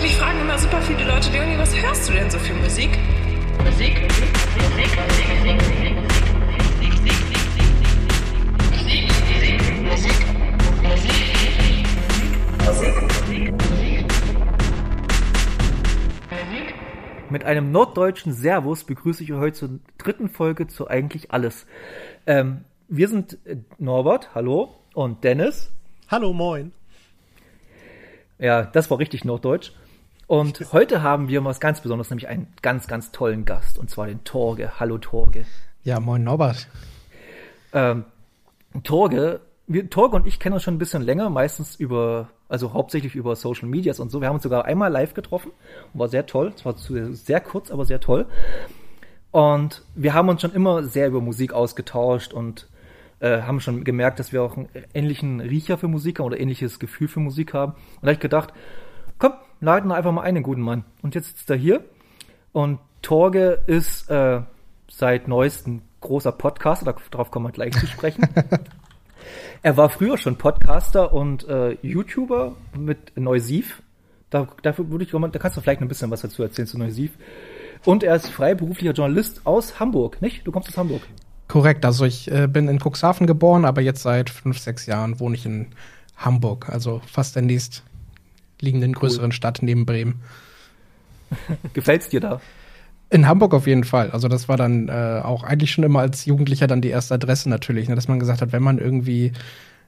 Mich fragen immer super viele Leute, Leonie, was hörst du denn so für Musik? Musik, Musik, Musik, Musik, Musik, Mit einem norddeutschen Servus begrüße ich euch heute zur dritten Folge zu Eigentlich Alles. Ähm, wir sind äh, Norbert, hallo, und Dennis. Hallo, moin. Ja, das war richtig norddeutsch. Und heute haben wir was ganz Besonderes, nämlich einen ganz, ganz tollen Gast, und zwar den Torge. Hallo, Torge. Ja, moin, Norbert. Ähm, Torge, wir, Torge und ich kennen uns schon ein bisschen länger, meistens über, also hauptsächlich über Social Medias und so. Wir haben uns sogar einmal live getroffen, war sehr toll. Es war sehr kurz, aber sehr toll. Und wir haben uns schon immer sehr über Musik ausgetauscht und äh, haben schon gemerkt, dass wir auch einen ähnlichen Riecher für Musik haben oder ähnliches Gefühl für Musik haben. Und da habe ich gedacht, komm, laden wir einfach mal einen guten Mann. Und jetzt sitzt er hier. Und Torge ist äh, seit neuestem großer Podcaster, darauf kommen wir gleich zu sprechen. er war früher schon Podcaster und äh, YouTuber mit Neusiv. Da, dafür würde ich, da kannst du vielleicht ein bisschen was dazu erzählen zu Neusiv. Und er ist freiberuflicher Journalist aus Hamburg, nicht? Du kommst aus Hamburg. Korrekt, also ich äh, bin in Cuxhaven geboren, aber jetzt seit fünf, sechs Jahren wohne ich in Hamburg, also fast der nächst liegenden größeren cool. Stadt neben Bremen. Gefällt's dir da? In Hamburg auf jeden Fall. Also das war dann äh, auch eigentlich schon immer als Jugendlicher dann die erste Adresse natürlich, ne? dass man gesagt hat, wenn man irgendwie,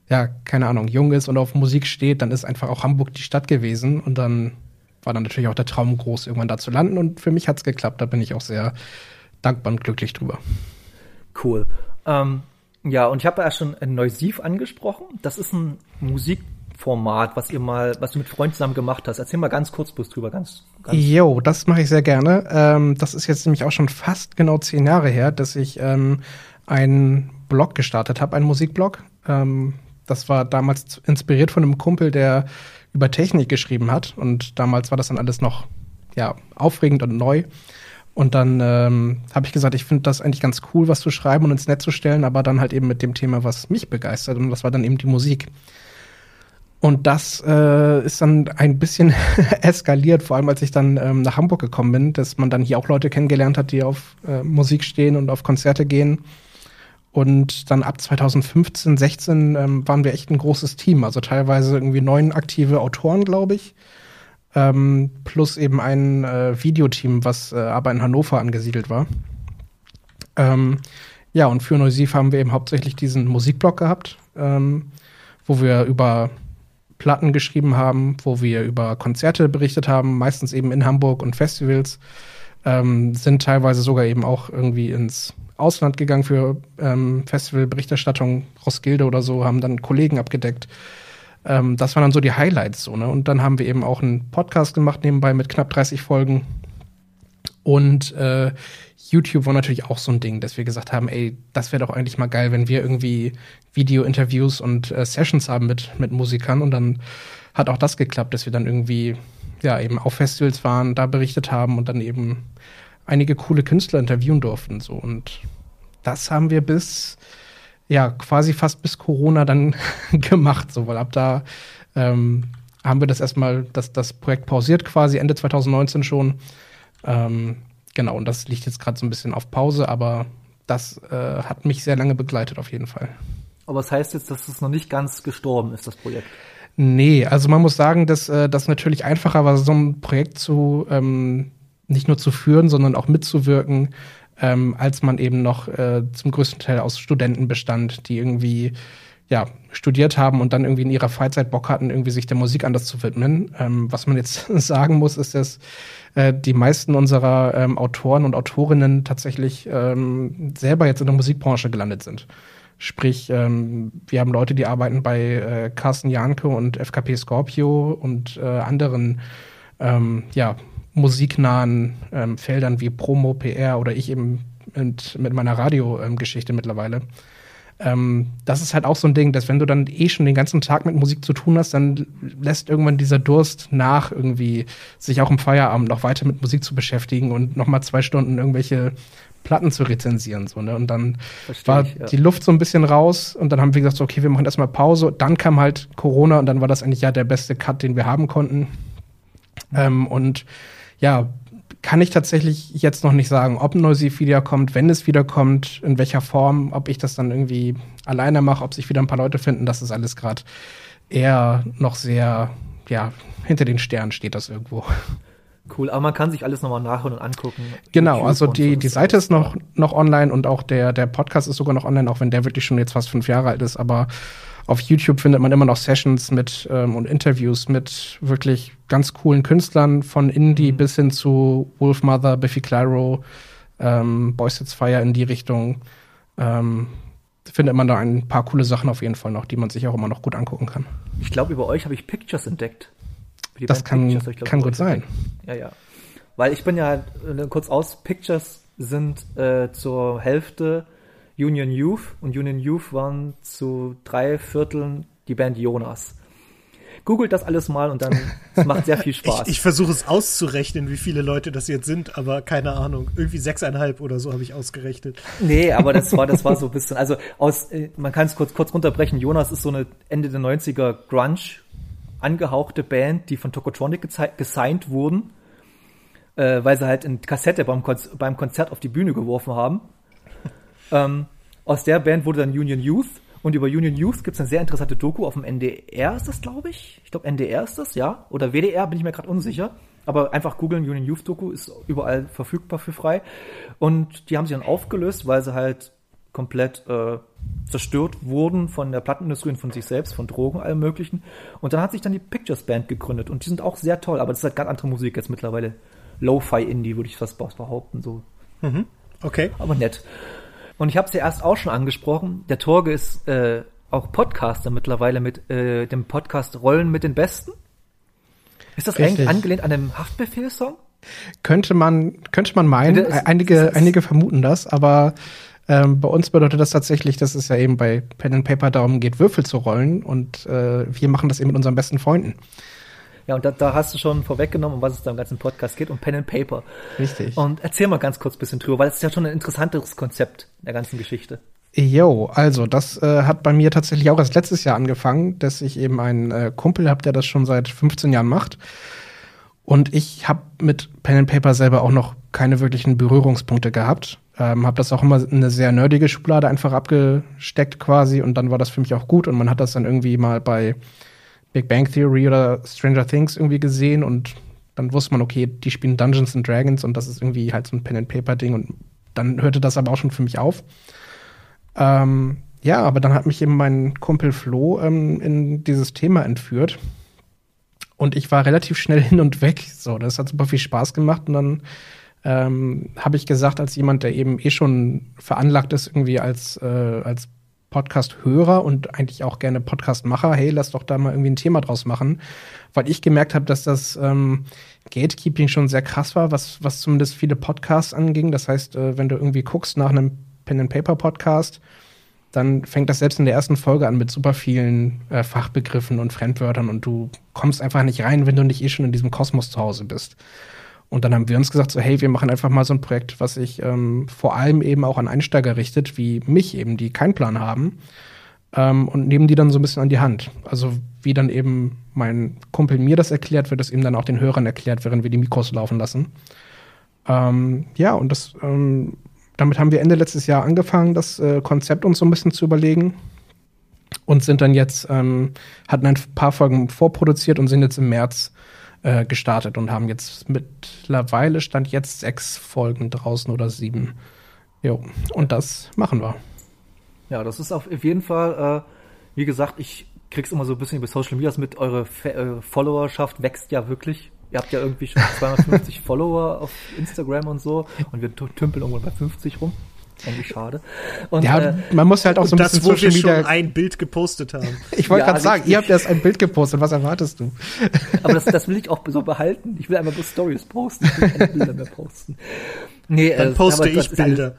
ja, keine Ahnung, jung ist und auf Musik steht, dann ist einfach auch Hamburg die Stadt gewesen und dann war dann natürlich auch der Traum groß, irgendwann da zu landen und für mich hat's geklappt. Da bin ich auch sehr dankbar und glücklich drüber. Cool. Ähm, ja, und ich habe ja schon Neusiv angesprochen. Das ist ein Musikformat, was ihr mal, was du mit Freunden zusammen gemacht hast. Erzähl mal ganz kurz bloß drüber, ganz. ganz jo, das mache ich sehr gerne. Ähm, das ist jetzt nämlich auch schon fast genau zehn Jahre her, dass ich ähm, einen Blog gestartet habe, einen Musikblog. Ähm, das war damals inspiriert von einem Kumpel, der über Technik geschrieben hat. Und damals war das dann alles noch ja, aufregend und neu. Und dann ähm, habe ich gesagt, ich finde das eigentlich ganz cool, was zu schreiben und ins Netz zu stellen, aber dann halt eben mit dem Thema, was mich begeistert. Und das war dann eben die Musik. Und das äh, ist dann ein bisschen eskaliert, vor allem als ich dann ähm, nach Hamburg gekommen bin, dass man dann hier auch Leute kennengelernt hat, die auf äh, Musik stehen und auf Konzerte gehen. Und dann ab 2015, 16 ähm, waren wir echt ein großes Team. Also teilweise irgendwie neun aktive Autoren, glaube ich. Ähm, plus eben ein äh, Videoteam, was äh, aber in Hannover angesiedelt war. Ähm, ja, und für Neusiv haben wir eben hauptsächlich diesen Musikblog gehabt, ähm, wo wir über Platten geschrieben haben, wo wir über Konzerte berichtet haben, meistens eben in Hamburg und Festivals, ähm, sind teilweise sogar eben auch irgendwie ins Ausland gegangen für ähm, Festivalberichterstattung, Roskilde oder so, haben dann Kollegen abgedeckt. Ähm, das waren dann so die Highlights. So, ne? Und dann haben wir eben auch einen Podcast gemacht nebenbei mit knapp 30 Folgen. Und äh, YouTube war natürlich auch so ein Ding, dass wir gesagt haben, ey, das wäre doch eigentlich mal geil, wenn wir irgendwie Video-Interviews und äh, Sessions haben mit, mit Musikern. Und dann hat auch das geklappt, dass wir dann irgendwie ja eben auf Festivals waren, da berichtet haben und dann eben einige coole Künstler interviewen durften. So. Und das haben wir bis ja quasi fast bis Corona dann gemacht, so, weil ab da ähm, haben wir das erstmal, das, das Projekt pausiert quasi Ende 2019 schon. Ähm, genau, und das liegt jetzt gerade so ein bisschen auf Pause, aber das äh, hat mich sehr lange begleitet auf jeden Fall. Aber das heißt jetzt, dass es noch nicht ganz gestorben ist, das Projekt? Nee, also man muss sagen, dass äh, das natürlich einfacher war, so ein Projekt zu ähm, nicht nur zu führen, sondern auch mitzuwirken, ähm, als man eben noch äh, zum größten Teil aus Studenten bestand, die irgendwie ja, studiert haben und dann irgendwie in ihrer Freizeit Bock hatten, irgendwie sich der Musik anders zu widmen. Ähm, was man jetzt sagen muss, ist, dass äh, die meisten unserer ähm, Autoren und Autorinnen tatsächlich ähm, selber jetzt in der Musikbranche gelandet sind. Sprich, ähm, wir haben Leute, die arbeiten bei äh, Carsten Janke und FKP Scorpio und äh, anderen ähm, ja, musiknahen ähm, Feldern wie Promo, PR oder ich eben mit, mit meiner Radiogeschichte ähm, mittlerweile. Ähm, das ist halt auch so ein Ding, dass wenn du dann eh schon den ganzen Tag mit Musik zu tun hast, dann lässt irgendwann dieser Durst nach, irgendwie sich auch im Feierabend noch weiter mit Musik zu beschäftigen und nochmal zwei Stunden irgendwelche Platten zu rezensieren. So, ne? Und dann Versteh war ich, ja. die Luft so ein bisschen raus und dann haben wir gesagt, so, okay, wir machen erstmal Pause. Dann kam halt Corona und dann war das eigentlich ja der beste Cut, den wir haben konnten. Ähm, und ja, kann ich tatsächlich jetzt noch nicht sagen, ob ein neues wiederkommt, wenn es wiederkommt, in welcher Form, ob ich das dann irgendwie alleine mache, ob sich wieder ein paar Leute finden, das ist alles gerade eher noch sehr, ja, hinter den Sternen steht das irgendwo. Cool, aber man kann sich alles nochmal nachhören und angucken. Genau, also die, die Seite ist noch, noch online und auch der, der Podcast ist sogar noch online, auch wenn der wirklich schon jetzt fast fünf Jahre alt ist, aber auf YouTube findet man immer noch Sessions mit ähm, und Interviews mit wirklich ganz coolen Künstlern, von Indie Mhm. bis hin zu Wolfmother, Biffy Clyro, ähm, Boys Sets Fire in die Richtung. Ähm, findet man da ein paar coole Sachen auf jeden Fall noch, die man sich auch immer noch gut angucken kann. Ich glaube, über euch habe ich Pictures entdeckt. Das kann, Pictures, glaub, kann gut sein. entdeckt. Ja, ja. Weil ich bin ja, äh, kurz aus, Pictures sind äh, zur Hälfte Union Youth und Union Youth waren zu drei Vierteln die Band Jonas. Googelt das alles mal und dann, es macht sehr viel Spaß. Ich, ich versuche es auszurechnen, wie viele Leute das jetzt sind, aber keine Ahnung. Irgendwie sechseinhalb oder so habe ich ausgerechnet. Nee, aber das war, das war so ein bisschen, also aus, äh, man kann es kurz, kurz runterbrechen. Jonas ist so eine Ende der 90er Grunge angehauchte Band, die von Tokotronic gesigned wurden, äh, weil sie halt eine Kassette beim, Konz beim Konzert auf die Bühne geworfen haben. Ähm, aus der Band wurde dann Union Youth und über Union Youth gibt es eine sehr interessante Doku auf dem NDR ist das, glaube ich. Ich glaube NDR ist das, ja. Oder WDR, bin ich mir gerade unsicher. Aber einfach googeln, Union Youth Doku ist überall verfügbar für frei. Und die haben sich dann aufgelöst, weil sie halt komplett äh, zerstört wurden von der Plattenindustrie und von sich selbst, von Drogen, allem möglichen. Und dann hat sich dann die Pictures Band gegründet. Und die sind auch sehr toll, aber das ist halt ganz andere Musik jetzt mittlerweile. Lo-Fi-Indie, würde ich fast behaupten, so Okay. aber nett. Und ich habe es ja erst auch schon angesprochen. Der Torge ist äh, auch Podcaster mittlerweile mit äh, dem Podcast Rollen mit den Besten. Ist das Richtig. eigentlich angelehnt an dem Haftbefehl-Song? Könnte man, könnte man meinen, ist- einige, das ist- einige vermuten das, aber ähm, bei uns bedeutet das tatsächlich, dass es ja eben bei Pen and Paper darum geht, Würfel zu rollen und äh, wir machen das eben mit unseren besten Freunden. Ja, und da, da hast du schon vorweggenommen, um was es da im ganzen Podcast geht, um Pen and Paper. Richtig. Und erzähl mal ganz kurz ein bisschen drüber, weil das ist ja schon ein interessanteres Konzept der ganzen Geschichte. Jo, also das äh, hat bei mir tatsächlich auch erst letztes Jahr angefangen, dass ich eben einen äh, Kumpel habe, der das schon seit 15 Jahren macht. Und ich habe mit Pen and Paper selber auch noch keine wirklichen Berührungspunkte gehabt. Ähm, habe das auch immer in eine sehr nerdige Schublade einfach abgesteckt quasi und dann war das für mich auch gut und man hat das dann irgendwie mal bei Big Bang Theory oder Stranger Things irgendwie gesehen und dann wusste man, okay, die spielen Dungeons and Dragons und das ist irgendwie halt so ein Pen and Paper Ding und dann hörte das aber auch schon für mich auf. Ähm, ja, aber dann hat mich eben mein Kumpel Flo ähm, in dieses Thema entführt. Und ich war relativ schnell hin und weg. So, das hat super viel Spaß gemacht. Und dann ähm, habe ich gesagt, als jemand, der eben eh schon veranlagt ist, irgendwie als, äh, als Podcast-Hörer und eigentlich auch gerne Podcast-Macher, hey, lass doch da mal irgendwie ein Thema draus machen. Weil ich gemerkt habe, dass das ähm, Gatekeeping schon sehr krass war, was, was zumindest viele Podcasts anging. Das heißt, äh, wenn du irgendwie guckst nach einem Pen-and-Paper-Podcast, dann fängt das selbst in der ersten Folge an mit super vielen äh, Fachbegriffen und Fremdwörtern und du kommst einfach nicht rein, wenn du nicht eh schon in diesem Kosmos zu Hause bist. Und dann haben wir uns gesagt, so hey, wir machen einfach mal so ein Projekt, was sich ähm, vor allem eben auch an Einsteiger richtet, wie mich eben, die keinen Plan haben, ähm, und nehmen die dann so ein bisschen an die Hand. Also wie dann eben mein Kumpel mir das erklärt, wird es eben dann auch den Hörern erklärt, während wir die Mikros laufen lassen. Ähm, ja, und das, ähm, damit haben wir Ende letztes Jahr angefangen, das äh, Konzept uns so ein bisschen zu überlegen und sind dann jetzt, ähm, hatten ein paar Folgen vorproduziert und sind jetzt im März äh, gestartet und haben jetzt mittlerweile stand jetzt sechs Folgen draußen oder sieben. Jo, und das machen wir. Ja, das ist auf jeden Fall, äh, wie gesagt, ich krieg's immer so ein bisschen über Social Media mit, eure Fe äh, Followerschaft wächst ja wirklich. Ihr habt ja irgendwie schon 250 Follower auf Instagram und so und wir tümpeln irgendwo bei 50 rum. Eigentlich schade. Und, Ja, äh, man muss halt auch so ein das, bisschen wo wir Social schon Media. ein Bild gepostet haben. Ich wollte Ja, gerade sagen, ihr habt erst ein Bild gepostet. Was erwartest du? Aber das, das will ich auch so behalten. Ich will einfach nur Stories posten. Ich will keine Bilder mehr posten. Nee, Dann äh, poste ich ist alles- Bilder.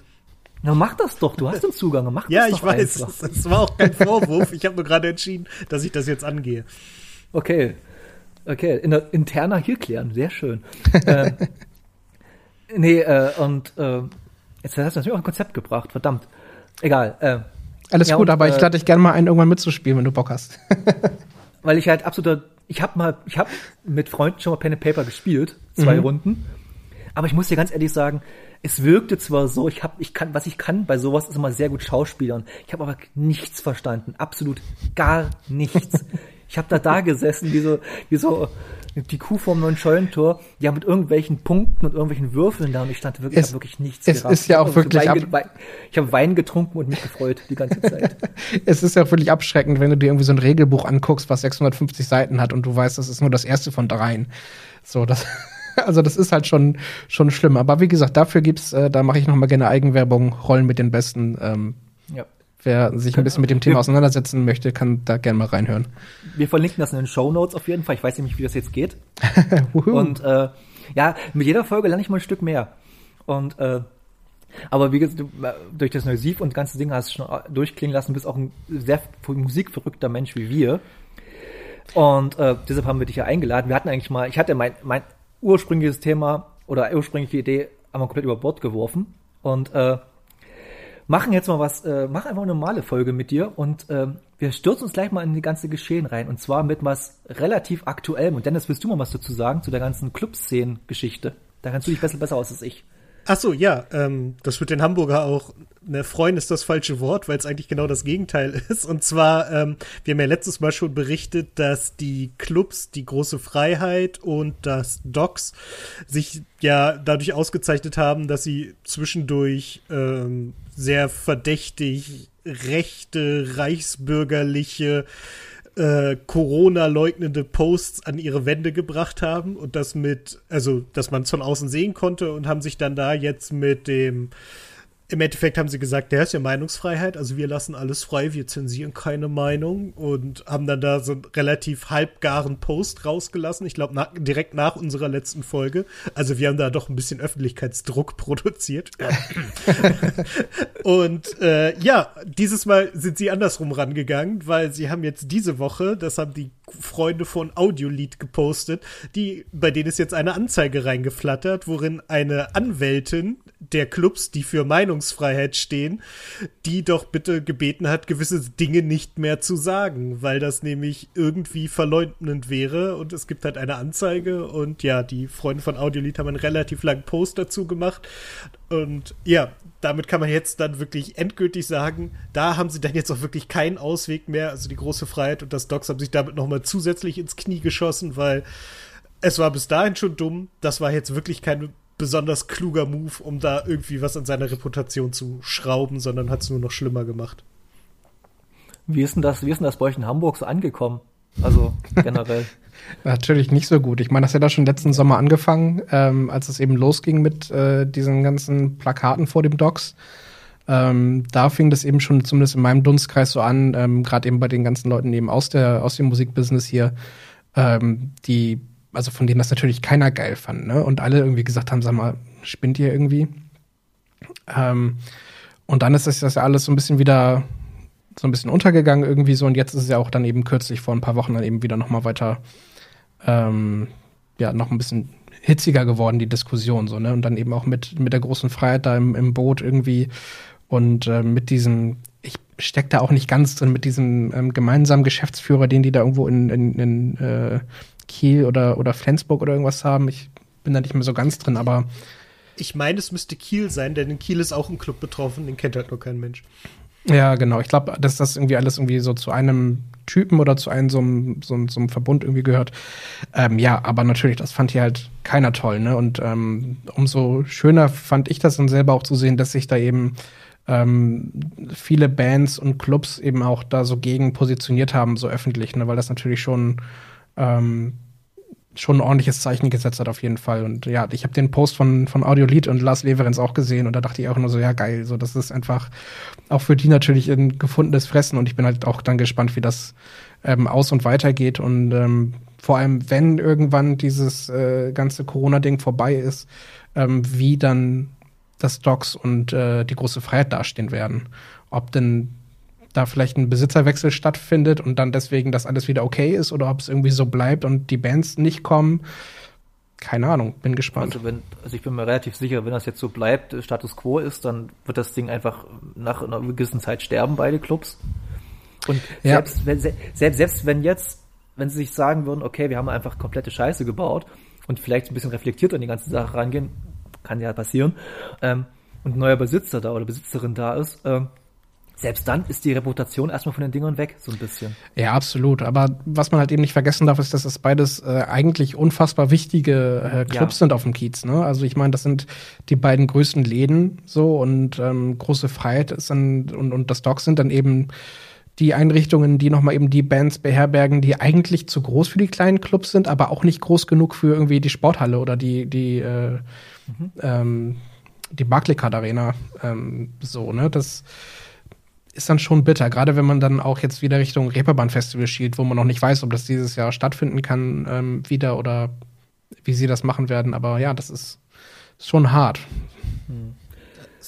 Na, mach das doch. Du hast den Zugang. Mach Ja, das ich doch weiß. einfach. Das war auch kein Vorwurf. Ich habe nur gerade entschieden, dass ich das jetzt angehe. Okay. Okay. In der, interner hier klären. Sehr schön. ähm, nee, äh, und äh, jetzt hast du natürlich auch ein Konzept gebracht. Verdammt. Egal. Äh, Alles Ja, gut, und, aber ich äh, lade dich gerne mal ein, irgendwann mitzuspielen, wenn du Bock hast. weil ich halt absoluter ich habe mal, ich habe mit Freunden schon mal Pen and Paper gespielt, zwei Mhm. Runden. Aber ich muss dir ganz ehrlich sagen, es wirkte zwar so, ich habe, ich kann, was ich kann bei sowas ist immer sehr gut Schauspielern. Ich habe aber nichts verstanden, absolut gar nichts. ich habe da da gesessen, wie so, wie so die Kuh vorm neuen Scheunentor, ja mit irgendwelchen Punkten und irgendwelchen Würfeln da und ich stand wirklich, Es- wirklich nichts es gerafft. ist ja auch wirklich Wein, ab- Wein, ich habe Wein getrunken und mich gefreut die ganze Zeit. Es ist ja auch wirklich abschreckend, wenn du dir irgendwie so ein Regelbuch anguckst, was 650 Seiten hat und du weißt, das ist nur das erste von dreien. So, das, also das ist halt schon, schon schlimm. Aber wie gesagt, dafür gibt's, äh, da mache ich noch mal gerne Eigenwerbung, Rollen mit den Besten. Ähm, ja. Wer sich ein bisschen mit dem Thema auseinandersetzen möchte, kann da gerne mal reinhören. Wir verlinken das in den Show Notes auf jeden Fall. Ich weiß nämlich, wie das jetzt geht. Und äh, ja, mit jeder Folge lerne ich mal ein Stück mehr. Und äh, aber wie gesagt, du, durch das Neusiv und ganze Ding hast du schon durchklingen lassen, bist auch ein sehr musikverrückter Mensch wie wir. Und äh, deshalb haben wir dich ja eingeladen. Wir hatten eigentlich mal, ich hatte mein, mein ursprüngliches Thema oder ursprüngliche Idee einmal komplett über Bord geworfen. Und äh, machen jetzt mal was, äh, mach einfach eine normale Folge mit dir und ähm, wir stürzen uns gleich mal in die ganze Geschehen rein und zwar mit was relativ aktuellem. Und Dennis, willst du mal was dazu sagen zu der ganzen Clubszenen-Geschichte? Da kannst du dich besser, besser aus als ich. Ach so, ja, ähm, das wird den Hamburger auch, ne, freuen ist das falsche Wort, weil es eigentlich genau das Gegenteil ist. Und zwar, ähm, wir haben ja letztes Mal schon berichtet, dass die Clubs, die große Freiheit und das Docs sich ja dadurch ausgezeichnet haben, dass sie zwischendurch ähm, sehr verdächtig rechte, reichsbürgerliche äh, Corona-leugnende Posts an ihre Wände gebracht haben und das mit, also, dass man es von außen sehen konnte und haben sich dann da jetzt mit dem, im Endeffekt haben sie gesagt, der ist ja Meinungsfreiheit, also wir lassen alles frei, wir zensieren keine Meinung und haben dann da so einen relativ halbgaren Post rausgelassen, ich glaube na, direkt nach unserer letzten Folge. Also wir haben da doch ein bisschen Öffentlichkeitsdruck produziert. Und äh, ja, dieses Mal sind sie andersrum rangegangen, weil sie haben jetzt diese Woche, das haben die Freunde von Audiolied gepostet, die, bei denen ist jetzt eine Anzeige reingeflattert, worin eine Anwältin der Clubs, die für Meinungsfreiheit stehen, die doch bitte gebeten hat, gewisse Dinge nicht mehr zu sagen, weil das nämlich irgendwie verleugnend wäre. Und es gibt halt eine Anzeige und ja, die Freunde von Audiolied haben einen relativ langen Post dazu gemacht und ja, damit kann man jetzt dann wirklich endgültig sagen, da haben sie dann jetzt auch wirklich keinen Ausweg mehr. Also die große Freiheit und das Docs haben sich damit nochmal zusätzlich ins Knie geschossen, weil es war bis dahin schon dumm. Das war jetzt wirklich kein besonders kluger Move, um da irgendwie was an seiner Reputation zu schrauben, sondern hat es nur noch schlimmer gemacht. Wie ist denn das, wie ist denn das bei euch in Hamburg so angekommen? Also generell. Natürlich nicht so gut. Ich meine, das hat ja schon letzten Sommer angefangen, ähm, als es eben losging mit äh, diesen ganzen Plakaten vor dem Docs. Ähm, da fing das eben schon zumindest in meinem Dunstkreis so an, ähm, gerade eben bei den ganzen Leuten eben aus der aus dem Musikbusiness hier, ähm, die also von denen das natürlich keiner geil fand, ne? Und alle irgendwie gesagt haben, sag mal, spinnt ihr irgendwie? Ähm, und dann ist das, das ja alles so ein bisschen wieder so ein bisschen untergegangen irgendwie so und jetzt ist es ja auch dann eben kürzlich vor ein paar Wochen dann eben wieder noch mal weiter ähm, ja noch ein bisschen hitziger geworden die Diskussion so ne und dann eben auch mit mit der großen Freiheit da im, im Boot irgendwie und äh, mit diesem ich steck da auch nicht ganz drin mit diesem ähm, gemeinsamen Geschäftsführer den die da irgendwo in, in, in äh, Kiel oder oder Flensburg oder irgendwas haben ich bin da nicht mehr so ganz drin aber Ich meine, es müsste Kiel sein, denn in Kiel ist auch ein Club betroffen, den kennt halt nur kein Mensch. Ja, genau. Ich glaube, dass das irgendwie alles irgendwie so zu einem Typen oder zu einem so einem, so einem, so einem Verbund irgendwie gehört. Ähm, ja, aber natürlich, das fand hier halt keiner toll, ne? Und ähm, umso schöner fand ich das dann selber auch zu sehen, dass sich da eben ähm, viele Bands und Clubs eben auch da so gegen positioniert haben, so öffentlich, ne? Weil das natürlich schon ähm, schon ein ordentliches Zeichen gesetzt hat auf jeden Fall. Und ja, ich habe den Post von, von Audiolied und Lars Leverenz auch gesehen und da dachte ich auch nur so, ja geil, so das ist einfach auch für die natürlich ein gefundenes Fressen und ich bin halt auch dann gespannt, wie das ähm, aus und weitergeht und ähm, vor allem, wenn irgendwann dieses äh, ganze Corona-Ding vorbei ist, ähm, wie dann das Docs und äh, die große Freiheit dastehen werden. Ob denn da vielleicht ein Besitzerwechsel stattfindet und dann deswegen das alles wieder okay ist oder ob es irgendwie so bleibt und die Bands nicht kommen. Keine Ahnung, bin gespannt. Also, wenn, also ich bin mir relativ sicher, wenn das jetzt so bleibt, Status quo ist, dann wird das Ding einfach nach einer gewissen Zeit sterben, beide Clubs. Und Ja. selbst, wenn, se- selbst, selbst wenn jetzt wenn sie sich sagen würden, okay, wir haben einfach komplette Scheiße gebaut und vielleicht ein bisschen reflektiert an die ganze Sache rangehen, kann ja passieren, ähm, und ein neuer Besitzer da oder Besitzerin da ist, ähm, selbst dann ist die Reputation erstmal von den Dingern weg, so ein bisschen. Ja, absolut. Aber was man halt eben nicht vergessen darf, ist, dass das beides äh, eigentlich unfassbar wichtige äh, Clubs ja. sind auf dem Kiez. Ne? Also ich meine, das sind die beiden größten Läden so und ähm, große Freiheit ist dann, und, und das Dog sind dann eben die Einrichtungen, die nochmal eben die Bands beherbergen, die eigentlich zu groß für die kleinen Clubs sind, aber auch nicht groß genug für irgendwie die Sporthalle oder die, die, äh, mhm. ähm, die Barclaycard Arena. Ähm, so, ne? Das ist dann schon bitter, gerade wenn man dann auch jetzt wieder Richtung Reeperbahn Festival schielt, wo man noch nicht weiß, ob das dieses Jahr stattfinden kann ähm, wieder oder wie sie das machen werden. Aber ja, das ist schon hart. Hm.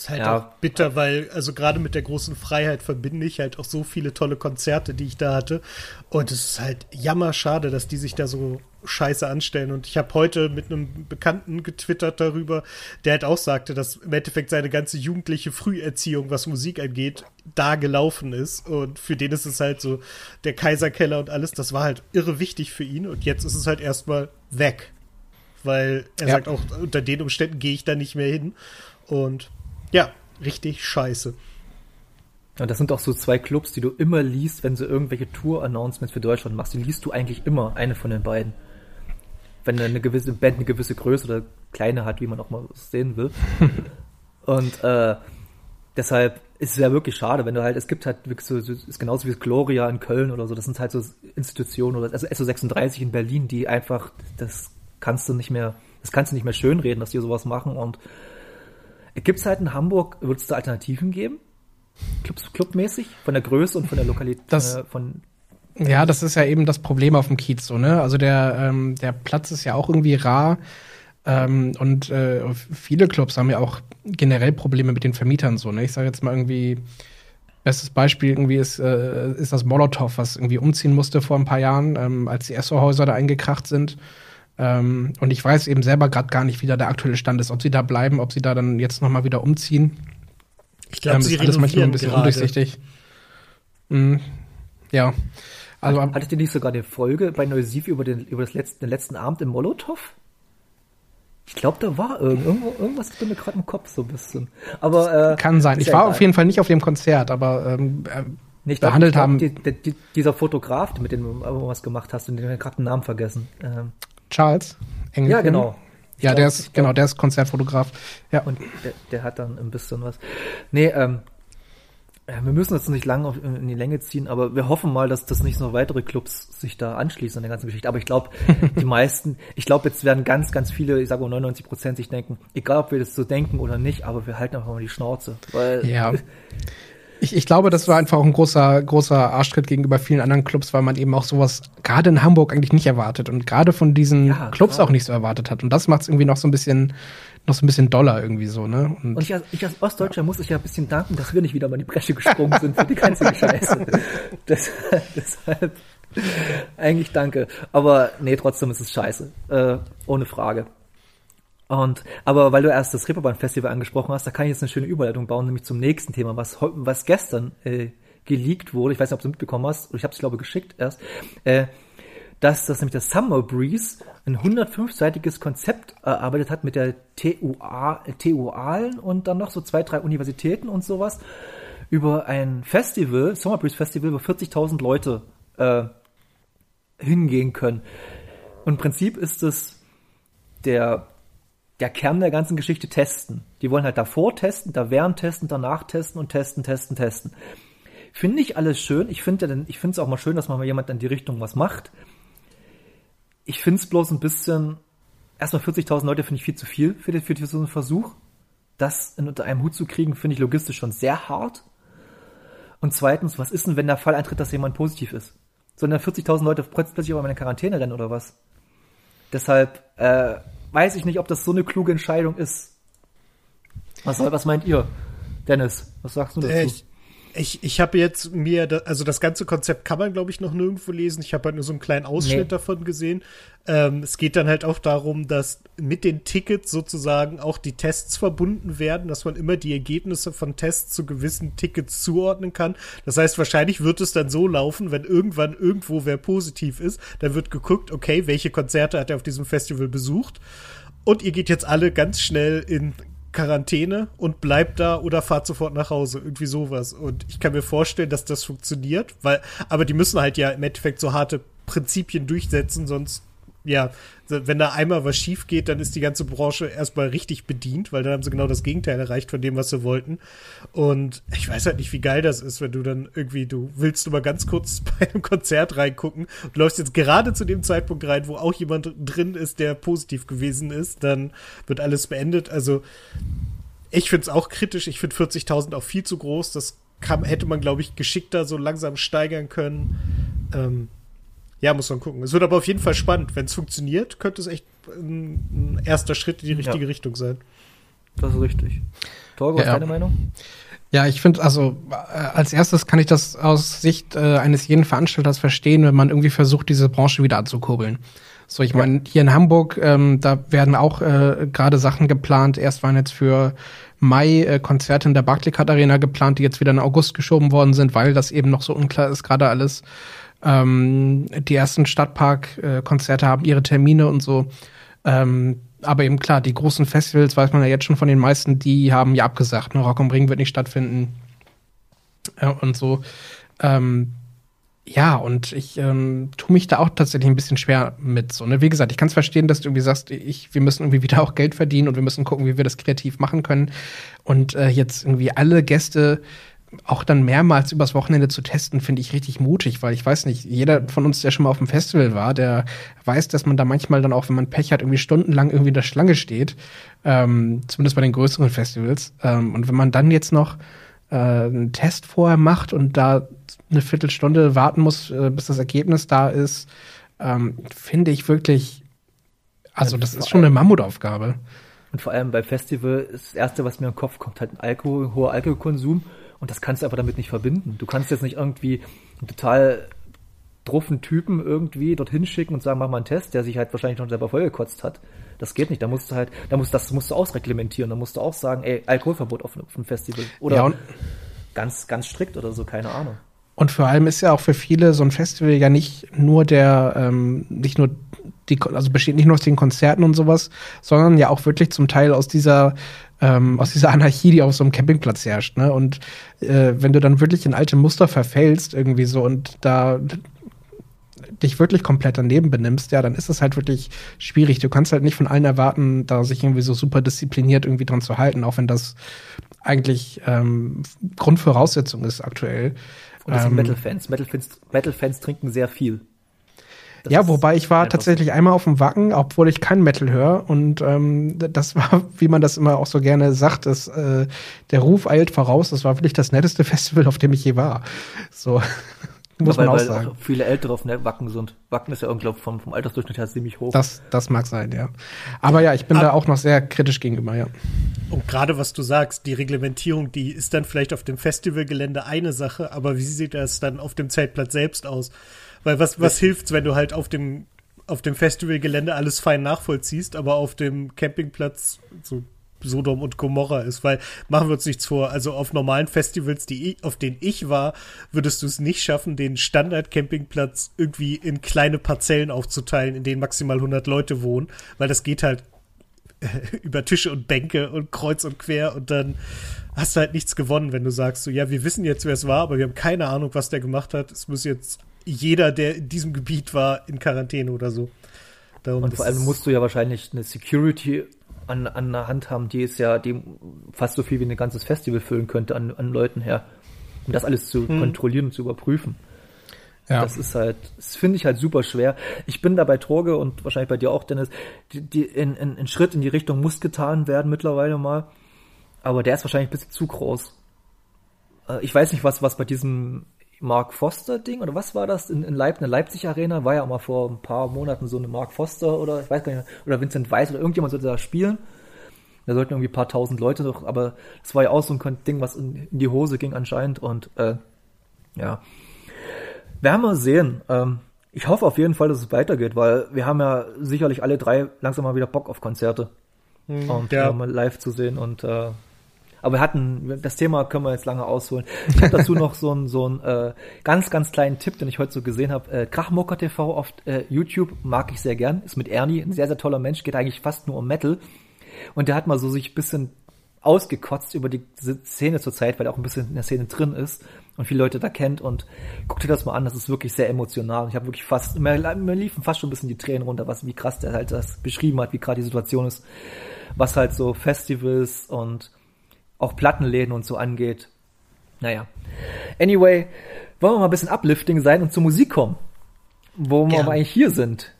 Ist halt ja. auch bitter, weil, also gerade mit der großen Freiheit verbinde ich halt auch so viele tolle Konzerte, die ich da hatte. Und es ist halt jammerschade, dass die sich da so scheiße anstellen. Und ich habe heute mit einem Bekannten getwittert darüber, der halt auch sagte, dass im Endeffekt seine ganze jugendliche Früherziehung, was Musik angeht, da gelaufen ist. Und für den ist es halt so, der Kaiserkeller und alles, das war halt irre wichtig für ihn. Und jetzt ist es halt erstmal weg. Weil er ja. sagt auch, unter den Umständen gehe ich da nicht mehr hin. Und ja, richtig scheiße. Und das sind auch so zwei Clubs, die du immer liest, wenn du irgendwelche Tour-Announcements für Deutschland machst. Die liest du eigentlich immer, eine von den beiden. Wenn eine gewisse Band eine gewisse Größe oder kleine hat, wie man auch mal sehen will. Und äh, deshalb ist es ja wirklich schade, wenn du halt, es gibt halt wirklich so, ist genauso wie Gloria in Köln oder so, das sind halt so Institutionen oder also SO36 in Berlin, die einfach, das kannst du nicht mehr, das kannst du nicht mehr schönreden, dass die sowas machen und Gibt es halt in Hamburg, wird es da Alternativen geben? Clubs, clubmäßig? Von der Größe und von der Lokalität? Das, äh, von ja, das ist ja eben das Problem auf dem Kiez so, ne? Also der, ähm, der Platz ist ja auch irgendwie rar. Ähm, und äh, viele Clubs haben ja auch generell Probleme mit den Vermietern so, ne? Ich sage jetzt mal irgendwie, bestes Beispiel irgendwie ist, äh, ist das Molotow, was irgendwie umziehen musste vor ein paar Jahren, ähm, als die Esso-Häuser da eingekracht sind. Ähm, und ich weiß eben selber gerade gar nicht, wie da der aktuelle Stand ist, ob sie da bleiben, ob sie da dann jetzt noch mal wieder umziehen. Ich glaube, ähm, sie ist alles manchmal ein bisschen gerade. undurchsichtig. Mhm. Ja. Also, Hattet ihr nicht sogar eine Folge bei Neusiv über den, über das letzten, den letzten Abend im Molotow? Ich glaube, da war irgendwo, irgendwas ist mir gerade im Kopf so ein bisschen. Aber äh, kann sein. Ich war egal. auf jeden Fall nicht auf dem Konzert, aber ähm, äh, nicht behandelt glaub, haben. Die, die, dieser Fotograf, mit dem du was gemacht hast und den gerade den Namen vergessen. Ähm, Charles Engelken. Ja, genau. Ich ja, glaub, der ist, genau, der ist Konzertfotograf. Ja. Und der, der, hat dann ein bisschen was. Nee, ähm, wir müssen das nicht lange in die Länge ziehen, aber wir hoffen mal, dass das nicht noch weitere Clubs sich da anschließen an der ganzen Geschichte. Aber ich glaube, die meisten, ich glaube, jetzt werden ganz, ganz viele, ich sage mal 99 Prozent sich denken, egal ob wir das so denken oder nicht, aber wir halten einfach mal die Schnauze. Weil ja. Ich, ich glaube, das war einfach auch ein großer, großer Arschtritt gegenüber vielen anderen Clubs, weil man eben auch sowas gerade in Hamburg eigentlich nicht erwartet und gerade von diesen ja, Clubs auch nicht so erwartet hat. Und das macht es irgendwie noch so ein bisschen, noch so ein bisschen doller irgendwie so, ne? Und, und ich, als, ich als Ostdeutscher ja. muss ich ja ein bisschen danken, dass wir nicht wieder mal in die Bresche gesprungen sind für die ganze Scheiße. Das, deshalb eigentlich danke. Aber nee, trotzdem ist es scheiße. Äh, ohne Frage. Und, aber weil du erst das Reeperbahn Festival angesprochen hast, da kann ich jetzt eine schöne Überleitung bauen, nämlich zum nächsten Thema, was, was gestern äh, geleakt wurde. Ich weiß nicht, ob du mitbekommen hast, ich habe es glaube geschickt erst. Äh, dass das nämlich der Summer Breeze ein 105-seitiges Konzept erarbeitet hat mit der TUA, TUAlen und dann noch so zwei, drei Universitäten und sowas über ein Festival, Summer Breeze Festival, wo 40.000 Leute äh, hingehen können. Und im Prinzip ist es der der Kern der ganzen Geschichte testen. Die wollen halt davor testen, da während testen, danach testen und testen, testen, testen. Finde ich alles schön. Ich finde ich finde es auch mal schön, dass man mal jemand in die Richtung was macht. Ich finde es bloß ein bisschen, erstmal 40.000 Leute finde ich viel zu viel für, für, für so einen Versuch. Das in unter einem Hut zu kriegen, finde ich logistisch schon sehr hart. Und zweitens, was ist denn, wenn der Fall eintritt, dass jemand positiv ist? Sollen dann 40.000 Leute plötzlich aber in eine Quarantäne rennen oder was? Deshalb, äh, weiß ich nicht, ob das so eine kluge Entscheidung ist. Was, was meint ihr, Dennis? Was sagst du dazu? Ich, Ich, ich habe jetzt mir, da, also das ganze Konzept kann man, glaube ich, noch nirgendwo lesen. Ich habe halt nur so einen kleinen Ausschnitt nee. davon gesehen. Ähm, es geht dann halt auch darum, dass mit den Tickets sozusagen auch die Tests verbunden werden, dass man immer die Ergebnisse von Tests zu gewissen Tickets zuordnen kann. Das heißt, wahrscheinlich wird es dann so laufen, wenn irgendwann irgendwo wer positiv ist, dann wird geguckt, okay, welche Konzerte hat er auf diesem Festival besucht. Und ihr geht jetzt alle ganz schnell in Quarantäne und bleibt da oder fahrt sofort nach Hause. Irgendwie sowas. Und ich kann mir vorstellen, dass das funktioniert, weil, aber die müssen halt ja im Endeffekt so harte Prinzipien durchsetzen, sonst ja, wenn da einmal was schief geht, dann ist die ganze Branche erstmal richtig bedient, weil dann haben sie genau das Gegenteil erreicht von dem, was sie wollten. Und ich weiß halt nicht, wie geil das ist, wenn du dann irgendwie, du willst nur mal ganz kurz bei einem Konzert reingucken und läufst jetzt gerade zu dem Zeitpunkt rein, wo auch jemand drin ist, der positiv gewesen ist, dann wird alles beendet. Also ich finde es auch kritisch. Ich finde 40.000 auch viel zu groß. Das kann, hätte man, glaube ich, geschickter so langsam steigern können. Ähm, ja, muss man gucken. Es wird aber auf jeden Fall spannend. Wenn es funktioniert, könnte es echt ein, ein, erster Schritt in die richtige ja. Richtung sein. Das ist richtig. Torgo, ja, deine Meinung? Ja, ich finde, also äh, als erstes kann ich das aus Sicht äh, eines jeden Veranstalters verstehen, wenn man irgendwie versucht, diese Branche wieder anzukurbeln. So, ich meine, hier in Hamburg, ähm, da werden auch äh, gerade Sachen geplant. Erst waren jetzt für Mai äh, Konzerte in der Barclaycard Arena geplant, die jetzt wieder in August geschoben worden sind, weil das eben noch so unklar ist, gerade alles. Ähm, die ersten Stadtpark-Konzerte haben ihre Termine und so. Ähm, aber eben klar, die großen Festivals, weiß man ja jetzt schon von den meisten, die haben ja abgesagt. Ne? Rock am Ring wird nicht stattfinden. Äh, und so. Ähm, ja, und ich ähm, tue mich da auch tatsächlich ein bisschen schwer mit. So, ne? Wie gesagt, ich kann es verstehen, dass du irgendwie sagst, ich, wir müssen irgendwie wieder auch Geld verdienen und wir müssen gucken, wie wir das kreativ machen können. Und äh, jetzt irgendwie alle Gäste auch dann mehrmals übers Wochenende zu testen, finde ich richtig mutig, weil ich weiß nicht, jeder von uns, der schon mal auf dem Festival war, der weiß, dass man da manchmal dann auch, wenn man Pech hat, irgendwie stundenlang irgendwie in der Schlange steht, ähm, zumindest bei den größeren Festivals. Ähm, und wenn man dann jetzt noch äh, einen Test vorher macht und da eine Viertelstunde warten muss, äh, bis das Ergebnis da ist, ähm, finde ich wirklich, also das ist schon eine Mammutaufgabe. Und vor allem beim Festival ist das Erste, was mir im Kopf kommt, halt ein Alkohol, hoher Alkoholkonsum. Und das kannst du einfach damit nicht verbinden. Du kannst jetzt nicht irgendwie einen total druffen Typen irgendwie dorthin schicken und sagen, mach mal einen Test, der sich halt wahrscheinlich noch selber vollgekotzt hat. Das geht nicht. Da musst du halt, da musst, das musst du ausreglementieren. Da musst du auch sagen, ey, Alkoholverbot auf, auf einem Festival. Oder ja, ganz, ganz strikt oder so, keine Ahnung. Und vor allem ist ja auch für viele so ein Festival ja nicht nur der, ähm, nicht nur die, also besteht nicht nur aus den Konzerten und sowas, sondern ja auch wirklich zum Teil aus dieser ähm, aus dieser Anarchie, die auf so einem Campingplatz herrscht. Ne? Und äh, wenn du dann wirklich in alte Muster verfällst irgendwie so und da dich wirklich komplett daneben benimmst, ja, dann ist es halt wirklich schwierig. Du kannst halt nicht von allen erwarten, da sich irgendwie so super diszipliniert irgendwie dran zu halten, auch wenn das eigentlich ähm, Grundvoraussetzung ist aktuell. Und das sind ähm, Metal-Fans. Metal-Fans Metal -Fans trinken sehr viel. Das ja, wobei ich war tatsächlich so. einmal auf dem Wacken, obwohl ich kein Metal höre. Und ähm, das war, wie man das immer auch so gerne sagt, dass, äh, der Ruf eilt voraus. Das war wirklich das netteste Festival, auf dem ich je war. So. Muss ja, man auch sagen. Auch viele Ältere auf ne, Wacken sind. Wacken ist ja irgendwie vom, vom Altersdurchschnitt her ziemlich hoch. Das, das mag sein, ja. Aber ja, ich bin Aber, da auch noch sehr kritisch gegenüber, ja. Und gerade was du sagst, die Reglementierung, die ist dann vielleicht auf dem Festivalgelände eine Sache, aber wie sieht das dann auf dem Zeltplatz selbst aus? Weil was, was hilft's, wenn du halt auf dem, auf dem Festivalgelände alles fein nachvollziehst, aber auf dem Campingplatz so Sodom und Gomorra ist, weil machen wir uns nichts vor. Also auf normalen Festivals, die ich, auf denen ich war, würdest du es nicht schaffen, den Standard-Campingplatz irgendwie in kleine Parzellen aufzuteilen, in denen maximal 100 Leute wohnen, weil das geht halt über Tische und Bänke und kreuz und quer und dann hast du halt nichts gewonnen, wenn du sagst so, ja, wir wissen jetzt, wer es war, aber wir haben keine Ahnung, was der gemacht hat. Es muss jetzt jeder, der in diesem Gebiet war, in Quarantäne oder so. Darum und vor allem musst du ja wahrscheinlich eine Security an, an der Hand haben, die ist ja die fast so viel wie ein ganzes Festival füllen könnte an, an Leuten her, um das alles zu hm. kontrollieren und zu überprüfen. Ja. Das ist halt, das finde ich halt super schwer. Ich bin da bei Torge und wahrscheinlich bei dir auch, Dennis, die, die in, in, ein Schritt in die Richtung muss getan werden mittlerweile mal. Aber der ist wahrscheinlich ein bisschen zu groß. Äh, ich weiß nicht, was, was bei diesem Mark Foster Ding oder was war das in, in Leip eine Leipzig Arena war ja auch mal vor ein paar Monaten so eine Mark Foster oder ich weiß gar nicht oder Vincent Weiss oder irgendjemand sollte da spielen Da sollten irgendwie ein paar tausend Leute doch, aber es war ja auch so ein Ding, was in, in die Hose ging anscheinend und äh, ja. Werden wir sehen. Ähm, ich hoffe auf jeden Fall, dass es weitergeht, weil wir haben ja sicherlich alle drei langsam mal wieder Bock auf Konzerte Hm, und ja. mal live zu sehen und äh, aber wir hatten, das Thema können wir jetzt lange ausholen. Ich habe dazu noch so einen so einen, äh, ganz, ganz kleinen Tipp, den ich heute so gesehen habe. Äh, Krachmucker TV auf äh, YouTube mag ich sehr gern. Ist mit Ernie, ein sehr, sehr toller Mensch, geht eigentlich fast nur um Metal. Und der hat mal so sich bisschen ausgekotzt über die Szene zurzeit, weil er auch ein bisschen in der Szene drin ist und viele Leute da kennt und guck dir das mal an, das ist wirklich sehr emotional. Ich habe wirklich fast, mir, mir liefen fast schon ein bisschen die Tränen runter, was wie krass der halt das beschrieben hat, wie gerade die Situation ist, was halt so Festivals und auch Plattenläden und so angeht. Naja. Anyway, wollen wir mal ein bisschen uplifting sein und zur Musik kommen, wo wir eigentlich hier sind.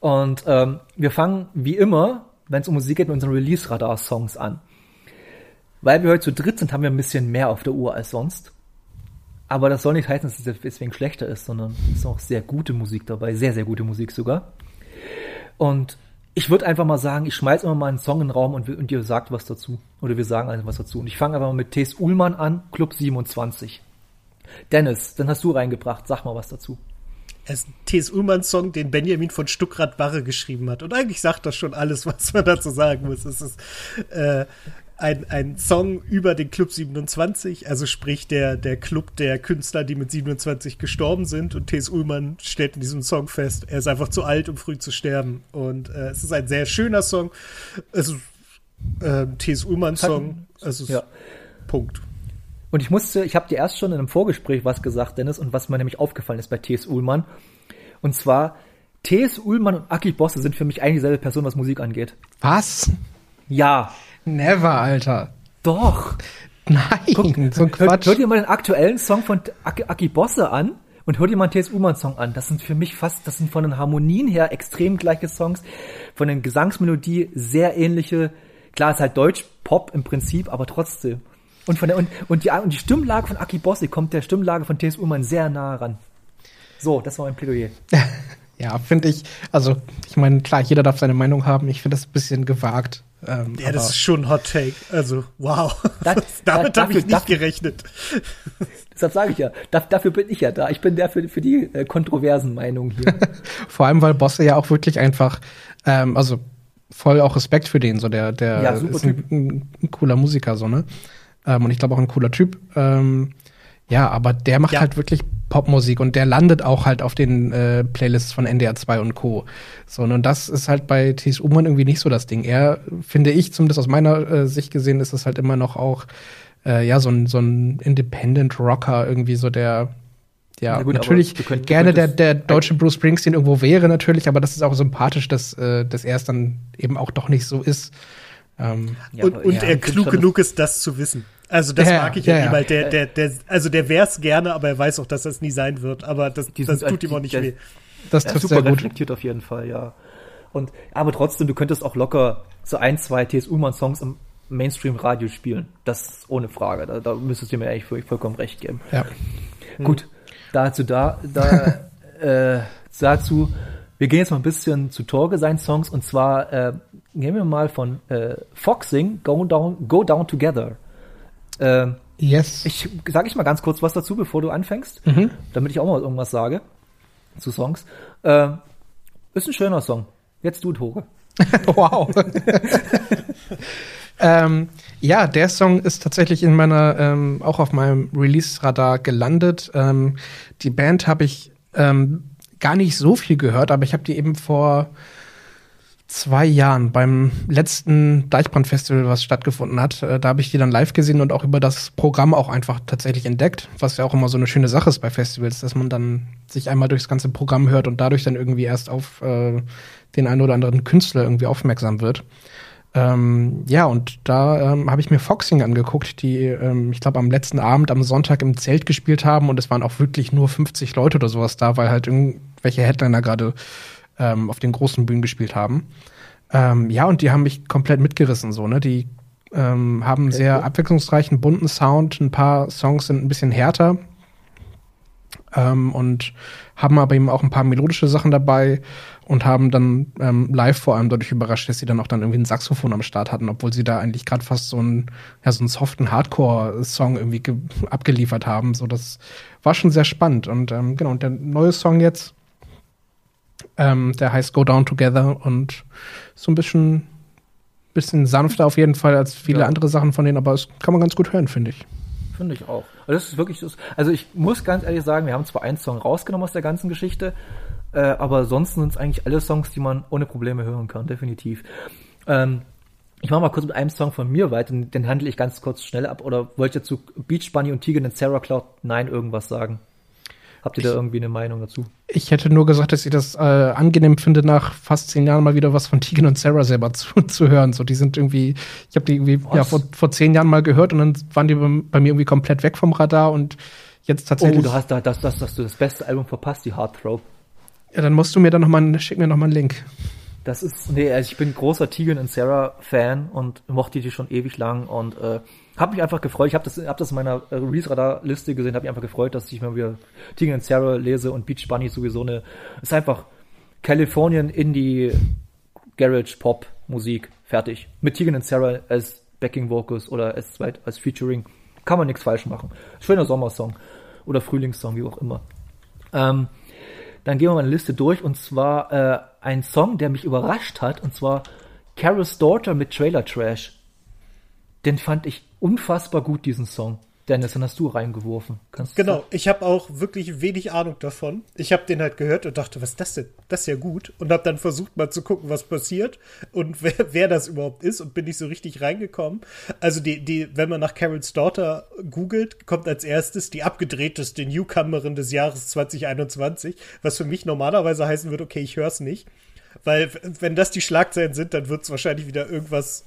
Und ähm, wir fangen wie immer, wenn es um Musik geht, mit unseren Release-Radar-Songs an. Weil wir heute zu dritt sind, haben wir ein bisschen mehr auf der Uhr als sonst. Aber das soll nicht heißen, dass es deswegen schlechter ist, sondern es ist auch sehr gute Musik dabei, sehr, sehr gute Musik sogar. Und ich würde einfach mal sagen, ich schmeiß immer mal einen Song in den Raum und, wir- und ihr sagt was dazu. Oder wir sagen einfach was dazu. Und ich fange einfach mal mit Thes Ullmann an, Club 27. Dennis, dann hast du reingebracht, sag mal was dazu. Es ist ein T.S. Ullmann-Song, den Benjamin von Stuckrad-Barre geschrieben hat. Und eigentlich sagt das schon alles, was man dazu sagen muss. Es ist äh, ein, ein Song über den Club 27, also sprich der, der Club der Künstler, die mit 27 gestorben sind. Und T.S. Ullmann stellt in diesem Song fest, er ist einfach zu alt, um früh zu sterben. Und äh, es ist ein sehr schöner Song. Es ist äh, T.S. Ullmann-Song. Also Ja. Punkt. Und ich musste, ich habe dir erst schon in einem Vorgespräch was gesagt, Dennis, und was mir nämlich aufgefallen ist bei T.S. Ullmann. Und zwar, T.S. Ullmann und Aki Bosse sind für mich eigentlich dieselbe Person, was Musik angeht. Was? Ja, Never, Alter. doch. Nein, so ein Hört, Quatsch. hört ihr mal den aktuellen Song von Aki, Aki Bosse an und hört ihr mal einen T.S. Ullmann Song an. Das sind für mich fast, das sind von den Harmonien her extrem gleiche Songs, von den Gesangsmelodie sehr ähnliche. Klar, ist halt Deutsch, Pop im Prinzip, aber trotzdem. Und von der, und, und die, und die Stimmlage von Aki Bosse kommt der Stimmlage von T.S. Ullmann sehr nah ran. So, das war mein Plädoyer. Ja, finde ich, also ich meine, klar, jeder darf seine Meinung haben. Ich finde das ein bisschen gewagt. Ähm, Ja, aber das ist schon ein Hot Take. Also, wow. Da- Damit da- habe dafür- ich nicht dafür- gerechnet. Deshalb sage ich ja, da, dafür bin ich ja da. Ich bin der für, für die äh, kontroversen Meinungen hier. vor allem, weil Bosse ja auch wirklich einfach, ähm, also voll auch Respekt für den, so der, der Ja, super ist ein, ein, ein cooler Musiker, so, ne? Ähm, und ich glaube auch ein cooler Typ. Ähm, ja, aber der macht Ja. halt wirklich Popmusik und der landet auch halt auf den äh, Playlists von NDR 2 und Co. So, und das ist halt bei T.S. Ullmann irgendwie nicht so das Ding. Er, finde ich, zumindest aus meiner äh, Sicht gesehen, ist es halt immer noch auch, äh, ja, so ein, so ein Independent Rocker, irgendwie so der, ja, Na gut, natürlich könnt- gerne der, der deutsche Bruce Springsteen irgendwo wäre natürlich, aber das ist auch sympathisch, dass, äh, dass er es dann eben auch doch nicht so ist. Ähm, Ja, und und ja, er klug genug ist, das zu wissen. Also das Ja, mag ich ja, ja, nie, ja. weil der, der, der, also der wär's gerne, aber er weiß auch, dass das nie sein wird. Aber das, das sind- tut ihm auch nicht der- weh. das trifft super sehr gut. reflektiert auf jeden Fall, ja. Und aber trotzdem, du könntest auch locker so ein, zwei T.S. Ullmann Songs im Mainstream-Radio spielen. Das ist ohne Frage. Da, da müsstest du mir eigentlich voll- vollkommen recht geben. Ja. Gut, dazu da, da äh, dazu. Wir gehen jetzt mal ein bisschen zu Torge seinen Songs und zwar äh, nehmen wir mal von äh, Foxing Go Down Go Down Together. Ähm, Yes. ich sage ich mal ganz kurz was dazu, bevor du anfängst, damit ich auch mal irgendwas sage zu Songs. Ähm, ist ein schöner Song. Jetzt du, Tore. wow. ähm, ja, der Song ist tatsächlich in meiner, ähm, auch auf meinem Release-Radar gelandet. Ähm, die Band habe ich ähm, gar nicht so viel gehört, aber ich habe die eben vor zwei Jahren beim letzten Deichbrand-Festival, was stattgefunden hat, äh, da habe ich die dann live gesehen und auch über das Programm auch einfach tatsächlich entdeckt, was ja auch immer so eine schöne Sache ist bei Festivals, dass man dann sich einmal durchs ganze Programm hört und dadurch dann irgendwie erst auf äh, den einen oder anderen Künstler irgendwie aufmerksam wird. Ähm, ja, und da ähm, habe ich mir Foxing angeguckt, die, ähm, ich glaube, am letzten Abend am Sonntag im Zelt gespielt haben und es waren auch wirklich nur 50 Leute oder sowas da, weil halt irgendwelche Headliner gerade ähm, auf den großen Bühnen gespielt haben. Ähm, ja, und die haben mich komplett mitgerissen, so, ne? Die ähm, haben einen sehr abwechslungsreichen, bunten Sound. Ein paar Songs sind ein bisschen härter. ähm, und haben aber eben auch ein paar melodische Sachen dabei und haben dann ähm, live vor allem dadurch überrascht, dass sie dann auch dann irgendwie ein Saxophon am Start hatten, obwohl sie da eigentlich gerade fast so einen, ja, so einen soften Hardcore-Song irgendwie abgeliefert haben. So, das war schon sehr spannend. Und ähm, genau, und der neue Song jetzt, ähm, der heißt Go Down Together und so ein bisschen, bisschen sanfter auf jeden Fall als viele Ja. andere Sachen von denen, aber es kann man ganz gut hören, finde ich. Finde ich auch. Also das ist wirklich, also ich muss ganz ehrlich sagen, wir haben zwar einen Song rausgenommen aus der ganzen Geschichte, äh, aber sonst sind es eigentlich alle Songs, die man ohne Probleme hören kann, definitiv. Ähm, ich mache mal kurz mit einem Song von mir weiter, den, handle ich ganz kurz schnell ab. Oder wollt ihr zu Beach Bunny und Tegan und Sarah Cloud 9 irgendwas sagen? Habt ihr da irgendwie eine Meinung dazu? Ich hätte nur gesagt, dass ich das äh, angenehm finde, nach fast zehn Jahren mal wieder was von Tegan und Sarah selber zu, zu hören. So, die sind irgendwie, ich habe die irgendwie ja, vor, vor zehn Jahren mal gehört und dann waren die bei, mir irgendwie komplett weg vom Radar und jetzt Oh, tatsächlich. du hast da, das, das, hast du das beste Album verpasst, die Heartthrob. ja, dann musst du mir dann noch mal, einen- schick mir noch mal einen Link. Das ist, nee, also ich bin großer Tegan und Sarah Fan und mochte die schon ewig lang und äh, habe mich einfach gefreut. Ich habe das, hab das in meiner äh, Release-Radar-Liste gesehen, habe mich einfach gefreut, dass ich mal wieder Tegan und Sarah lese und Beach Bunny sowieso eine, ist einfach Californian Indie Garage Pop Musik fertig. Mit Tegan und Sarah als Backing Vocals oder als zweit, als Featuring kann man nichts falsch machen. Schöner Sommersong oder Frühlingssong, wie auch immer. Ähm, dann gehen wir mal eine Liste durch und zwar äh, ein Song, der mich überrascht hat und zwar Carol's Daughter mit Trailer Trash. Den fand ich unfassbar gut, diesen Song. Dennis, den hast du reingeworfen. Kannst Genau, ich habe auch wirklich wenig Ahnung davon. Ich habe den halt gehört und dachte, was ist das denn? Das ist ja gut. Und habe dann versucht mal zu gucken, was passiert und wer, wer das überhaupt ist und bin nicht so richtig reingekommen. Also die, die, wenn man nach Carol's Daughter googelt, kommt als erstes die abgedrehteste Newcomerin des Jahres 2021, was für mich normalerweise heißen würde, okay, ich höre es nicht. Weil wenn das die Schlagzeilen sind, dann wird es wahrscheinlich wieder irgendwas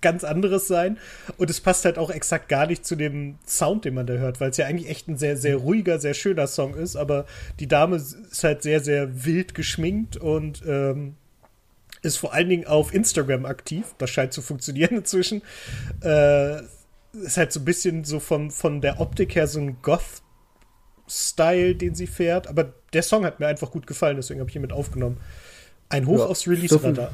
ganz anderes sein. Und es passt halt auch exakt gar nicht zu dem Sound, den man da hört, weil es ja eigentlich echt ein sehr, sehr ruhiger, sehr schöner Song ist. Aber die Dame ist halt sehr, sehr wild geschminkt und ähm, ist vor allen Dingen auf Instagram aktiv. Das scheint zu funktionieren inzwischen. Äh, ist halt so ein bisschen so von, von der Optik her so ein Goth-Style, den sie fährt. Aber der Song hat mir einfach gut gefallen, deswegen habe ich ihn mit aufgenommen. Ein Hoch Ja, aufs Release-Radar.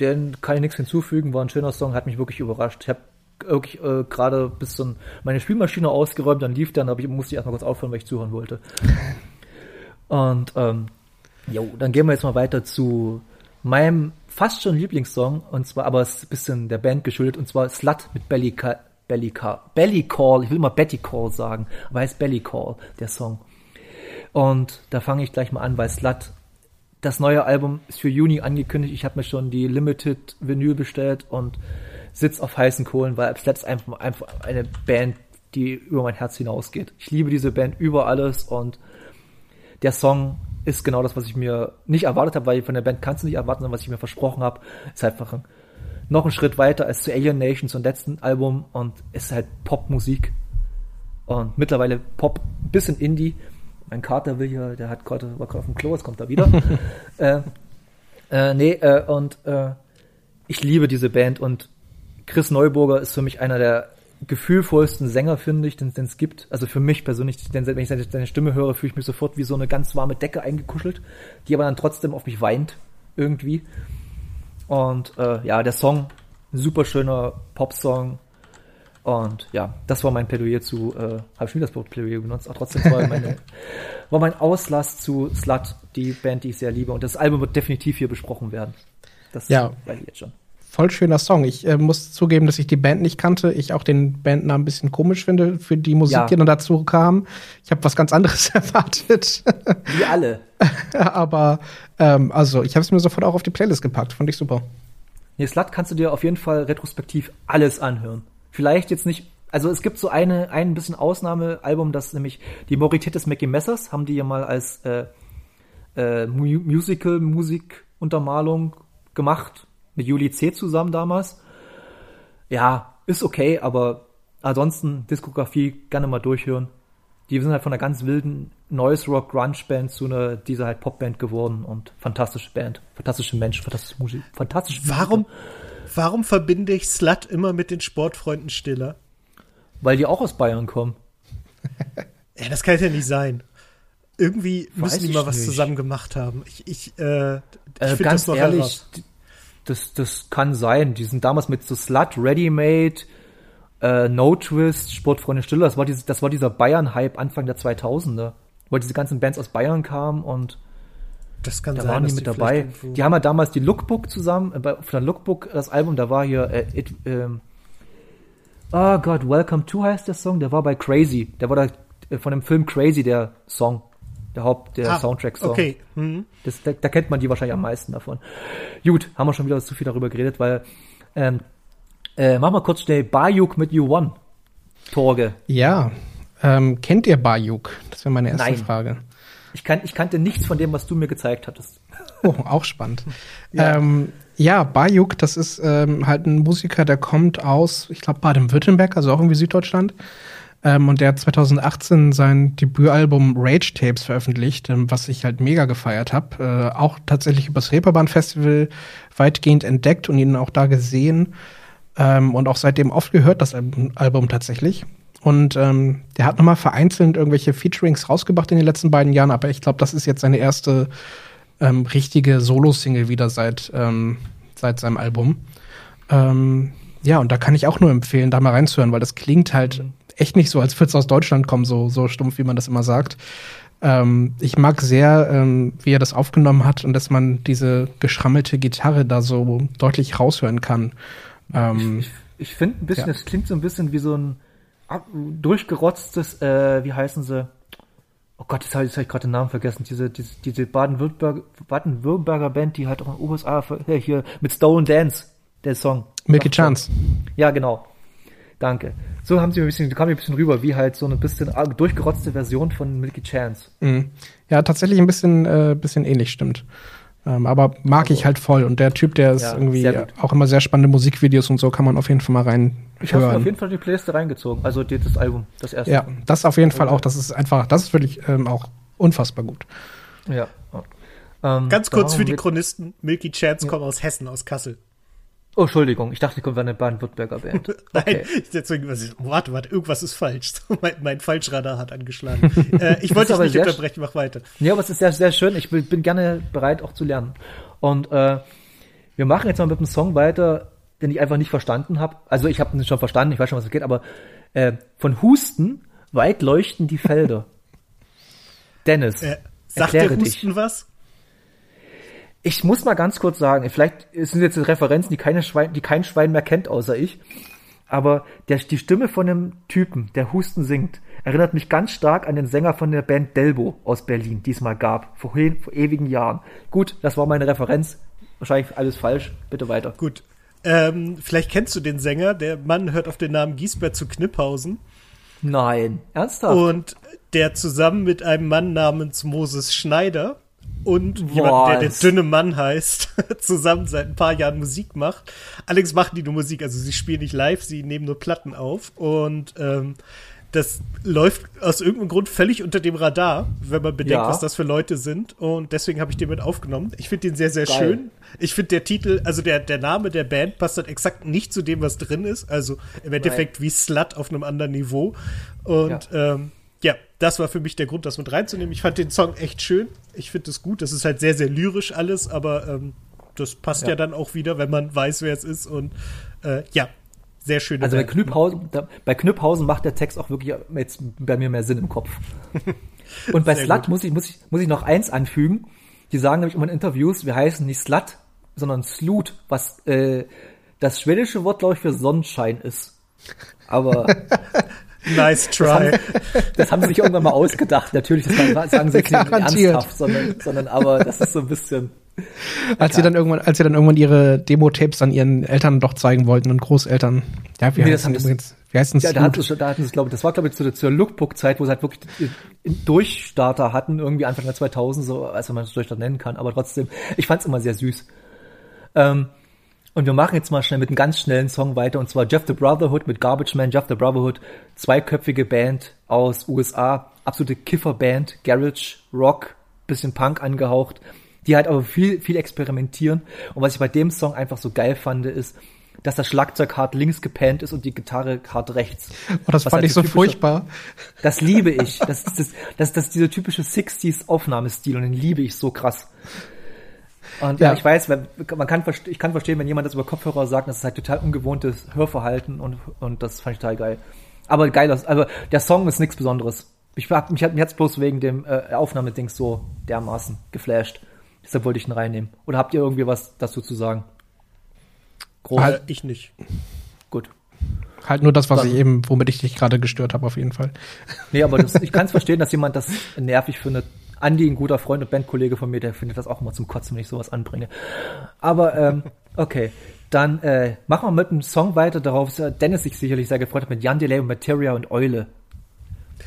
Den kann ich nichts hinzufügen, war ein schöner Song, hat mich wirklich überrascht. Ich habe wirklich äh, gerade bis so meine Spielmaschine ausgeräumt, dann lief der, dann hab ich, musste ich erstmal kurz aufhören, weil ich zuhören wollte. Und ähm, jo, dann gehen wir jetzt mal weiter zu meinem fast schon Lieblingssong, und zwar, aber es ist ein bisschen der Band geschuldet, und zwar Slut mit Belly, Ca Belly, Ca Belly Call, ich will mal Betty Call sagen, aber heißt Belly Call, der Song. Und da fange ich gleich mal an, weil Slut das neue Album ist für Juni angekündigt. Ich habe mir schon die Limited Vinyl bestellt und sitz auf heißen Kohlen, weil ist einfach, einfach eine Band, die über mein Herz hinausgeht. Ich liebe diese Band über alles und der Song ist genau das, was ich mir nicht erwartet habe, weil von der Band kannst du nicht erwarten, sondern was ich mir versprochen habe. Ist einfach ein, noch ein Schritt weiter als zu Alien Nation, zum letzten Album und ist halt Popmusik und mittlerweile Pop, bisschen Indie. Mein Kater will hier, der hat gerade, war gerade auf dem Klo, jetzt kommt er wieder. äh, äh, nee, äh, und äh, ich liebe diese Band und Chris Neuburger ist für mich einer der gefühlvollsten Sänger, finde ich, den es gibt. Also für mich persönlich, denn wenn ich seine, seine Stimme höre, fühle ich mich sofort wie so eine ganz warme Decke eingekuschelt, die aber dann trotzdem auf mich weint, irgendwie. Und äh, ja, der Song, ein super schöner Popsong. Und ja, das war mein Plädoyer zu, äh, habe ich wieder das Wort Plädoyer benutzt, aber trotzdem war, meine, war mein Auslass zu Slut, die Band, die ich sehr liebe. Und das Album wird definitiv hier besprochen werden. Das Ja. weiß ich jetzt schon. Voll schöner Song. Ich äh, muss zugeben, dass ich die Band nicht kannte. Ich auch den Bandnamen ein bisschen komisch finde für die Musik, Ja. die dann dazu kam. Ich habe was ganz anderes erwartet. Wie alle. Aber ähm, also, ich habe es mir sofort auch auf die Playlist gepackt. Fand ich super. Nee, Slut kannst du dir auf jeden Fall retrospektiv alles anhören. Vielleicht jetzt nicht, also es gibt so eine, ein bisschen Ausnahmealbum, das nämlich die Morität des Mackie Messers haben die ja mal als äh, äh, Mu Musical, Musikuntermalung gemacht, mit Juli C. zusammen damals. Ja, ist okay, aber ansonsten Diskografie gerne mal durchhören. Die sind halt von einer ganz wilden Noise Rock Grunge Band zu einer dieser halt Popband geworden und fantastische Band, fantastische Menschen, fantastische Musik, fantastische Warum, warum verbinde ich Slut immer mit den Sportfreunden Stiller? Weil die auch aus Bayern kommen. Ja, das kann ja nicht sein. Irgendwie Weiß müssen die mal was nicht. zusammen gemacht haben. Ich, ich, äh, ich Äh, finde ganz das ehrlich, das, das kann sein. Die sind damals mit so Slut, Ready Made, äh, No Twist, Sportfreunde Stille, das war, dieses, das war dieser Bayern-Hype Anfang der 2000er, wo diese ganzen Bands aus Bayern kamen und Das kann da sein, waren die mit vielleicht dabei. Die haben ja damals die Lookbook zusammen, äh, bei, von der Lookbook, das Album, da war hier, äh, it, ähm, oh Gott, Welcome to heißt der Song, der war bei Crazy, der war da äh, von dem Film Crazy, der Song, der Haupt, der Ah, Soundtrack-Song. Okay. Mhm. Das, da, da kennt man die wahrscheinlich am meisten davon. Gut, haben wir schon wieder zu viel darüber geredet, weil ähm, äh, mach mal kurz schnell Bayuk mit You One. Torge. Ja. Ähm, kennt ihr Bayuk? Das wäre meine erste Nein. Frage. Ich, kann, ich kannte nichts von dem, was du mir gezeigt hattest. Oh, auch spannend. ja, ähm, ja Bayuk, das ist ähm, halt ein Musiker, der kommt aus, ich glaube, Baden-Württemberg, also auch irgendwie Süddeutschland. Ähm, und der hat 2018 sein Debütalbum Rage Tapes veröffentlicht, ähm, was ich halt mega gefeiert habe. Äh, auch tatsächlich übers Reeperbahn Festival weitgehend entdeckt und ihn auch da gesehen. Ähm, und auch seitdem oft gehört, das Album, Album tatsächlich. Und ähm, der hat nochmal vereinzelt irgendwelche Featurings rausgebracht in den letzten beiden Jahren, aber ich glaube, das ist jetzt seine erste ähm, richtige Solo-Single wieder seit, ähm, seit seinem Album. Ähm, ja, und da kann ich auch nur empfehlen, da mal reinzuhören, weil das klingt halt echt nicht so, als würde es aus Deutschland kommen, so, so stumpf, wie man das immer sagt. Ähm, ich mag sehr, ähm, wie er das aufgenommen hat und dass man diese geschrammelte Gitarre da so deutlich raushören kann. Ähm, Ich, ich finde ein bisschen, ja. das klingt so ein bisschen wie so ein durchgerotztes, äh, wie heißen sie? Oh Gott, jetzt habe ich, hab ich gerade den Namen vergessen. Diese, diese, diese Baden-Württemberger Baden Band, die halt auch in den USA, äh, hier mit Stolen Dance, der Song. Milky. Chance. Ja, genau. Danke. So haben sie mir ein bisschen, kam mir ein bisschen rüber, wie halt so eine bisschen durchgerotzte Version von Milky Chance. Mhm. Ja, tatsächlich ein bisschen, äh, bisschen ähnlich, stimmt. Ähm, aber mag ich halt voll. Und der Typ, der ist Ja, irgendwie auch immer sehr spannende Musikvideos und so, kann man auf jeden Fall mal reinhören. Ich habe auf jeden Fall die Playlist reingezogen, also die, das Album, das erste. Ja, das auf jeden Fall auch. Das ist einfach, das ist wirklich ähm, auch unfassbar gut. ja. Ähm, Ganz kurz für die Chronisten. Milky Chance kommen aus Hessen, aus Kassel. Oh, Entschuldigung, ich dachte, kommt von eine Baden-Württemberger Band. Nein, deswegen, was ich, warte, warte, irgendwas ist falsch. mein, mein Falschradar hat angeschlagen. äh, ich wollte dich aber nicht unterbrechen, mach weiter. Ja, aber es ist sehr, sehr schön. Ich will, bin gerne bereit, auch zu lernen. Und äh, wir machen jetzt mal mit einem Song weiter, den ich einfach nicht verstanden habe. Also ich habe ihn schon verstanden, ich weiß schon, was es geht, aber äh, von Husten weit leuchten die Felder. Dennis, Äh, sagt der erkläre dich. Husten was? Ich muss mal ganz kurz sagen, vielleicht sind jetzt Referenzen, die, keine Schwein, die kein Schwein mehr kennt, außer ich. Aber der, die Stimme von dem Typen, der Husten singt, erinnert mich ganz stark an den Sänger von der Band Delbo aus Berlin, die es mal gab, vor, vor ewigen Jahren. Gut, das war meine Referenz. Wahrscheinlich alles falsch. Bitte weiter. Gut. Ähm, vielleicht kennst du den Sänger. Der Mann hört auf den Namen Giesbert zu Kniphausen. Nein, ernsthaft? Und der zusammen mit einem Mann namens Moses Schneider und jemand, der der dünne Mann heißt, zusammen seit ein paar Jahren Musik macht. Allerdings machen die nur Musik, also sie spielen nicht live, sie nehmen nur Platten auf und ähm, das läuft aus irgendeinem Grund völlig unter dem Radar, wenn man bedenkt, Ja. was das für Leute sind. Und deswegen habe ich den mit aufgenommen. Ich finde den sehr, sehr Geil. schön. Ich finde der Titel, also der, der Name der Band passt halt exakt nicht zu dem, was drin ist. Also im Endeffekt wie Slut auf einem anderen Niveau. Und ähm, ja, das war für mich der Grund, das mit reinzunehmen. Ich fand den Song echt schön. Ich finde es gut. Das ist halt sehr, sehr lyrisch alles, aber ähm, das passt ja. Ja. dann auch wieder, wenn man weiß, wer es ist. Und äh, ja, sehr schön. Also bei Knüpphausen, da, bei Knüpphausen macht der Text auch wirklich jetzt bei mir mehr Sinn im Kopf. Und bei Slut gut. muss ich, muss, ich, muss ich noch eins anfügen. Die sagen nämlich immer in Interviews, wir heißen nicht Slut, sondern Slut, was äh, das schwedische Wort, glaube ich, für Sonnenschein ist. Aber Nice try. das haben sie sich irgendwann mal ausgedacht. Natürlich, das sagen sie jetzt nicht ernsthaft, sondern, sondern aber das ist so ein bisschen. Als sie dann irgendwann, als sie dann irgendwann ihre Demo-Tapes dann ihren Eltern doch zeigen wollten und Großeltern. Ja, wie Nee, heißt das das haben das- übrigens? Wie heißt denn Ja, da hatten sie, schon- da hatten sie, glaube ich, das war, glaube ich, zu der, zur Lookbook-Zeit, wo sie halt wirklich Durchstarter hatten, irgendwie Anfang der 2000, so, als man es Durchstarter nennen kann, aber trotzdem, ich fand's immer sehr süß. Ähm, und wir machen jetzt mal schnell mit einem ganz schnellen Song weiter, und zwar Jeff the Brotherhood mit Garbage Man, Jeff the Brotherhood, zweiköpfige Band aus USA, absolute Kifferband, Garage, Rock, bisschen Punk angehaucht, die halt aber viel, viel experimentieren. Und was ich bei dem Song einfach so geil fand, ist, dass das Schlagzeug hart links gepennt ist und die Gitarre hart rechts. Oh, das Was fand halt ich so typische- furchtbar. Das liebe ich. Das, das, das, das, dieser typische 60s Aufnahmestil und den liebe ich so krass. Und ja, Ja. ich weiß, man kann, ich kann verstehen, wenn jemand das über Kopfhörer sagt, das ist halt total ungewohntes Hörverhalten und, und das fand ich total geil. Aber geil, das- also der Song ist nichts Besonderes. Ich hab, mich hat mir jetzt bloß wegen dem äh, Aufnahmedings so dermaßen geflasht. Deshalb wollte ich ihn reinnehmen. Oder habt ihr irgendwie was dazu zu sagen? Groß. Äh, ich nicht. Gut. Halt nur das, was Dann- ich eben, womit ich dich gerade gestört habe, auf jeden Fall. Nee, aber das, ich kann es verstehen, dass jemand das nervig findet. Andi, ein guter Freund und Bandkollege von mir, der findet das auch immer zum Kotzen, wenn ich sowas anbringe. Aber ähm, okay, dann äh, machen wir mit einem Song weiter, darauf ja Dennis sich sicherlich sehr gefreut hat, mit Jan Delay und Materia und Eule.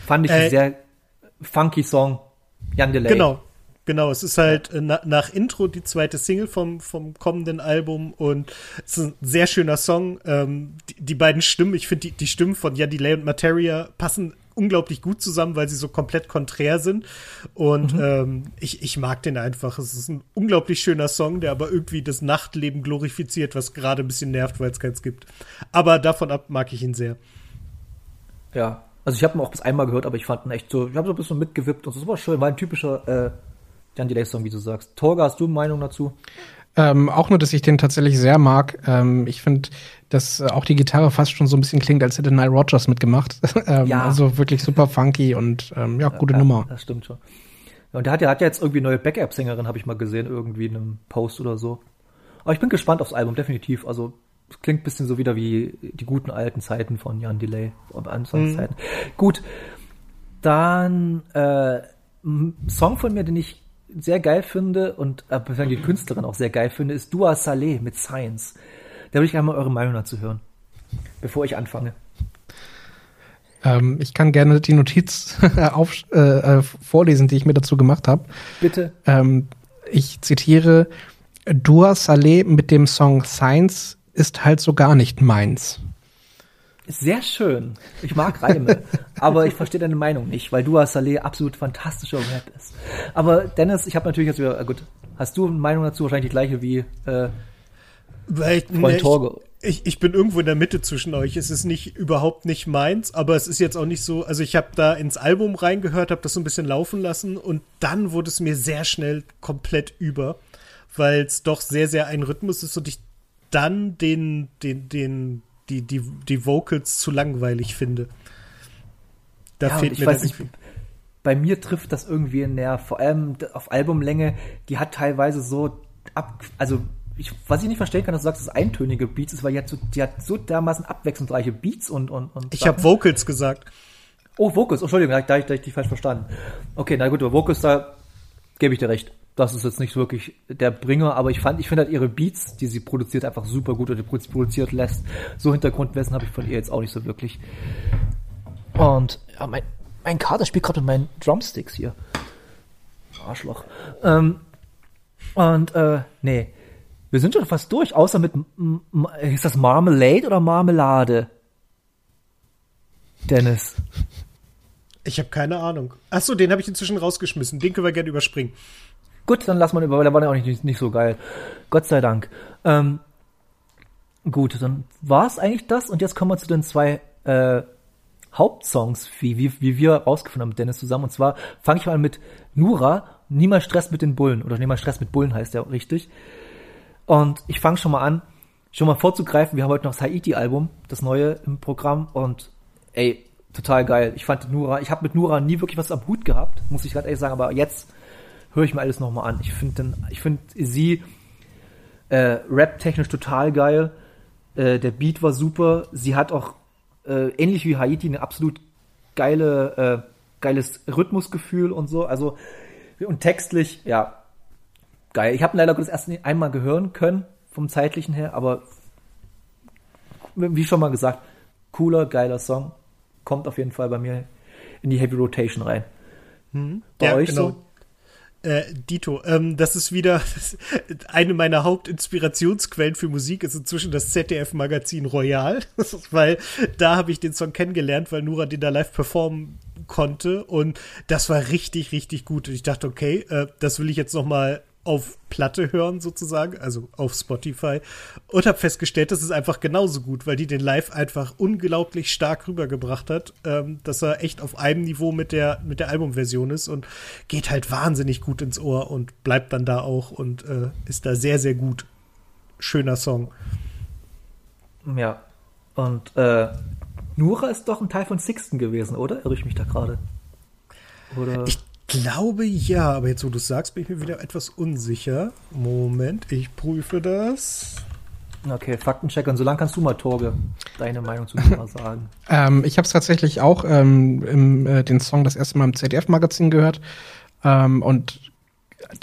Fand ich Äh, ein sehr funky Song. Jan Delay. Genau. Genau, es ist halt äh, na, nach Intro die zweite Single vom, vom kommenden Album und es ist ein sehr schöner Song. Ähm, die, die beiden Stimmen, ich finde, die, die Stimmen von Ja Delay und Materia passen unglaublich gut zusammen, weil sie so komplett konträr sind. Und ähm, ich, ich mag den einfach. Es ist ein unglaublich schöner Song, der aber irgendwie das Nachtleben glorifiziert, was gerade ein bisschen nervt, weil es keins gibt. Aber davon ab mag ich ihn sehr. Ja. Also ich habe ihn auch bis einmal gehört, aber ich fand ihn echt so, ich habe so ein bisschen mitgewippt und so, das war schön, war ein typischer äh, Jan Delay Song, wie du sagst. Torga, hast du eine Meinung dazu? Ähm, auch nur, dass ich den tatsächlich sehr mag. Ähm, ich finde, dass äh, auch die Gitarre fast schon so ein bisschen klingt, als hätte Nile Rodgers mitgemacht. ähm, Ja. Also wirklich super funky und ähm, ja, gute ja, Nummer. Das stimmt schon. Ja, und der hat ja, hat ja jetzt irgendwie neue Backup-Sängerin, habe ich mal gesehen, irgendwie in einem Post oder so. Aber ich bin gespannt aufs Album, definitiv. Also es klingt ein bisschen so wieder wie die guten alten Zeiten von Jan Delay, und Anfangszeiten. Gut, dann äh, ein Song von mir, den ich sehr geil finde und äh, die Künstlerin auch sehr geil finde, ist Dua Saleh mit Science. Da will ich einmal eure Meinung dazu hören, bevor ich anfange. Ähm, ich kann gerne die Notiz auf, äh, äh, vorlesen, die ich mir dazu gemacht habe. Bitte. Ähm, ich zitiere: Dua Saleh mit dem Song Science ist halt so gar nicht meins. Sehr schön. Ich mag Reime, aber ich verstehe deine Meinung nicht, weil Dua Saleh absolut fantastischer Rap ist. Aber Dennis, ich habe natürlich jetzt wieder, äh, gut, hast du eine Meinung dazu? Wahrscheinlich die gleiche wie äh, Weil, Freund ne, Torge. ich, ich, ich bin irgendwo in der Mitte zwischen euch. Es ist nicht überhaupt nicht meins, aber es ist jetzt auch nicht so. Also ich habe da ins Album reingehört, habe das so ein bisschen laufen lassen und dann wurde es mir sehr schnell komplett über, weil es doch sehr sehr ein Rhythmus ist und ich dann den den den die die die Vocals zu langweilig finde. Da Ja, fehlt ich mir weiß nicht, bei mir trifft das irgendwie in der, vor allem auf Albumlänge, die hat teilweise so ab, also ich, was ich nicht verstehen kann, dass du sagst, dass es eintönige Beats ist, weil die hat so, die hat so dermaßen abwechslungsreiche Beats und, und, und Ich habe Vocals gesagt. Oh, Vocals, oh, Entschuldigung, da, da, da hab ich dich falsch verstanden. Okay, na gut, aber Vocals, da gebe ich dir recht. Das ist jetzt nicht wirklich der Bringer, aber ich fand, ich finde halt ihre Beats, die sie produziert, einfach super gut oder produ- produziert lässt. So Hintergrundwissen habe ich von ihr jetzt auch nicht so wirklich. Und ja, mein, mein Kater spielt gerade mit meinen Drumsticks hier. Arschloch. Ähm, und äh, nee, wir sind schon fast durch, außer mit, ist das Marmalade oder Marmelade? Dennis. Ich habe keine Ahnung. Ach so, den habe ich inzwischen rausgeschmissen. Den können wir gerne überspringen. Gut, dann lass mal über, weil der war ja auch nicht, nicht so geil. Gott sei Dank. Ähm, gut, dann war es eigentlich das und jetzt kommen wir zu den zwei äh, Hauptsongs, wie, wie, wie wir rausgefunden haben mit Dennis zusammen. Und zwar fange ich mal mit Nura, Niemals Stress mit den Bullen. Oder Niemals Stress mit Bullen heißt der richtig. Und ich fange schon mal an, schon mal vorzugreifen. Wir haben heute noch das Haiti-Album, das neue im Programm. Und ey, total geil. Ich fand Nura, ich habe mit Nura nie wirklich was am Hut gehabt, muss ich gerade ehrlich sagen. Aber jetzt höre ich mir alles nochmal an. Ich finde ich finde sie äh, rap-technisch total geil. Äh, der Beat war super. Sie hat auch äh, ähnlich wie Haiti eine absolut geile, äh, geiles Rhythmusgefühl und so. Also und textlich, ja, geil. Ich habe leider Gottes erst nie einmal gehören können vom zeitlichen her, aber wie schon mal gesagt, cooler, geiler Song. Kommt auf jeden Fall bei mir in die Heavy Rotation rein. Bei euch so? Äh, Dito, ähm, das ist wieder eine meiner Hauptinspirationsquellen für Musik, ist inzwischen das ZDF-Magazin Royal, weil da habe ich den Song kennengelernt, weil Nura den da live performen konnte und das war richtig, richtig gut. Und ich dachte, okay, äh, das will ich jetzt noch mal auf Platte hören sozusagen, also auf Spotify und habe festgestellt, das ist einfach genauso gut, weil die den Live einfach unglaublich stark rübergebracht hat, ähm, dass er echt auf einem Niveau mit der mit der Albumversion ist und geht halt wahnsinnig gut ins Ohr und bleibt dann da auch und äh, ist da sehr sehr gut. Schöner Song. Ja. Und äh, Nura ist doch ein Teil von Sixten gewesen, oder? Irre ich mich da gerade? Oder? Ich glaube ja, aber jetzt, wo du sagst, bin ich mir wieder etwas unsicher. Moment, ich prüfe das. Okay, Faktencheck. Und solange kannst du mal, Torge, deine Meinung zu Nura sagen. ähm, ich habe es tatsächlich auch ähm, im, äh, den Song das erste Mal im ZDF-Magazin gehört. Ähm, und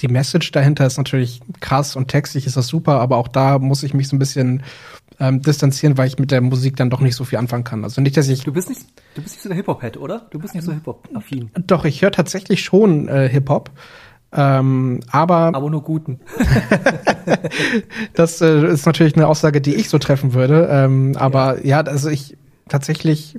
die Message dahinter ist natürlich krass und textlich ist das super, aber auch da muss ich mich so ein bisschen ähm, distanzieren, weil ich mit der Musik dann doch nicht so viel anfangen kann. Also nicht, dass ich. Du bist nicht, du bist nicht so der Hip-Hop-Head, oder? Du bist nicht so Hip-Hop-affin. Doch, ich höre tatsächlich schon äh, Hip-Hop. Ähm, aber. Aber nur guten. das äh, ist natürlich eine Aussage, die ich so treffen würde. Ähm, aber ja. ja, also ich tatsächlich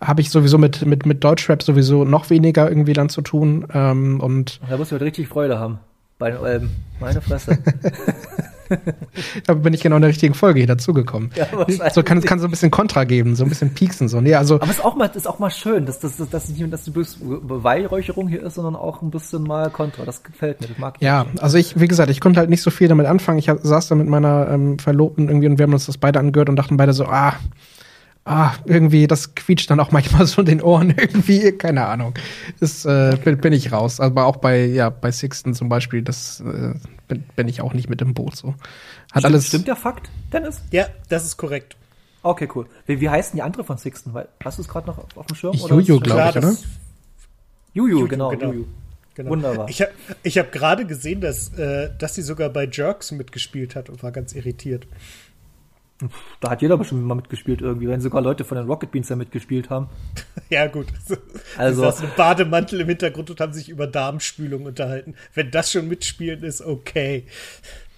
habe ich sowieso mit, mit, mit Deutschrap sowieso noch weniger irgendwie dann zu tun. Ähm, und da musst du halt richtig Freude haben. Bei den Alben. Meine Fresse. da bin ich genau in der richtigen Folge hier dazugekommen. Ja, so kann, kann so ein bisschen Kontra geben, so ein bisschen pieksen. So. Nee, also, Aber es ist auch mal, ist auch mal schön, dass, dass, dass, dass nicht dass die Beweihräucherung hier ist, sondern auch ein bisschen mal Kontra. Das gefällt mir, das mag ich. Ja, also ich, wie gesagt, ich konnte halt nicht so viel damit anfangen. Ich saß da mit meiner ähm, Verlobten irgendwie und wir haben uns das beide angehört und dachten beide so, ah, ah, irgendwie, das quietscht dann auch manchmal so in den Ohren irgendwie, keine Ahnung. Das äh, bin, bin, ich raus. Aber auch bei, ja, bei Sixten zum Beispiel, das äh, bin, bin, ich auch nicht mit im Boot so. Hat stimmt, alles. Stimmt der Fakt, Dennis? Ja, das ist korrekt. Okay, cool. Wie, wie heißt denn die andere von Sixten? Weil, hast du es gerade noch auf dem Schirm? Juju, glaube ich, oder? Juju, Juju, genau. genau. Juju. Genau. Wunderbar. Ich habe ich hab gerade gesehen, dass, äh, dass sie sogar bei Jerks mitgespielt hat und war ganz irritiert. Da hat jeder bestimmt mal mitgespielt irgendwie, wenn sogar Leute von den Rocket Beans da mitgespielt haben. Ja, gut. Also. Das ein Bademantel im Hintergrund und haben sich über Darmspülung unterhalten. Wenn das schon mitspielen ist, okay.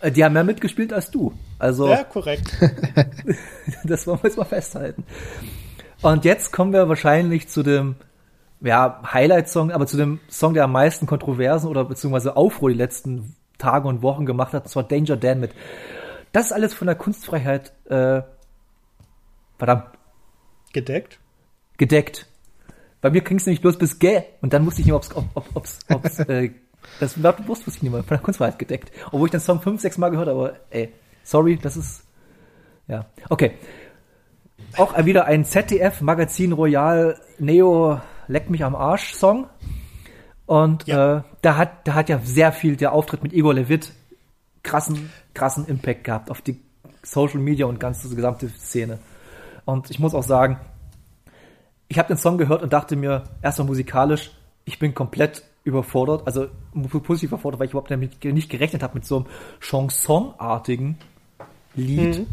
Äh, die haben mehr mitgespielt als du. Also. Ja, korrekt. das wollen wir jetzt mal festhalten. Und jetzt kommen wir wahrscheinlich zu dem, ja, Highlight-Song, aber zu dem Song, der am meisten Kontroversen oder beziehungsweise Aufruhr die letzten Tage und Wochen gemacht hat. Das war Danger Dan mit das ist alles von der Kunstfreiheit, äh, verdammt. Gedeckt? Gedeckt. Bei mir ging es nämlich bloß bis Gä und dann wusste ich nicht, ob's, ob, ob, ob's, ob's, äh, das bewusst, wusste ich nicht mehr, von der Kunstfreiheit gedeckt. Obwohl ich den Song fünf, sechs Mal gehört habe, aber ey, sorry, das ist, ja, okay. Auch wieder ein ZDF Magazin Royal Neo Leck mich am Arsch Song. Und ja. äh, da hat da hat ja sehr viel der Auftritt mit Igor Levit krassen, krassen Impact gehabt auf die Social Media und ganze gesamte Szene. Und ich muss auch sagen, ich habe den Song gehört und dachte mir, erstmal musikalisch, ich bin komplett überfordert, also positiv überfordert, weil ich überhaupt nicht gerechnet habe mit so einem Chanson-artigen Lied. Mhm.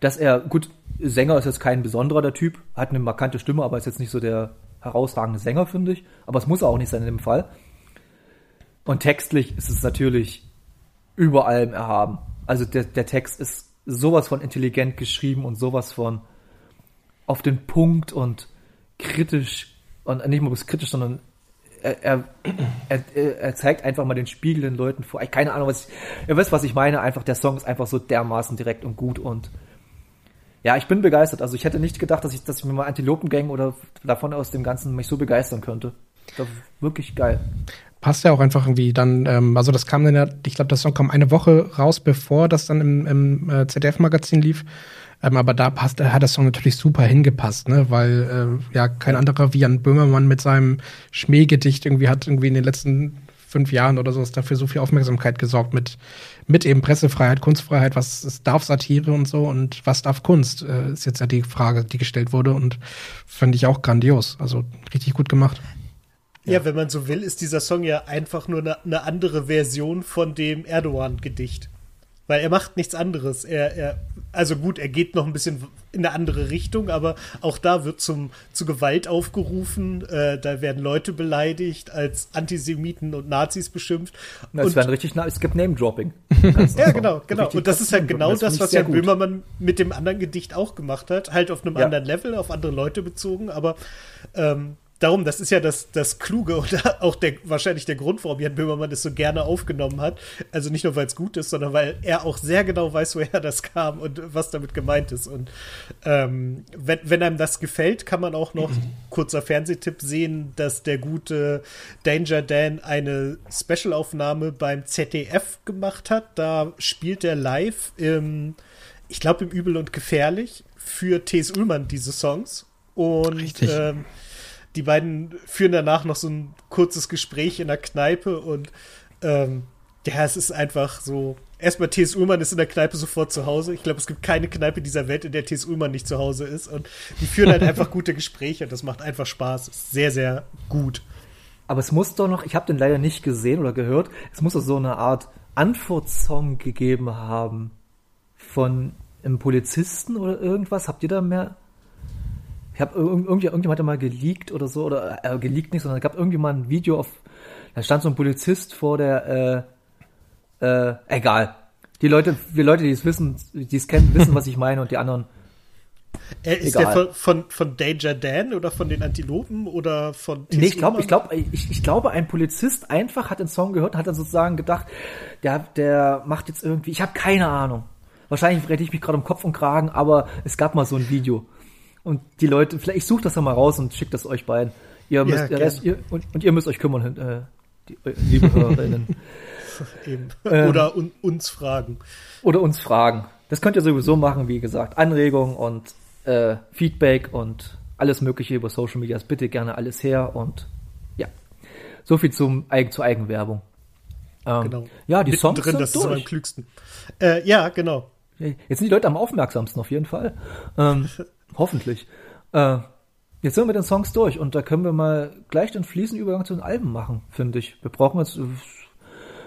Dass er, gut, Sänger ist jetzt kein besonderer der Typ, hat eine markante Stimme, aber ist jetzt nicht so der herausragende Sänger, finde ich. Aber es muss er auch nicht sein in dem Fall. Und textlich ist es natürlich über allem erhaben. Also der, der Text ist sowas von intelligent geschrieben und sowas von auf den Punkt und kritisch und nicht mal bloß kritisch, sondern er, er, er, zeigt einfach mal den Spiegel den Leuten vor. Ich, keine Ahnung, was ich, ihr wisst, was ich meine. Einfach der Song ist einfach so dermaßen direkt und gut und ja, ich bin begeistert. Also ich hätte nicht gedacht, dass ich, dass ich mir mal Antilopengang oder davon aus dem Ganzen mich so begeistern könnte. Das war wirklich geil passt ja auch einfach irgendwie dann, ähm, also das kam dann ja, ich glaube, das Song kam eine Woche raus, bevor das dann im, im äh, ZDF-Magazin lief. Ähm, aber da passt, hat der Song natürlich super hingepasst, ne? Weil äh, ja kein anderer wie Jan Böhmermann mit seinem Schmähgedicht irgendwie hat irgendwie in den letzten fünf Jahren oder so ist dafür so viel Aufmerksamkeit gesorgt mit, mit eben Pressefreiheit, Kunstfreiheit, was ist, darf Satire und so und was darf Kunst, äh, ist jetzt ja die Frage, die gestellt wurde und fand ich auch grandios. Also richtig gut gemacht. Ja. ja, wenn man so will, ist dieser Song ja einfach nur eine, eine andere Version von dem Erdogan-Gedicht. Weil er macht nichts anderes. Er, er, also gut, er geht noch ein bisschen in eine andere Richtung, aber auch da wird zum, zu Gewalt aufgerufen. Äh, da werden Leute beleidigt, als Antisemiten und Nazis beschimpft. Na, es, werden richtig, es gibt Name-Dropping. ja, genau, genau. Und das ist halt genau das, das was Jan Böhmermann mit dem anderen Gedicht auch gemacht hat. Halt auf einem ja. anderen Level, auf andere Leute bezogen, aber ähm, darum, das ist ja das, das Kluge und auch der, wahrscheinlich der Grund, warum Jan Böhmermann das so gerne aufgenommen hat. Also nicht nur, weil es gut ist, sondern weil er auch sehr genau weiß, woher das kam und was damit gemeint ist. Und ähm, wenn, wenn einem das gefällt, kann man auch noch, kurzer Fernsehtipp, sehen, dass der gute Danger Dan eine Specialaufnahme beim ZDF gemacht hat. Da spielt er live im, ich glaube, im Übel und Gefährlich für T.S. Ullmann diese Songs. Und Richtig. ähm, die beiden führen danach noch so ein kurzes Gespräch in der Kneipe und ähm, ja, es ist einfach so. Erstmal T.S. Ullmann ist in der Kneipe sofort zu Hause. Ich glaube, es gibt keine Kneipe dieser Welt, in der T.S. Ullmann nicht zu Hause ist. Und die führen halt einfach gute Gespräche und das macht einfach Spaß. Ist sehr, sehr gut. Aber es muss doch noch, ich habe den leider nicht gesehen oder gehört, es muss doch so eine Art Antwortsong gegeben haben von einem Polizisten oder irgendwas. Habt ihr da mehr? Ich habe irgendwie irgendjemand hat mal geleakt oder so oder äh, geleakt nicht, sondern es gab irgendwie mal ein Video auf, da stand so ein Polizist vor der, äh, äh, egal. Die Leute, die Leute, die es wissen, die es kennen, wissen, was ich meine und die anderen. Äh, ist Egal. der von, von, von Danger Dan oder von den Antilopen oder von Nee, ich glaube, ich glaube, ich, ich glaube, ein Polizist einfach hat den Song gehört und hat dann sozusagen gedacht, der, der macht jetzt irgendwie, ich habe keine Ahnung. Wahrscheinlich rede ich mich gerade um Kopf und Kragen, aber es gab mal so ein Video. Und die Leute, vielleicht ich suche das dann mal raus und schicke das euch beiden. Ihr müsst, gern. Rest, ihr, und, und ihr müsst euch kümmern, äh, die, äh, liebe Hörerinnen. Ähm. Oder un, uns fragen. Oder uns fragen. Das könnt ihr sowieso machen, wie gesagt. Anregungen und äh, Feedback und alles Mögliche über Social Medias. Bitte gerne alles her und ja. So viel zum, zur Eigenwerbung. Ähm, Genau. Ja, die Songs Mittendrin, sind das ist immer am durch. klügsten. Äh, ja, genau. Jetzt sind die Leute am aufmerksamsten auf jeden Fall. Ähm, hoffentlich. Äh, jetzt sind wir mit den Songs durch und da können wir mal gleich den fließenden Übergang zu den Alben machen, finde ich. Wir brauchen jetzt, äh,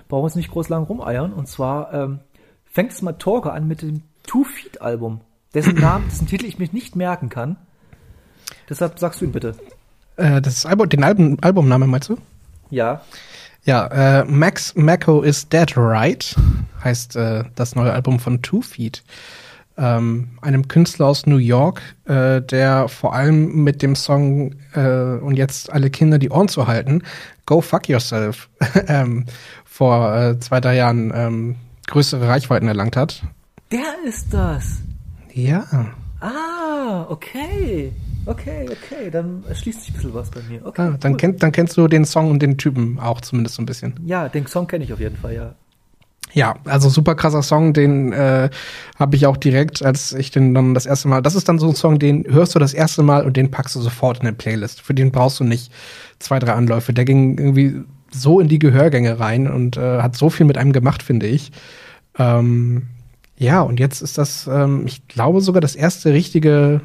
brauchen uns nicht groß lang rumeiern. Und zwar ähm, fängt es mal Torge an mit dem Two Feet Album, dessen Namen, dessen Titel ich mich nicht merken kann. Deshalb sagst du ihn bitte. Äh, das Album, den Album, Albumname meinst du? Ja. Ja, äh, Max Mako is Dead Right heißt äh, das neue Album von Two Feet. Ähm, einem Künstler aus New York, äh, der vor allem mit dem Song äh, und jetzt alle Kinder die Ohren zu halten, Go Fuck Yourself, ähm, vor äh, zwei, drei Jahren ähm, größere Reichweiten erlangt hat. Der ist das. Ja. Ah, okay. Okay, okay. Dann schließt sich ein bisschen was bei mir. Okay, Ah, dann, cool. kennt, dann kennst du den Song und den Typen auch zumindest so ein bisschen. Ja, den Song kenne ich auf jeden Fall, ja. Ja, also super krasser Song, den äh, habe ich auch direkt, als ich den dann das erste Mal, das ist dann so ein Song, den hörst du das erste Mal und den packst du sofort in eine Playlist. Für den brauchst du nicht zwei, drei Anläufe. Der ging irgendwie so in die Gehörgänge rein und äh, hat so viel mit einem gemacht, finde ich. Ähm, ja, und jetzt ist das, ähm, ich glaube sogar das erste richtige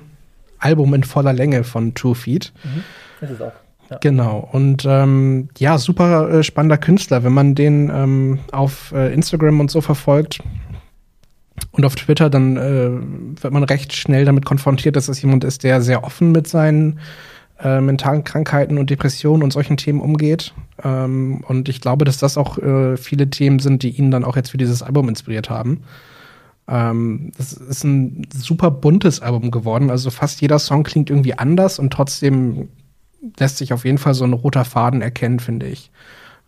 Album in voller Länge von Two Feet. Das ist auch. Ja. Genau. Und ähm, ja, super äh, spannender Künstler, wenn man den ähm, auf äh, Instagram und so verfolgt und auf Twitter, dann äh, wird man recht schnell damit konfrontiert, dass das jemand ist, der sehr offen mit seinen äh, mentalen Krankheiten und Depressionen und solchen Themen umgeht. Ähm, und ich glaube, dass das auch äh, viele Themen sind, die ihn dann auch jetzt für dieses Album inspiriert haben. Ähm, das ist ein super buntes Album geworden. Also fast jeder Song klingt irgendwie anders und trotzdem lässt sich auf jeden Fall so ein roter Faden erkennen, finde ich.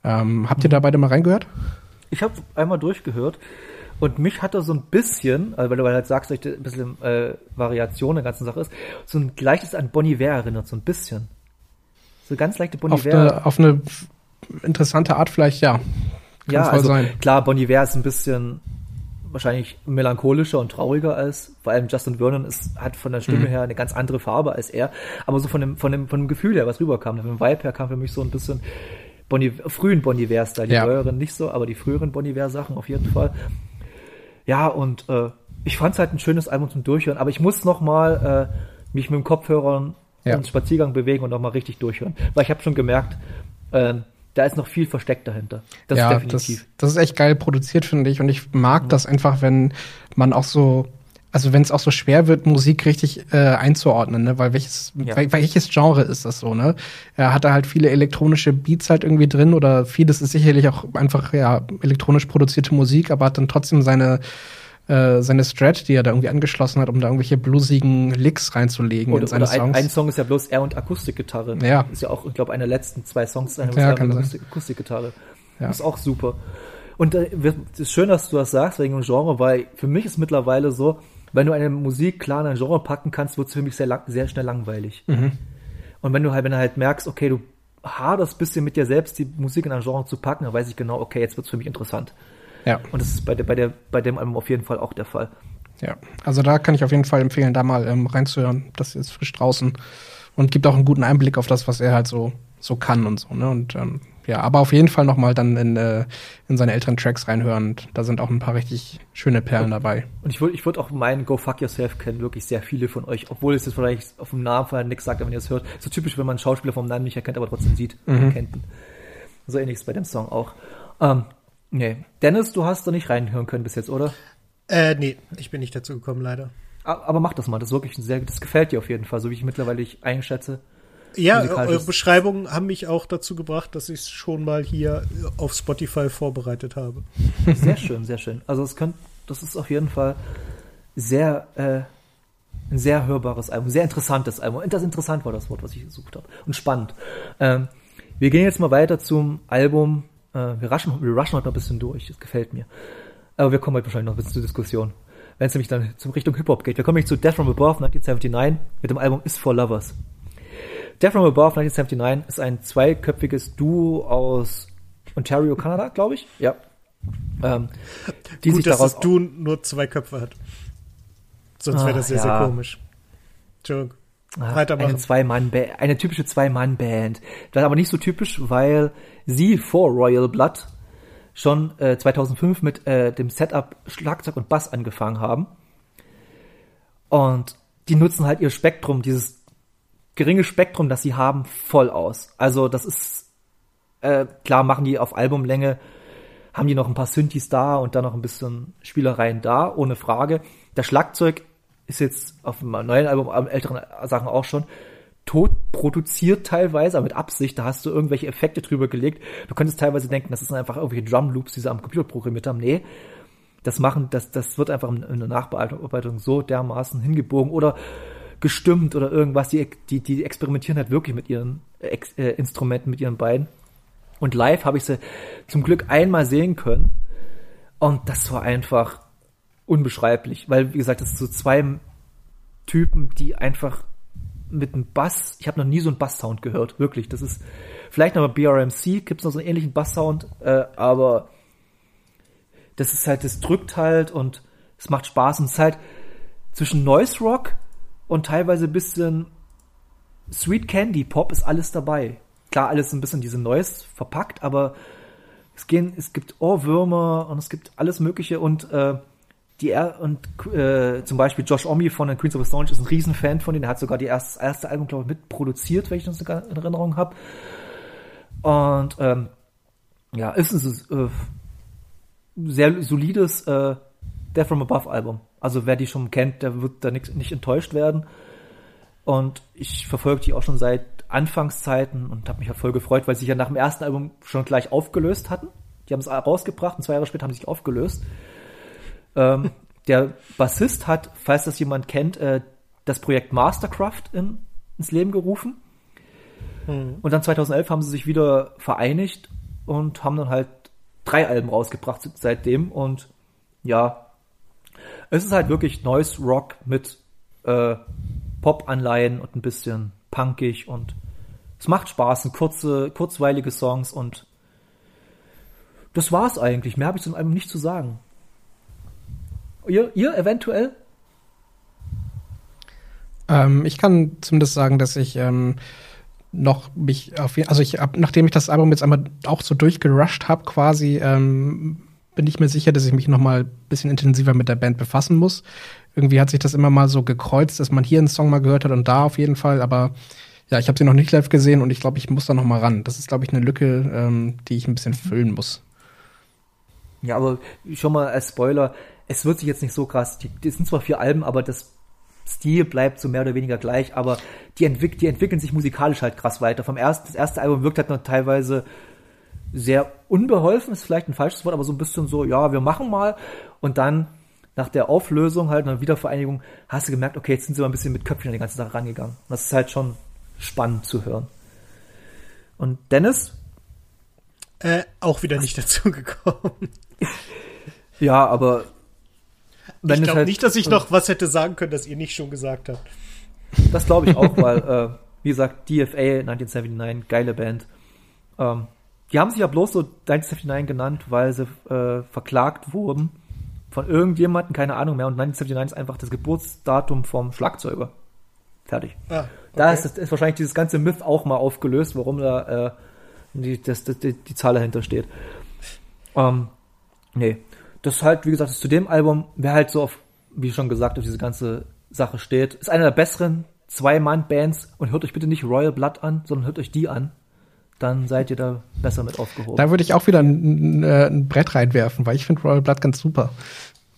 Ähm, habt ihr da beide mal reingehört? Ich habe einmal durchgehört und mich hat er so ein bisschen, also weil du halt sagst, dass ein bisschen äh, Variation der ganzen Sache ist, so ein leichtes an Bon Iver erinnert, so ein bisschen. So ganz leichte Bon Auf Iver. eine, auf eine interessante Art vielleicht, ja. Kann ja, also sein. klar, Bon Iver ist ein bisschen wahrscheinlich melancholischer und trauriger als vor allem Justin Vernon ist, hat von der Mhm. Stimme her eine ganz andere Farbe als er, aber so von dem, von dem, von dem Gefühl her, was rüberkam, von dem Vibe her kam für mich so ein bisschen bon Iver, frühen Bon Iver-Style, die Ja. neueren nicht so, aber die früheren Bon Iver-Sachen auf jeden Fall. Ja, und äh, ich fand es halt ein schönes Album zum Durchhören, aber ich muss noch mal äh, mich mit dem Kopfhörern Ja. und Spaziergang bewegen und noch mal richtig durchhören, weil ich habe schon gemerkt, äh, da ist noch viel versteckt dahinter. Das ja, ist definitiv. Das, das ist echt geil produziert, finde ich. Und ich mag das einfach, wenn man auch so, also wenn es auch so schwer wird, Musik richtig äh, einzuordnen, ne? Weil welches, Ja. wel, welches Genre ist das so, ne? Er hat da halt viele elektronische Beats halt irgendwie drin oder vieles ist sicherlich auch einfach ja elektronisch produzierte Musik, aber hat dann trotzdem seine äh, seine Strat, die er da irgendwie angeschlossen hat, um da irgendwelche bluesigen Licks reinzulegen Oder, in seine oder ein, Songs. ein Song ist ja bloß er und Akustikgitarre. Ja. Ist ja auch, ich glaube, einer der letzten zwei Songs ist eine Ja. Akustik, Akustikgitarre. Ja. Ist auch super. Und äh, es ist schön, dass du das sagst wegen dem Genre, weil für mich ist mittlerweile so, wenn du eine Musik klar in ein Genre packen kannst, wird es für mich sehr, lang, sehr schnell langweilig. Mhm. Und wenn du halt, wenn du halt merkst, okay, du haderst ein bisschen mit dir selbst, die Musik in ein Genre zu packen, dann weiß ich genau, okay, jetzt wird es für mich interessant. Ja. Und das ist bei, der, bei, der, bei dem Album auf jeden Fall auch der Fall. Ja, also da kann ich auf jeden Fall empfehlen, da mal ähm, reinzuhören. Das ist frisch draußen und gibt auch einen guten Einblick auf das, was er halt so so kann und so. Ne? Und ähm, ja, aber auf jeden Fall noch mal dann in, äh, in seine älteren Tracks reinhören. Und da sind auch ein paar richtig schöne Perlen dabei. Und ich würde ich würd auch meinen Go Fuck Yourself kennen wirklich sehr viele von euch, obwohl es jetzt vielleicht auf dem Namen vorher nichts sagt, aber wenn ihr es hört. So typisch, wenn man einen Schauspieler vom Namen nicht erkennt, aber trotzdem sieht, Mhm. kennt ihn. So ähnlich ist bei dem Song auch. Ähm, nee. Dennis, du hast da nicht reinhören können bis jetzt, oder? Äh, nee, ich bin nicht dazu gekommen, leider. Aber mach das mal, das ist wirklich ein sehr, das gefällt dir auf jeden Fall, so wie ich mittlerweile ich einschätze. Ja, eure Beschreibungen haben mich auch dazu gebracht, dass ich es schon mal hier auf Spotify vorbereitet habe. Sehr schön, sehr schön. Also es könnte, das ist auf jeden Fall sehr, äh, ein sehr hörbares Album, sehr interessantes Album. Und das interessant war das Wort, was ich gesucht habe. Und spannend. Ähm, wir gehen jetzt mal weiter zum Album. Äh, wir, rushen, wir rushen heute noch ein bisschen durch, das gefällt mir. Aber wir kommen heute wahrscheinlich noch ein bisschen zur Diskussion. Wenn es nämlich dann zum Richtung Hip-Hop geht. Wir kommen nämlich zu Death from Above 1979 mit dem Album Is for Lovers. Death from Above 1979 ist ein zweiköpfiges Duo aus Ontario, Kanada, glaube ich. Ja. Ähm, die Gut, sich dass daraus das Du nur zwei Köpfe hat. Sonst wäre Ah, das sehr, ja. sehr komisch. Entschuldigung. Weitermachen. Eine Zwei-Mann, eine typische Zwei-Mann-Band. Das ist aber nicht so typisch, weil sie vor Royal Blood schon äh, 2005 mit äh, dem Setup Schlagzeug und Bass angefangen haben. Und die nutzen halt ihr Spektrum, dieses geringe Spektrum, das sie haben, voll aus. Also das ist äh, klar, machen die auf Albumlänge, haben die noch ein paar Synthes da und dann noch ein bisschen Spielereien da, ohne Frage. Das Schlagzeug ist jetzt auf dem neuen Album, am älteren Sachen auch schon, tot produziert teilweise, aber mit Absicht, da hast du irgendwelche Effekte drüber gelegt. Du könntest teilweise denken, das sind einfach irgendwelche Drum Loops, die sie am Computer programmiert haben. Nee, das machen, das, das wird einfach in der Nachbearbeitung so dermaßen hingebogen oder gestimmt oder irgendwas. Die, die, die experimentieren halt wirklich mit ihren Ex, äh, Instrumenten, mit ihren beiden. Und live habe ich sie zum Glück einmal sehen können. Und das war einfach unbeschreiblich, weil, wie gesagt, das sind so zwei Typen, die einfach mit einem Bass, ich habe noch nie so einen Bass-Sound gehört, wirklich. Das ist vielleicht noch bei BRMC gibt es noch so einen ähnlichen Bass-Sound, äh, aber das ist halt, das drückt halt und es macht Spaß und es ist halt zwischen Noise Rock und teilweise ein bisschen Sweet Candy Pop ist alles dabei. Klar, alles ein bisschen diese Noise verpackt, aber es gehen, es gibt Ohrwürmer und es gibt alles Mögliche und äh, die er und äh, zum Beispiel Josh Omi von den Queens of the Stone ist ein Riesenfan von denen. Der hat sogar die erste, erste Album, glaube ich, mitproduziert, wenn ich das in Erinnerung habe. Und ähm, ja, ist ein äh, sehr solides äh, Death from Above Album. Also wer die schon kennt, der wird da nicht, nicht enttäuscht werden. Und ich verfolge die auch schon seit Anfangszeiten und habe mich ja voll gefreut, weil sie sich ja nach dem ersten Album schon gleich aufgelöst hatten. Die haben es rausgebracht und zwei Jahre später haben sie sich aufgelöst. Ähm, der Bassist hat, falls das jemand kennt, äh, das Projekt Mastercraft in, ins Leben gerufen. Und dann 2011 haben sie sich wieder vereinigt und haben dann halt drei Alben rausgebracht seitdem. Und ja, es ist halt wirklich Noise Rock mit äh, Pop-Anleihen und ein bisschen punkig und es macht Spaß, sind kurze, kurzweilige Songs und das war's eigentlich. Mehr habe ich zum Album nicht zu sagen. Ihr, ihr eventuell? Ähm, ich kann zumindest sagen, dass ich ähm, noch mich auf also ich hab, nachdem ich das Album jetzt einmal auch so durchgerusht habe, quasi, ähm, bin ich mir sicher, dass ich mich noch mal ein bisschen intensiver mit der Band befassen muss. Irgendwie hat sich das immer mal so gekreuzt, dass man hier einen Song mal gehört hat und da auf jeden Fall, aber ja, ich habe sie noch nicht live gesehen und ich glaube, ich muss da noch mal ran. Das ist, glaube ich, eine Lücke, ähm, die ich ein bisschen füllen muss. Ja, aber schon mal als Spoiler, es wird sich jetzt nicht so krass. Die, die sind zwar vier Alben, aber das Stil bleibt so mehr oder weniger gleich, aber die, entwick die entwickeln sich musikalisch halt krass weiter. Vom ersten, das erste Album wirkt halt noch teilweise sehr unbeholfen, ist vielleicht ein falsches Wort, aber so ein bisschen so, ja, wir machen mal. Und dann nach der Auflösung halt, nach Wiedervereinigung, hast du gemerkt, okay, jetzt sind sie mal ein bisschen mit Köpfchen an die ganze Sache rangegangen. Und das ist halt schon spannend zu hören. Und Dennis? Äh, auch wieder nicht dazu gekommen. Ja, aber ich glaube halt, nicht, dass ich noch was hätte sagen können, das ihr nicht schon gesagt habt. Das glaube ich auch, weil, äh, wie gesagt, DFA 1979, geile Band. Ähm, die haben sich ja bloß so 1979 genannt, weil sie äh, verklagt wurden von irgendjemandem, keine Ahnung mehr. Und 1979 ist einfach das Geburtsdatum vom Schlagzeuger. Fertig. Ah, okay. Da ist, ist, wahrscheinlich dieses ganze Myth auch mal aufgelöst, warum da äh, die, das, die, die Zahl dahinter steht. Ähm, nee. Das halt, wie gesagt, das zu dem Album, wer halt so auf, wie schon gesagt, auf diese ganze Sache steht, ist einer der besseren Zwei-Mann-Bands und hört euch bitte nicht Royal Blood an, sondern hört euch die an dann seid ihr da besser mit aufgehoben. Da würde ich auch wieder ein, ein, ein Brett reinwerfen, weil ich finde Royal Blood ganz super.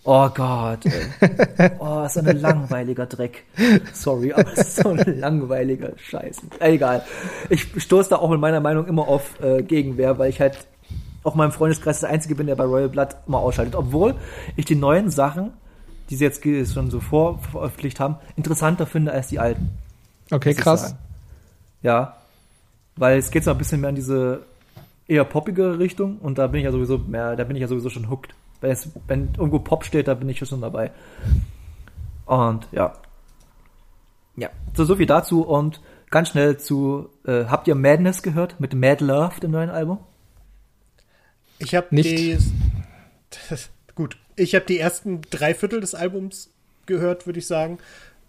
Oh Gott, ey. Oh, ist so ein langweiliger Dreck. Sorry, aber es ist so ein langweiliger Scheiß. Egal. Ich stoße da auch mit meiner Meinung immer auf äh, Gegenwehr, weil ich halt auch in meinem Freundeskreis der Einzige bin, der bei Royal Blood mal ausschaltet. Obwohl ich die neuen Sachen, die sie jetzt schon so vorveröffentlicht haben, interessanter finde als die alten. Okay, krass. Ja, weil es geht so ein bisschen mehr in diese eher poppige Richtung und da bin ich ja sowieso mehr, da bin ich ja sowieso schon hooked. Wenn, es, wenn irgendwo Pop steht, da bin ich schon dabei. Und ja. Ja, so, so viel dazu und ganz schnell zu, äh, habt ihr Madness gehört mit Mad Love, dem neuen Album? Ich habe nicht. Die, das, gut, ich habe die ersten drei Viertel des Albums gehört, würde ich sagen.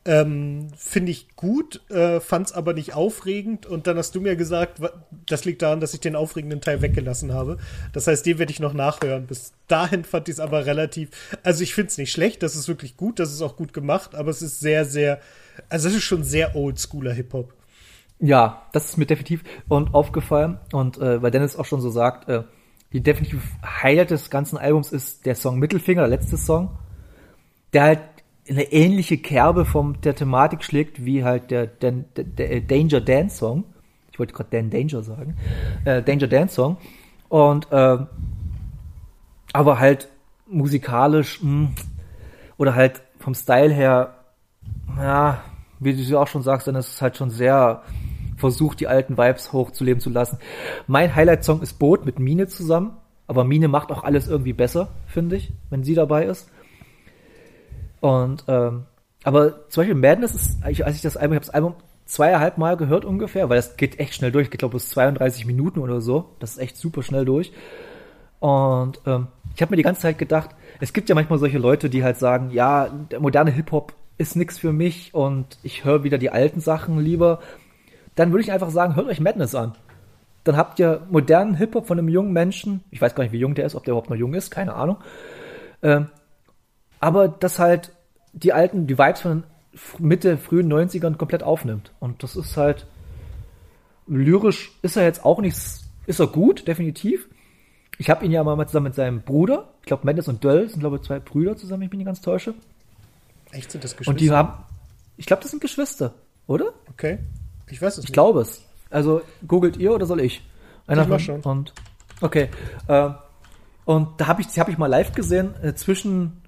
Ähm, Finde ich gut, äh, fand es aber nicht aufregend. Und dann hast du mir gesagt, das liegt daran, dass ich den aufregenden Teil weggelassen habe. Das heißt, den werde ich noch nachhören. Bis dahin fand ich es aber relativ. Also, ich finde es nicht schlecht, das ist wirklich gut, das ist auch gut gemacht, aber es ist sehr, sehr. Also, es ist schon sehr oldschooler Hip-Hop. Ja, das ist mir definitiv und aufgefallen. Und äh, weil Dennis auch schon so sagt, äh, die definitiv Highlight des ganzen Albums ist der Song Mittelfinger, der letzte Song, der halt eine ähnliche Kerbe von der Thematik schlägt wie halt der, der, der äh, Danger Dance Song. Ich wollte gerade Dan Danger sagen. Äh, Danger Dance Song. Und äh, aber halt musikalisch mh, hm, oder halt vom Style her, ja, wie du auch schon sagst, dann ist es halt schon sehr versucht, die alten Vibes hochzuleben zu lassen. Mein Highlight-Song ist Boot mit Mine zusammen, aber Mine macht auch alles irgendwie besser, finde ich, wenn sie dabei ist. Und ähm, aber zum Beispiel Madness ist, als ich das Album, ich habe das Album zweieinhalb Mal gehört ungefähr, weil das geht echt schnell durch. Ich glaube, bis 32 Minuten oder so. Das ist echt super schnell durch. Und ähm, ich habe mir die ganze Zeit gedacht, es gibt ja manchmal solche Leute, die halt sagen, ja, der moderne Hip-Hop ist nix für mich und ich höre wieder die alten Sachen lieber. Dann würde ich einfach sagen, hört euch Madness an. Dann habt ihr modernen Hip-Hop von einem jungen Menschen. Ich weiß gar nicht, wie jung der ist, ob der überhaupt noch jung ist, keine Ahnung. Ähm, aber das halt die alten, die Vibes von Mitte, frühen 90ern komplett aufnimmt. Und das ist halt, lyrisch ist er jetzt auch nicht, ist er gut, definitiv. Ich habe ihn ja mal zusammen mit seinem Bruder, ich glaube Mendes und Döll sind glaube ich zwei Brüder zusammen, ich bin nicht ganz täusche. Echt sind das Geschwister? Und die haben, ich glaube, das sind Geschwister, oder? Okay, ich weiß es ich nicht. Ich glaube es. Also googelt ihr oder soll ich? Einer ich mach schon. Und okay. Äh, und da habe ich, hab ich mal live gesehen äh, zwischen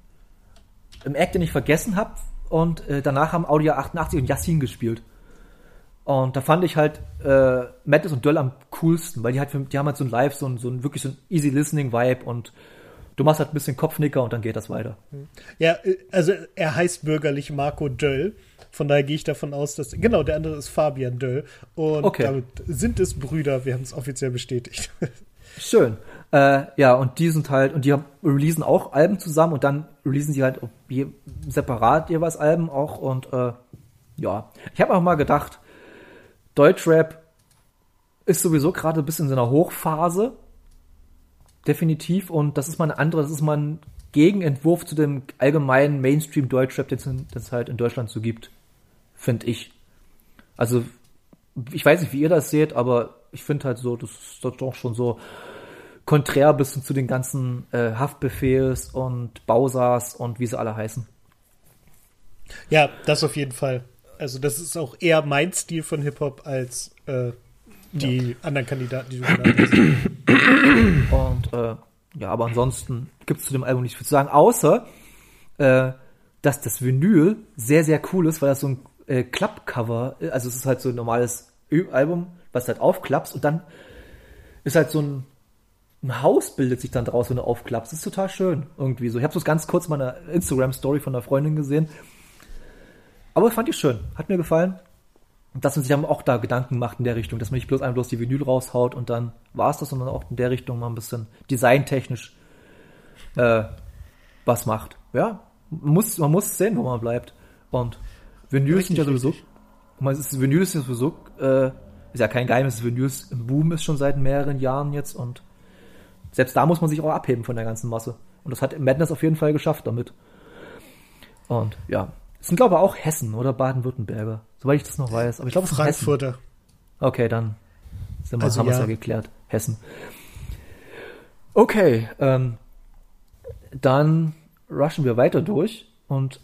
im Act, den ich vergessen habe. Und äh, danach haben Audio 88 und Yassin gespielt. Und da fand ich halt äh, Madness und Döll am coolsten, weil die halt, die haben halt so ein Live, so ein, so ein wirklich so ein easy listening Vibe und du machst halt ein bisschen Kopfnicker und dann geht das weiter. Ja, äh, also er heißt bürgerlich Marco Döll. Von daher gehe ich davon aus, dass. Genau, der andere ist Fabian Döll. Und okay. damit sind es Brüder, wir haben es offiziell bestätigt. Schön. Äh, ja, und die sind halt, und die haben, releasen auch Alben zusammen und dann releasen sie halt je, separat jeweils Alben auch und äh, ja. Ich habe auch mal gedacht, Deutschrap ist sowieso gerade ein bisschen in seiner Hochphase. Definitiv. Und das ist mal eine andere, das ist mal ein Gegenentwurf zu dem allgemeinen Mainstream Deutschrap, den es halt in Deutschland so gibt. Finde ich. Also, ich weiß nicht, wie ihr das seht, aber ich finde halt so, das ist doch schon so konträr bist du zu den ganzen äh, Haftbefehls und Bausas und wie sie alle heißen. Ja, das auf jeden Fall. Also das ist auch eher mein Stil von Hip-Hop als äh, die ja. anderen Kandidaten, die du genannt hast. Und äh, ja, aber ansonsten gibt es zu dem Album nicht viel zu sagen, außer äh, dass das Vinyl sehr, sehr cool ist, weil das so ein äh, Klappcover, also es ist halt so ein normales Album, was halt aufklappst und dann ist halt so ein, ein Haus bildet sich dann draus, wenn du aufklappst. Das ist total schön irgendwie so. Ich habe das ganz kurz in meiner Instagram-Story von einer Freundin gesehen. Aber fand ich schön. Hat mir gefallen. Dass man sich dann auch da Gedanken macht in der Richtung, dass man nicht bloß einfach bloß die Vinyl raushaut und dann war's das, sondern auch in der Richtung mal ein bisschen designtechnisch äh, was macht. Ja, man muss, man muss sehen, wo man bleibt. Und Vinyl sind ja sowieso, man ist, Vinyl ist ja sowieso, äh, ist ja kein Geheimnis, Vinyl ist im Boom ist schon seit mehreren Jahren jetzt und selbst da muss man sich auch abheben von der ganzen Masse. Und das hat Madness auf jeden Fall geschafft damit. Und ja, es sind glaube ich auch Hessen oder Baden-Württemberger, soweit ich das noch weiß. Aber ich glaube, es ist Hessen. Frankfurter. Okay, dann sind wir, Also haben wir es ja. ja geklärt. Hessen. Okay, ähm, dann rushen wir weiter durch und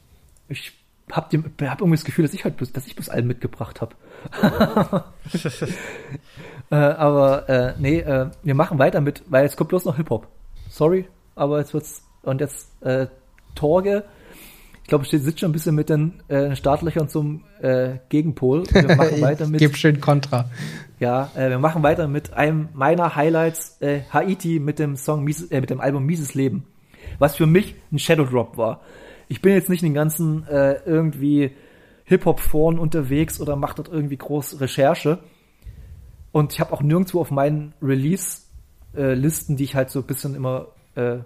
ich hab, dem, hab irgendwie das Gefühl, dass ich halt bis, dass ich bis Alben mitgebracht habe. äh, aber äh, nee, äh, wir machen weiter mit, weil jetzt kommt bloß noch Hip-Hop. Sorry, aber jetzt wird's und jetzt äh, Torge. Ich glaube, steht sitzt schon ein bisschen mit den äh, Startlöchern zum äh, Gegenpol. Wir machen weiter mit Gib schön Kontra. ja, äh, wir machen weiter mit einem meiner Highlights, äh, Haiti mit dem Song, Mies, äh, mit dem Album Mieses Leben. Was für mich ein Shadow Drop war. Ich bin jetzt nicht in den ganzen äh, irgendwie Hip-Hop-Foren unterwegs oder mache dort irgendwie groß Recherche. Und ich habe auch nirgendwo auf meinen Release-Listen, die ich halt so ein bisschen immer äh,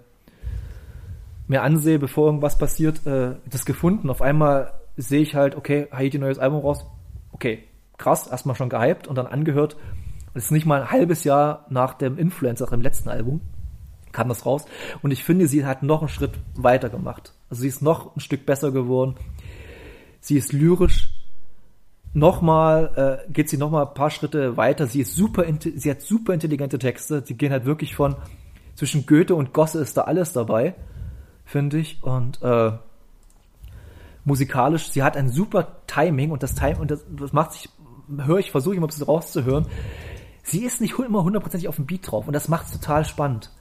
mir ansehe, bevor irgendwas passiert, äh, das gefunden. Auf einmal sehe ich halt, okay, Haiti neues Album raus. Okay, krass, erstmal schon gehypt und dann angehört. Und es ist nicht mal ein halbes Jahr nach dem Influencer, dem letzten Album, kam das raus. Und ich finde, sie hat noch einen Schritt weiter gemacht. Also sie ist noch ein Stück besser geworden. Sie ist lyrisch. Nochmal äh, geht sie nochmal ein paar Schritte weiter. Sie ist super, sie hat super intelligente Texte. Sie gehen halt wirklich von zwischen Goethe und Gosse ist da alles dabei, finde ich. Und äh, musikalisch, sie hat ein super Timing und das Time und das, das macht sich, höre ich, versuche ich mal ein bisschen rauszuhören. Sie ist nicht immer hundertprozentig auf dem Beat drauf und das macht es total spannend.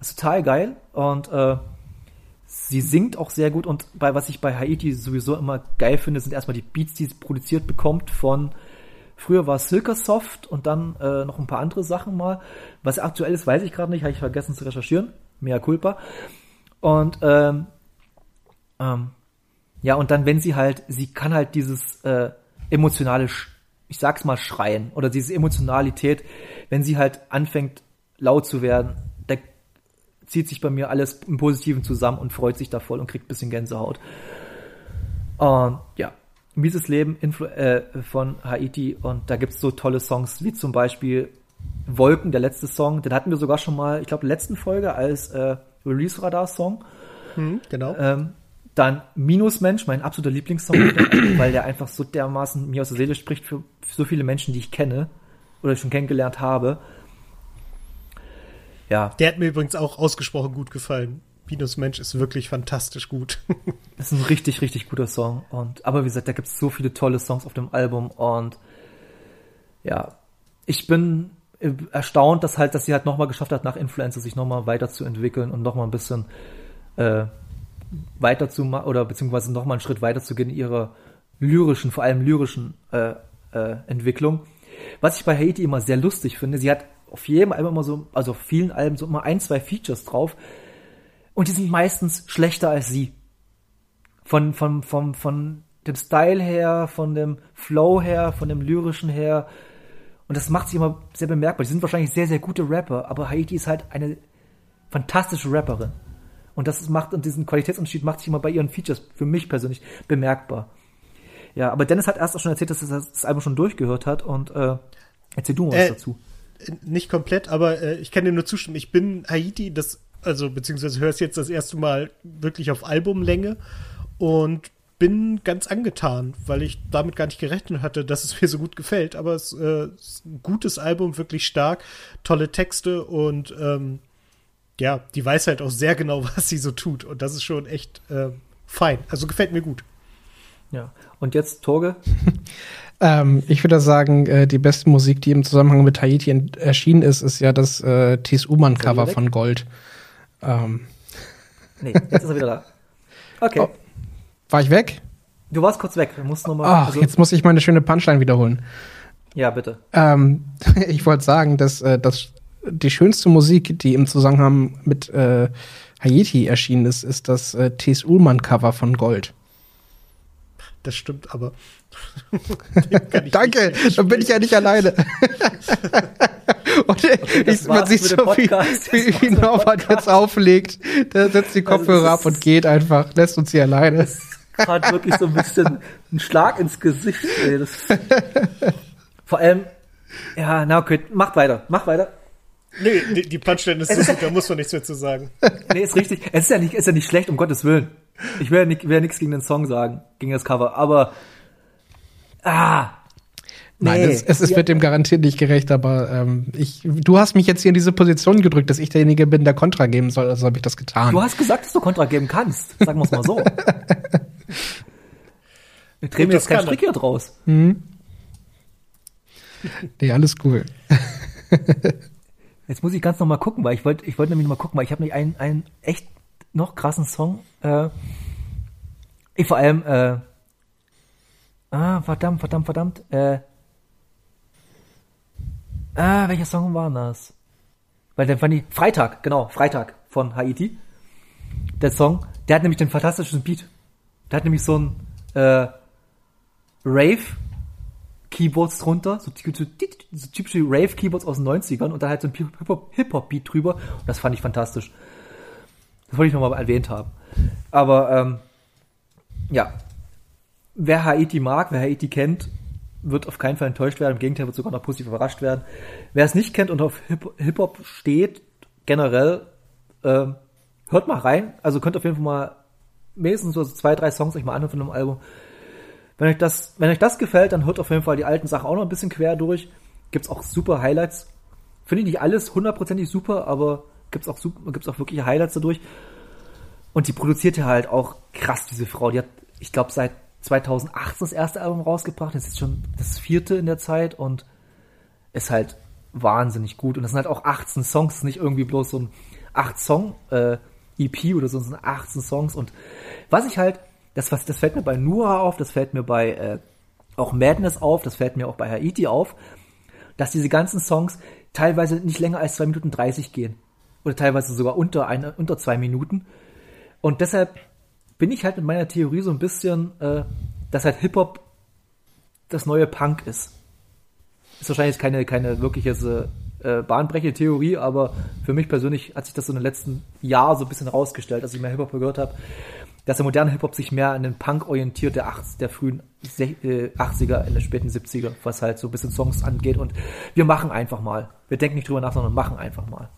Ist total geil und äh, sie singt auch sehr gut und bei was ich bei Haiti sowieso immer geil finde, sind erstmal die Beats, die sie produziert bekommt von früher war es Silker Soft und dann äh, noch ein paar andere Sachen mal. Was aktuell ist, weiß ich gerade nicht, habe ich vergessen zu recherchieren. Mea culpa. Und ähm, ähm, ja, und dann, wenn sie halt, sie kann halt dieses äh, emotionale, ich sag's mal, Schreien oder diese Emotionalität, wenn sie halt anfängt, laut zu werden, zieht sich bei mir alles im Positiven zusammen und freut sich da voll und kriegt ein bisschen Gänsehaut. Und ja, Mieses Leben Influ äh, von Haiti und da gibt's so tolle Songs wie zum Beispiel Wolken, der letzte Song, den hatten wir sogar schon mal, ich glaube, letzten Folge als äh, Release-Radar-Song. Hm, genau. Ähm, dann Minusmensch, mein absoluter Lieblingssong, weil der einfach so dermaßen mir aus der Seele spricht für, für so viele Menschen, die ich kenne oder schon kennengelernt habe. Ja, Der hat mir übrigens auch ausgesprochen gut gefallen. Minus Mensch ist wirklich fantastisch gut. das ist ein richtig, richtig guter Song. Und aber wie gesagt, da gibt es so viele tolle Songs auf dem Album und ja, ich bin erstaunt, dass halt, dass sie halt nochmal geschafft hat, nach Influencer sich nochmal weiterzuentwickeln und nochmal ein bisschen äh, weiter zu ma- oder beziehungsweise nochmal einen Schritt weiter zu gehen in ihrer lyrischen, vor allem lyrischen äh, äh, Entwicklung. Was ich bei Haiti immer sehr lustig finde, sie hat auf jedem Album immer so, also auf vielen Alben so immer ein, zwei Features drauf und die sind meistens schlechter als sie. Von, von, von, von dem Style her, von dem Flow her, von dem lyrischen her. Und das macht sich immer sehr bemerkbar. Die sind wahrscheinlich sehr, sehr gute Rapper, aber Haiti ist halt eine fantastische Rapperin. Und das macht, und diesen Qualitätsunterschied macht sich immer bei ihren Features für mich persönlich bemerkbar. Ja, aber Dennis hat erst auch schon erzählt, dass er das Album schon durchgehört hat und äh, erzähl du mal was Äh, dazu. Nicht komplett, aber äh, ich kann dir nur zustimmen. Ich bin Haiti, das, also beziehungsweise höre es jetzt das erste Mal wirklich auf Albumlänge und bin ganz angetan, weil ich damit gar nicht gerechnet hatte, dass es mir so gut gefällt. Aber es äh, ist ein gutes Album, wirklich stark, tolle Texte und ähm, ja, die weiß halt auch sehr genau, was sie so tut. Und das ist schon echt äh, fein. Also gefällt mir gut. Ja. Und jetzt Torge? Ähm, ich würde sagen, äh, die beste Musik, die im Zusammenhang mit Haiti erschienen ist, ist ja das äh, Thies Uman-Cover von Gold. Ähm, Nee, jetzt ist er wieder da. Okay. Oh. War ich weg? Du warst kurz weg. Du musst noch mal, Ach, also- jetzt muss ich meine schöne Punchline wiederholen. Ja, bitte. Ähm, ich wollte sagen, dass, äh, dass die schönste Musik, die im Zusammenhang mit äh, Haiti erschienen ist, ist das äh, T.S. Ullmann-Cover von Gold. Das stimmt aber. Danke, dann bin ich ja nicht alleine. Und das ich, man sieht so, wie, wie, Das wie Norbert jetzt auflegt. Der setzt die Also Kopfhörer das ab und ist- geht einfach, lässt uns hier alleine. Gerade wirklich so ein bisschen ein Schlag ins Gesicht. Ey. Das Vor allem, ja, na okay, macht weiter, mach weiter. Nee, die, die Punchline ist so gut, da muss man nichts mehr zu sagen. Nee, ist richtig. Es ist ja nicht, ist ja nicht schlecht, um Gottes Willen. Ich ja nicht, ja nichts gegen den Song sagen, gegen das Cover, aber ah, Nein, Nee. es, es, Ja. wird dem garantiert nicht gerecht, aber ähm, ich, du hast mich jetzt hier in diese Position gedrückt, dass ich derjenige bin, der Kontra geben soll, also habe ich das getan. du hast gesagt, dass du Kontra geben kannst. Sagen wir es mal so. Wir drehen jetzt das keinen. Strick hier draus. Nee, alles cool. Jetzt muss ich ganz noch mal gucken, weil ich wollte, ich wollte nämlich noch mal gucken, weil ich habe nämlich einen, einen echt noch krassen Song. Äh, ich vor allem, äh, ah, verdammt, verdammt, verdammt. Äh, ah, welcher Song war das? Weil dann fand ich Freitag, genau, Freitag von Haiti. Der Song, der hat nämlich den fantastischen Beat. Der hat nämlich so ein äh, Rave Keyboards drunter, so, so, so typische Rave-Keyboards aus den 90ern und dann halt so ein Hip-Hop- Hip-Hop-Beat drüber. Und das fand ich fantastisch. Das wollte ich nochmal erwähnt haben. Aber ähm, ja, wer Haiti mag, wer Haiti kennt, wird auf keinen Fall enttäuscht werden. Im Gegenteil, wird sogar noch positiv überrascht werden. Wer es nicht kennt und auf Hip- Hip-Hop steht, generell, ähm, hört mal rein. Also könnt auf jeden Fall mal mindestens so zwei, drei Songs euch mal anhören von einem Album. Wenn euch das, wenn euch das gefällt, dann hört auf jeden Fall die alten Sachen auch noch ein bisschen quer durch. Gibt's auch super Highlights. Finde ich nicht alles hundertprozentig super, aber gibt's auch super, gibt's auch wirkliche Highlights dadurch. Und die produziert ja halt auch krass, diese Frau. Die hat, ich glaube, seit 2008 das erste Album rausgebracht. Das ist schon das vierte in der Zeit und ist halt wahnsinnig gut. Und das sind halt auch 18 Songs, nicht irgendwie bloß so ein 8 Song äh, EP oder so, sind 18 Songs. Und was ich halt, das, was, das fällt mir bei Nura auf, das fällt mir bei äh, auch Madness auf, das fällt mir auch bei Haiti auf, dass diese ganzen Songs teilweise nicht länger als 2 Minuten 30 gehen. Oder teilweise sogar unter, eine, unter zwei Minuten. Und deshalb bin ich halt mit meiner Theorie so ein bisschen, äh, dass halt Hip-Hop das neue Punk ist. Ist wahrscheinlich keine, keine wirkliche äh, bahnbrechende Theorie, aber für mich persönlich hat sich das so in den letzten Jahren so ein bisschen rausgestellt, als ich mehr Hip-Hop gehört habe, dass der moderne Hip-Hop sich mehr an den Punk orientiert, der, 80, der frühen sech- äh, 80er, in den späten 70er, was halt so ein bisschen Songs angeht. Und wir machen einfach mal. Wir denken nicht drüber nach, sondern machen einfach mal.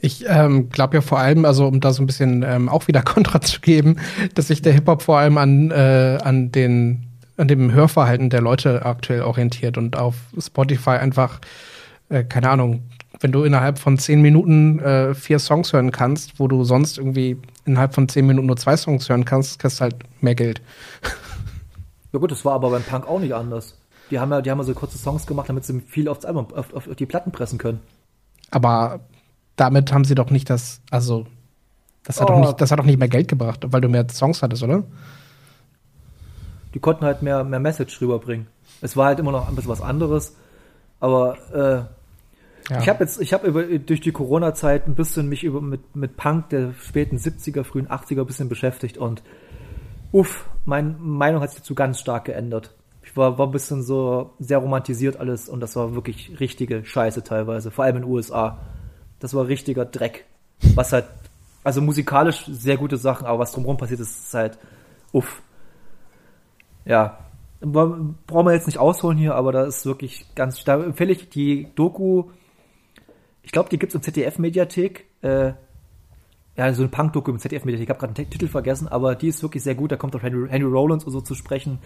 Ich ähm, glaube ja vor allem, also um da so ein bisschen ähm, auch wieder Kontra zu geben, dass sich der Hip-Hop vor allem an, äh, an, den, an dem Hörverhalten der Leute aktuell orientiert und auf Spotify einfach, äh, keine Ahnung, wenn du innerhalb von zehn Minuten äh, vier Songs hören kannst, wo du sonst irgendwie innerhalb von zehn Minuten nur zwei Songs hören kannst, kriegst du halt mehr Geld. Ja gut, das war aber beim Punk auch nicht anders. Die haben ja, die haben ja so kurze Songs gemacht, damit sie viel aufs Album, auf, auf die Platten pressen können. Aber damit haben sie doch nicht das, also das hat, Oh. doch nicht, das hat doch nicht mehr Geld gebracht, weil du mehr Songs hattest, oder? Die konnten halt mehr, mehr Message rüberbringen. Es war halt immer noch ein bisschen was anderes, aber äh, Ja. Ich habe jetzt, ich habe durch die Corona-Zeit ein bisschen mich über mit mit Punk der späten 70er, frühen 80er ein bisschen beschäftigt und uff, meine Meinung hat sich dazu ganz stark geändert. Ich war, war ein bisschen so sehr romantisiert alles und das war wirklich richtige Scheiße teilweise, vor allem in den USA. Das war richtiger Dreck. Was halt, also musikalisch sehr gute Sachen, aber was drumherum passiert ist, ist halt uff. Ja, Bra- brauchen wir jetzt nicht ausholen hier, aber da ist wirklich ganz, da empfehle ich die Doku, ich glaube, die gibt's im ZDF-Mediathek, äh, ja, so eine Punk-Doku im ZDF-Mediathek, ich habe gerade den Titel vergessen, aber die ist wirklich sehr gut, da kommt auch Henry, Henry Rollins und so zu sprechen,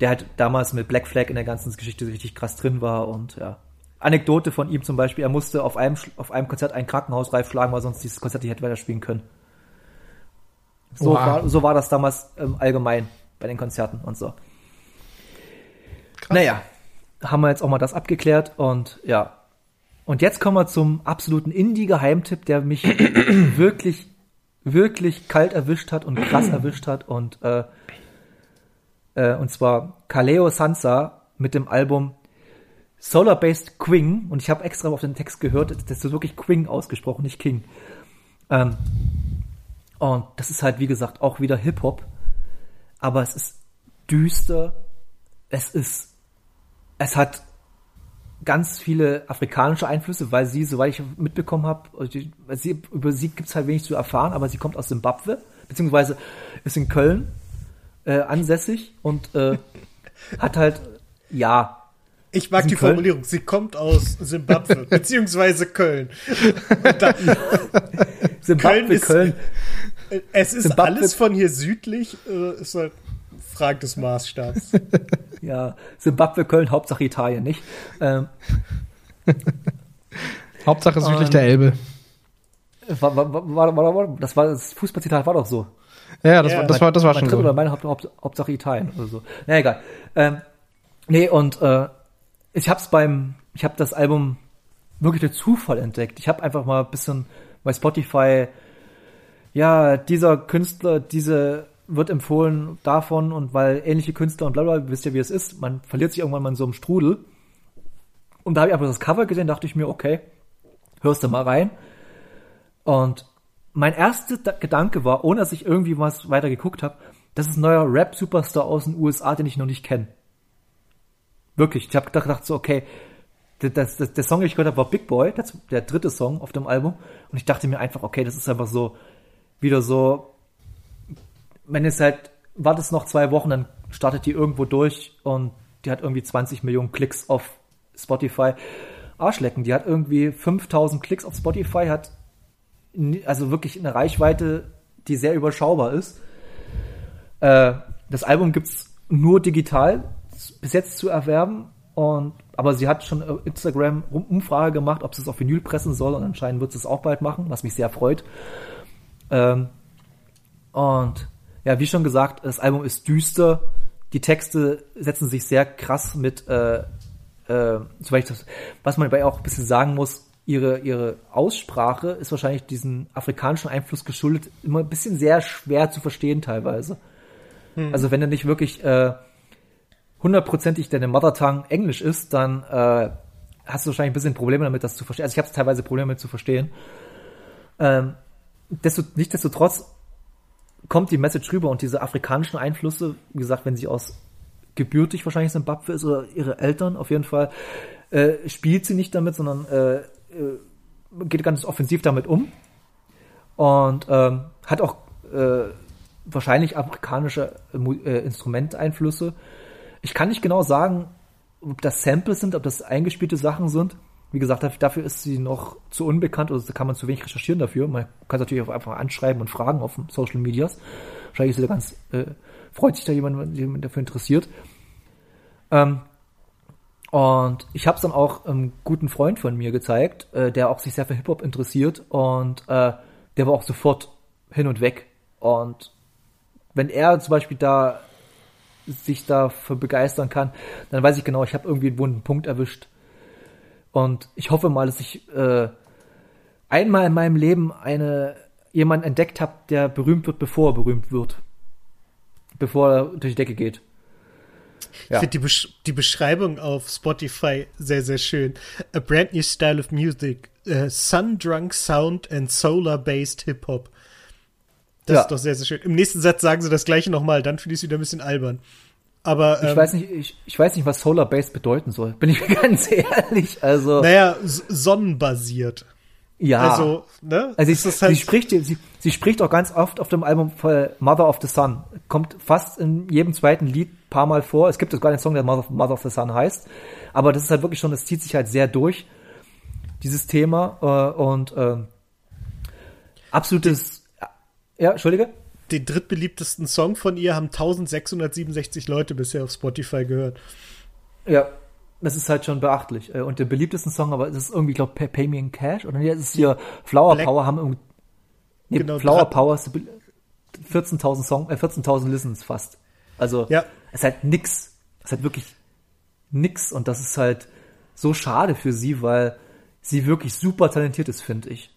der halt damals mit Black Flag in der ganzen Geschichte richtig krass drin war und ja. Anekdote von ihm zum Beispiel, er musste auf einem, auf einem Konzert ein Krankenhaus reif schlagen, weil sonst dieses Konzert nicht hätte weiterspielen können. So, Wow. war, so war das damals ähm, allgemein bei den Konzerten und so. Naja, haben wir jetzt auch mal das abgeklärt und ja. Und jetzt kommen wir zum absoluten Indie-Geheimtipp, der mich wirklich wirklich kalt erwischt hat und krass erwischt hat und äh, äh, und zwar Kaleo Sansa mit dem Album Solar Based Queen und ich habe extra auf den Text gehört, das ist wirklich Queen ausgesprochen, nicht King. Ähm, und das ist halt wie gesagt auch wieder Hip Hop, aber es ist düster, es ist, es hat ganz viele afrikanische Einflüsse, weil sie, soweit ich mitbekommen habe, sie, über sie gibt's halt wenig zu erfahren, aber sie kommt aus Simbabwe, beziehungsweise ist in Köln äh, ansässig und äh, hat halt, ja. Ich mag die Köln. Formulierung, sie kommt aus Simbabwe, beziehungsweise Köln. Simbabwe, Köln, ist, Köln. Es ist Zimbabwe. alles von hier südlich, äh, ist halt Frage des Maßstabs. ja, Simbabwe, Köln, Hauptsache Italien, nicht? Ähm, Hauptsache südlich der Elbe. War, war, war, war, das war das Fußballzitat war doch so. Ja, das, ja. War, das war das war schon so. Oder meine Haupt, Haupt, Hauptsache Italien oder so. Na egal. Ähm, nee, und äh, ich hab's beim, ich habe das Album wirklich durch Zufall entdeckt. Ich habe einfach mal ein bisschen bei Spotify, ja, dieser Künstler, diese wird empfohlen davon und weil ähnliche Künstler und bla bla, wisst ihr, wie es ist, man verliert sich irgendwann mal in so einem Strudel. Und da habe ich einfach das Cover gesehen, dachte ich mir, okay, hörst du mal rein. Und mein erster Gedanke war, ohne dass ich irgendwie was weiter geguckt habe, das ist ein neuer Rap-Superstar aus den USA, den ich noch nicht kenne. Wirklich, ich habe gedacht so, okay, das, das, der Song, den ich gehört habe, war Big Boy, der, der dritte Song auf dem Album. Und ich dachte mir einfach, okay, das ist einfach so, wieder so wenn es halt, wartest noch zwei Wochen, dann startet die irgendwo durch und die hat irgendwie 20 Millionen Klicks auf Spotify. Arschlecken, die hat irgendwie 5000 Klicks auf Spotify, hat also wirklich eine Reichweite, die sehr überschaubar ist. Äh, das Album gibt's nur digital bis jetzt zu erwerben und aber sie hat schon Instagram Umfrage gemacht, ob sie es auf Vinyl pressen soll und anscheinend wird sie es auch bald machen, was mich sehr freut. Ähm, und ja, wie schon gesagt, das Album ist düster. Die Texte setzen sich sehr krass mit, äh, äh, das, was man dabei auch ein bisschen sagen muss, ihre, ihre Aussprache ist wahrscheinlich diesen afrikanischen Einfluss geschuldet, immer ein bisschen sehr schwer zu verstehen teilweise. Hm. Also wenn er nicht wirklich äh, hundertprozentig deine Mother Tongue Englisch ist, dann äh, hast du wahrscheinlich ein bisschen Probleme damit, das zu verstehen. Also ich habe teilweise Probleme damit zu verstehen. Ähm, desto, nichtsdestotrotz kommt die Message rüber und diese afrikanischen Einflüsse, wie gesagt, wenn sie aus gebürtig wahrscheinlich Zimbabwe ist oder ihre Eltern auf jeden Fall, äh, spielt sie nicht damit, sondern äh, äh, geht ganz offensiv damit um und ähm, hat auch äh, wahrscheinlich afrikanische äh, Instrumenteinflüsse. Ich kann nicht genau sagen, ob das Samples sind, ob das eingespielte Sachen sind. Wie gesagt, dafür ist sie noch zu unbekannt oder kann man zu wenig recherchieren dafür. Man kann es natürlich auch einfach anschreiben und fragen auf Social Medias. Wahrscheinlich ist sie da ganz, äh, freut sich da jemand, wenn jemand dafür interessiert. Ähm, und ich habe es dann auch einem guten Freund von mir gezeigt, äh, der auch sich sehr für Hip-Hop interessiert und äh, der war auch sofort hin und weg. Und wenn er zum Beispiel da sich dafür begeistern kann, dann weiß ich genau, ich habe irgendwie einen wunden Punkt erwischt. Und ich hoffe mal, dass ich äh, einmal in meinem Leben eine jemanden entdeckt habe, der berühmt wird, bevor er berühmt wird. Bevor er durch die Decke geht. Ja. Ich finde die, Besch die Beschreibung auf Spotify sehr, sehr schön. A brand new style of music. Uh, Sun-drunk sound and solar-based Hip-Hop. Das ja. ist doch sehr, sehr schön. Im nächsten Satz sagen sie das gleiche nochmal, dann finde ich es wieder ein bisschen albern. Aber ähm, ich weiß nicht, ich, ich weiß nicht, was Solar Base bedeuten soll. Bin ich ganz ehrlich. Also naja, sonnenbasiert. Ja. Also, ne? Also sie, halt sie spricht, sie, sie spricht auch ganz oft auf dem Album von Mother of the Sun. Kommt fast in jedem zweiten Lied paar Mal vor. Es gibt sogar einen Song, der Mother, Mother of the Sun heißt. Aber das ist halt wirklich schon, das zieht sich halt sehr durch, dieses Thema. Äh, und äh, absolutes. Ja, Entschuldige? den drittbeliebtesten Song von ihr haben 1667 Leute bisher auf Spotify gehört. Ja, das ist halt schon beachtlich. Äh, und der beliebtesten Song, aber das ist irgendwie, glaube Pay, Pay Me in Cash. Oder nee, das ist hier Flower Black. Power haben irgendwie. Nee, genau, Flower Power ist 14.000 Song, äh, 14.000 Listens fast. Also, ja. es ist halt nix. Es ist halt wirklich nix. Und das ist halt so schade für sie, weil sie wirklich super talentiert ist, finde ich.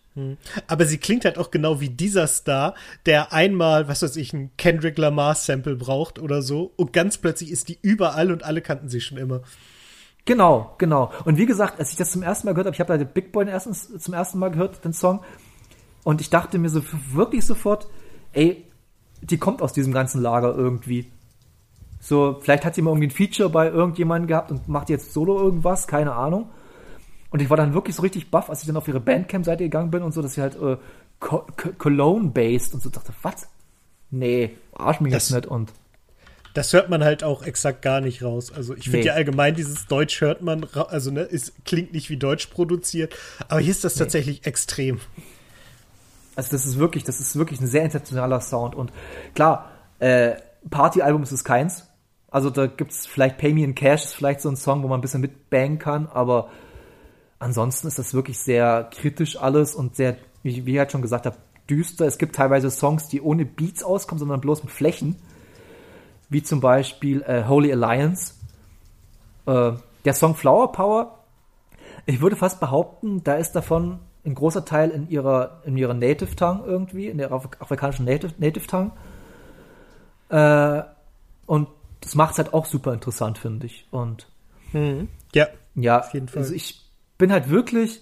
Aber sie klingt halt auch genau wie dieser Star, der einmal, was weiß ich, ein Kendrick Lamar Sample braucht oder so und ganz plötzlich ist die überall und alle kannten sie schon immer. Genau, genau. Und wie gesagt, als ich das zum ersten Mal gehört habe, ich habe da den Big Boy erstens, zum ersten Mal gehört, den Song, und ich dachte mir so wirklich sofort, ey, die kommt aus diesem ganzen Lager irgendwie. So, vielleicht hat sie mal irgendwie ein Feature bei irgendjemandem gehabt und macht jetzt solo irgendwas, keine Ahnung. Und ich war dann wirklich so richtig baff, als ich dann auf ihre Bandcamp-Seite gegangen bin und so, dass sie halt äh, Cologne-based und so dachte, was? Nee, arsch mich das, jetzt nicht und. Das hört man halt auch exakt gar nicht raus. Also ich finde nee. ja allgemein dieses Deutsch hört man, also ne, es klingt nicht wie Deutsch produziert, aber hier ist das nee. tatsächlich extrem. Also das ist wirklich, das ist wirklich ein sehr internationaler Sound und klar, äh, Party-Album ist es keins. Also da gibt's vielleicht Pay Me in Cash ist vielleicht so ein Song, wo man ein bisschen mitbangen kann, aber ansonsten ist das wirklich sehr kritisch alles und sehr, wie, wie ich halt schon gesagt habe, düster. Es gibt teilweise Songs, die ohne Beats auskommen, sondern bloß mit Flächen. Wie zum Beispiel äh, Holy Alliance. Äh, der Song Flower Power. Ich würde fast behaupten, da ist davon ein großer Teil in ihrer, in ihrer Native Tongue irgendwie, in der afrikanischen Native, Native Tongue. Äh, und das macht es halt auch super interessant, finde ich. Und hm. ja, ja, auf jeden Fall. Also ich bin halt wirklich,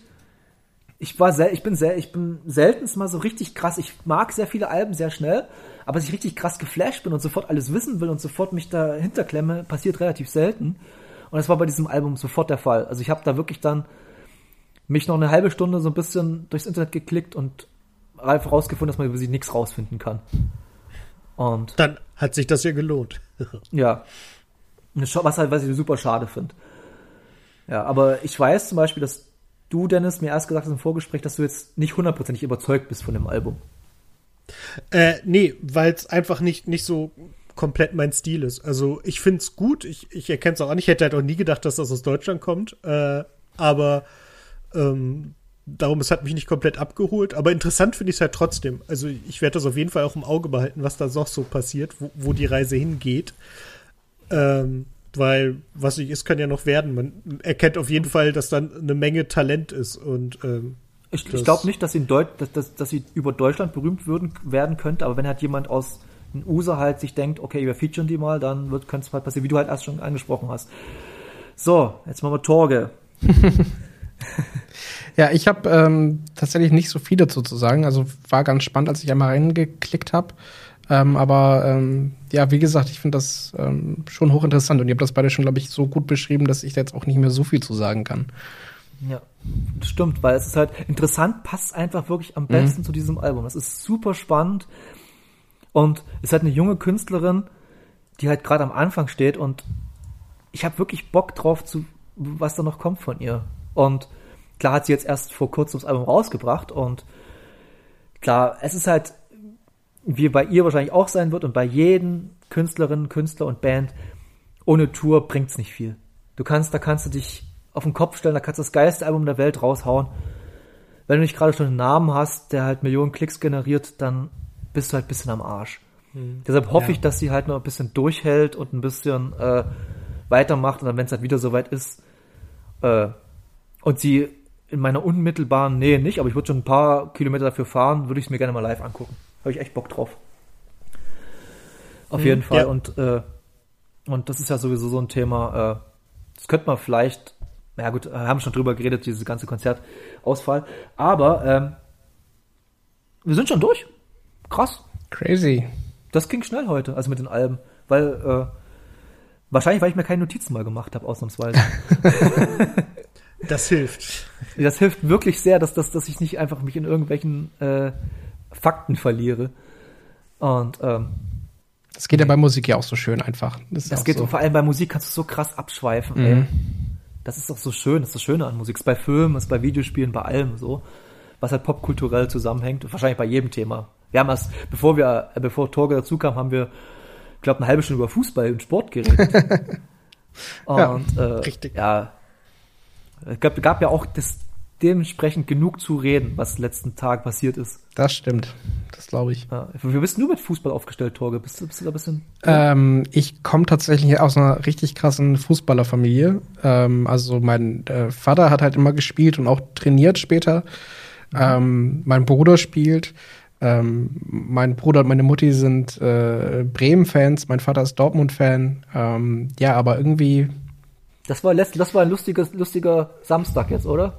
ich war sehr, ich bin sehr, ich bin selten mal so richtig krass. Ich mag sehr viele Alben sehr schnell, aber dass ich richtig krass geflasht bin und sofort alles wissen will und sofort mich dahinter klemme, passiert relativ selten. Und das war bei diesem Album sofort der Fall. Also ich habe da wirklich dann mich noch eine halbe Stunde so ein bisschen durchs Internet geklickt und einfach rausgefunden, dass man über sie nichts rausfinden kann. Und dann hat sich das ja gelohnt. ja. Was halt, was ich super schade finde. Ja, aber ich weiß zum Beispiel, dass du, Dennis, mir erst gesagt hast im Vorgespräch, dass du jetzt nicht hundertprozentig überzeugt bist von dem Album. Äh, nee, weil es einfach nicht, nicht so komplett mein Stil ist. Also ich finde es gut, ich, ich erkenne es auch an. Ich hätte halt auch nie gedacht, dass das aus Deutschland kommt. Äh, aber ähm, darum, es hat mich nicht komplett abgeholt. Aber interessant finde ich es halt trotzdem. Also ich werde das auf jeden Fall auch im Auge behalten, was da noch so passiert, wo, wo die Reise hingeht. Ähm, weil was nicht ist, kann ja noch werden. Man erkennt auf jeden Fall, dass dann eine Menge Talent ist und ähm, ich, ich glaube nicht, dass sie, Deut dass, dass, dass sie über Deutschland berühmt würden, werden könnte, aber wenn halt jemand aus den USA halt sich denkt, okay, wir featuren die mal, dann könnte es halt passieren, wie du halt erst schon angesprochen hast. So, jetzt machen wir Torge. ja, ich habe ähm, tatsächlich nicht so viel dazu zu sagen. Also war ganz spannend, als ich einmal reingeklickt habe. Ähm, aber ähm, ja, wie gesagt, ich finde das ähm, schon hochinteressant und ihr habt das beide schon, glaube ich, so gut beschrieben, dass ich da jetzt auch nicht mehr so viel zu sagen kann. Ja, stimmt, weil es ist halt interessant, passt einfach wirklich am besten mhm. zu diesem Album. Es ist super spannend und es ist halt eine junge Künstlerin, die halt gerade am Anfang steht und ich habe wirklich Bock drauf, zu, was da noch kommt von ihr. Und klar hat sie jetzt erst vor kurzem das Album rausgebracht und klar, es ist halt wie bei ihr wahrscheinlich auch sein wird und bei jedem Künstlerin, Künstler und Band, ohne Tour bringt's nicht viel. Du kannst, da kannst du dich auf den Kopf stellen, da kannst du das geilste Album der Welt raushauen. Wenn du nicht gerade schon einen Namen hast, der halt Millionen Klicks generiert, dann bist du halt ein bisschen am Arsch. Hm. Deshalb hoffe ja. ich, dass sie halt noch ein bisschen durchhält und ein bisschen äh, weitermacht und dann, wenn es halt wieder soweit ist, äh, und sie in meiner unmittelbaren Nähe nicht, aber ich würde schon ein paar Kilometer dafür fahren, würde ich es mir gerne mal live angucken. Habe ich echt Bock drauf. Auf mhm, jeden Fall. Ja. Und, äh, und das ist ja sowieso so ein Thema, äh, das könnte man vielleicht, ja gut, äh, haben schon drüber geredet, dieses ganze Konzertausfall. Aber ähm, wir sind schon durch. Krass. Crazy. Das ging schnell heute, also mit den Alben. Weil, äh, wahrscheinlich, weil ich mir keine Notizen mal gemacht habe, ausnahmsweise. das hilft. Das hilft wirklich sehr, dass, dass, dass ich nicht einfach mich in irgendwelchen äh, Fakten verliere. Und ähm, das geht ja bei Musik ja auch so schön einfach. Das, das geht so. vor allem bei Musik kannst du so krass abschweifen. Mhm. Ey. Das ist doch so schön, das ist das Schöne an Musik. Das ist bei Filmen, ist bei Videospielen, bei allem so, was halt popkulturell zusammenhängt. Wahrscheinlich bei jedem Thema. Wir haben das, bevor wir, äh, bevor Torge dazu kam, haben wir, ich glaube, eine halbe Stunde über Fußball und Sport geredet. und ja, äh, richtig. ja, es gab, gab ja auch das dementsprechend genug zu reden, was letzten Tag passiert ist. Das stimmt. Das glaube ich. Ja. Wie bist du mit Fußball aufgestellt, Torge? Bist du, bist du da ein bisschen. Ähm, ich komme tatsächlich aus einer richtig krassen Fußballerfamilie. Ähm, also mein äh, Vater hat halt immer gespielt und auch trainiert später. Ähm, mein Bruder spielt. Ähm, mein Bruder und meine Mutti sind äh, Bremen-Fans. Mein Vater ist Dortmund-Fan. Ähm, ja, aber irgendwie. Das war, das war ein lustiges, lustiger Samstag jetzt, oder?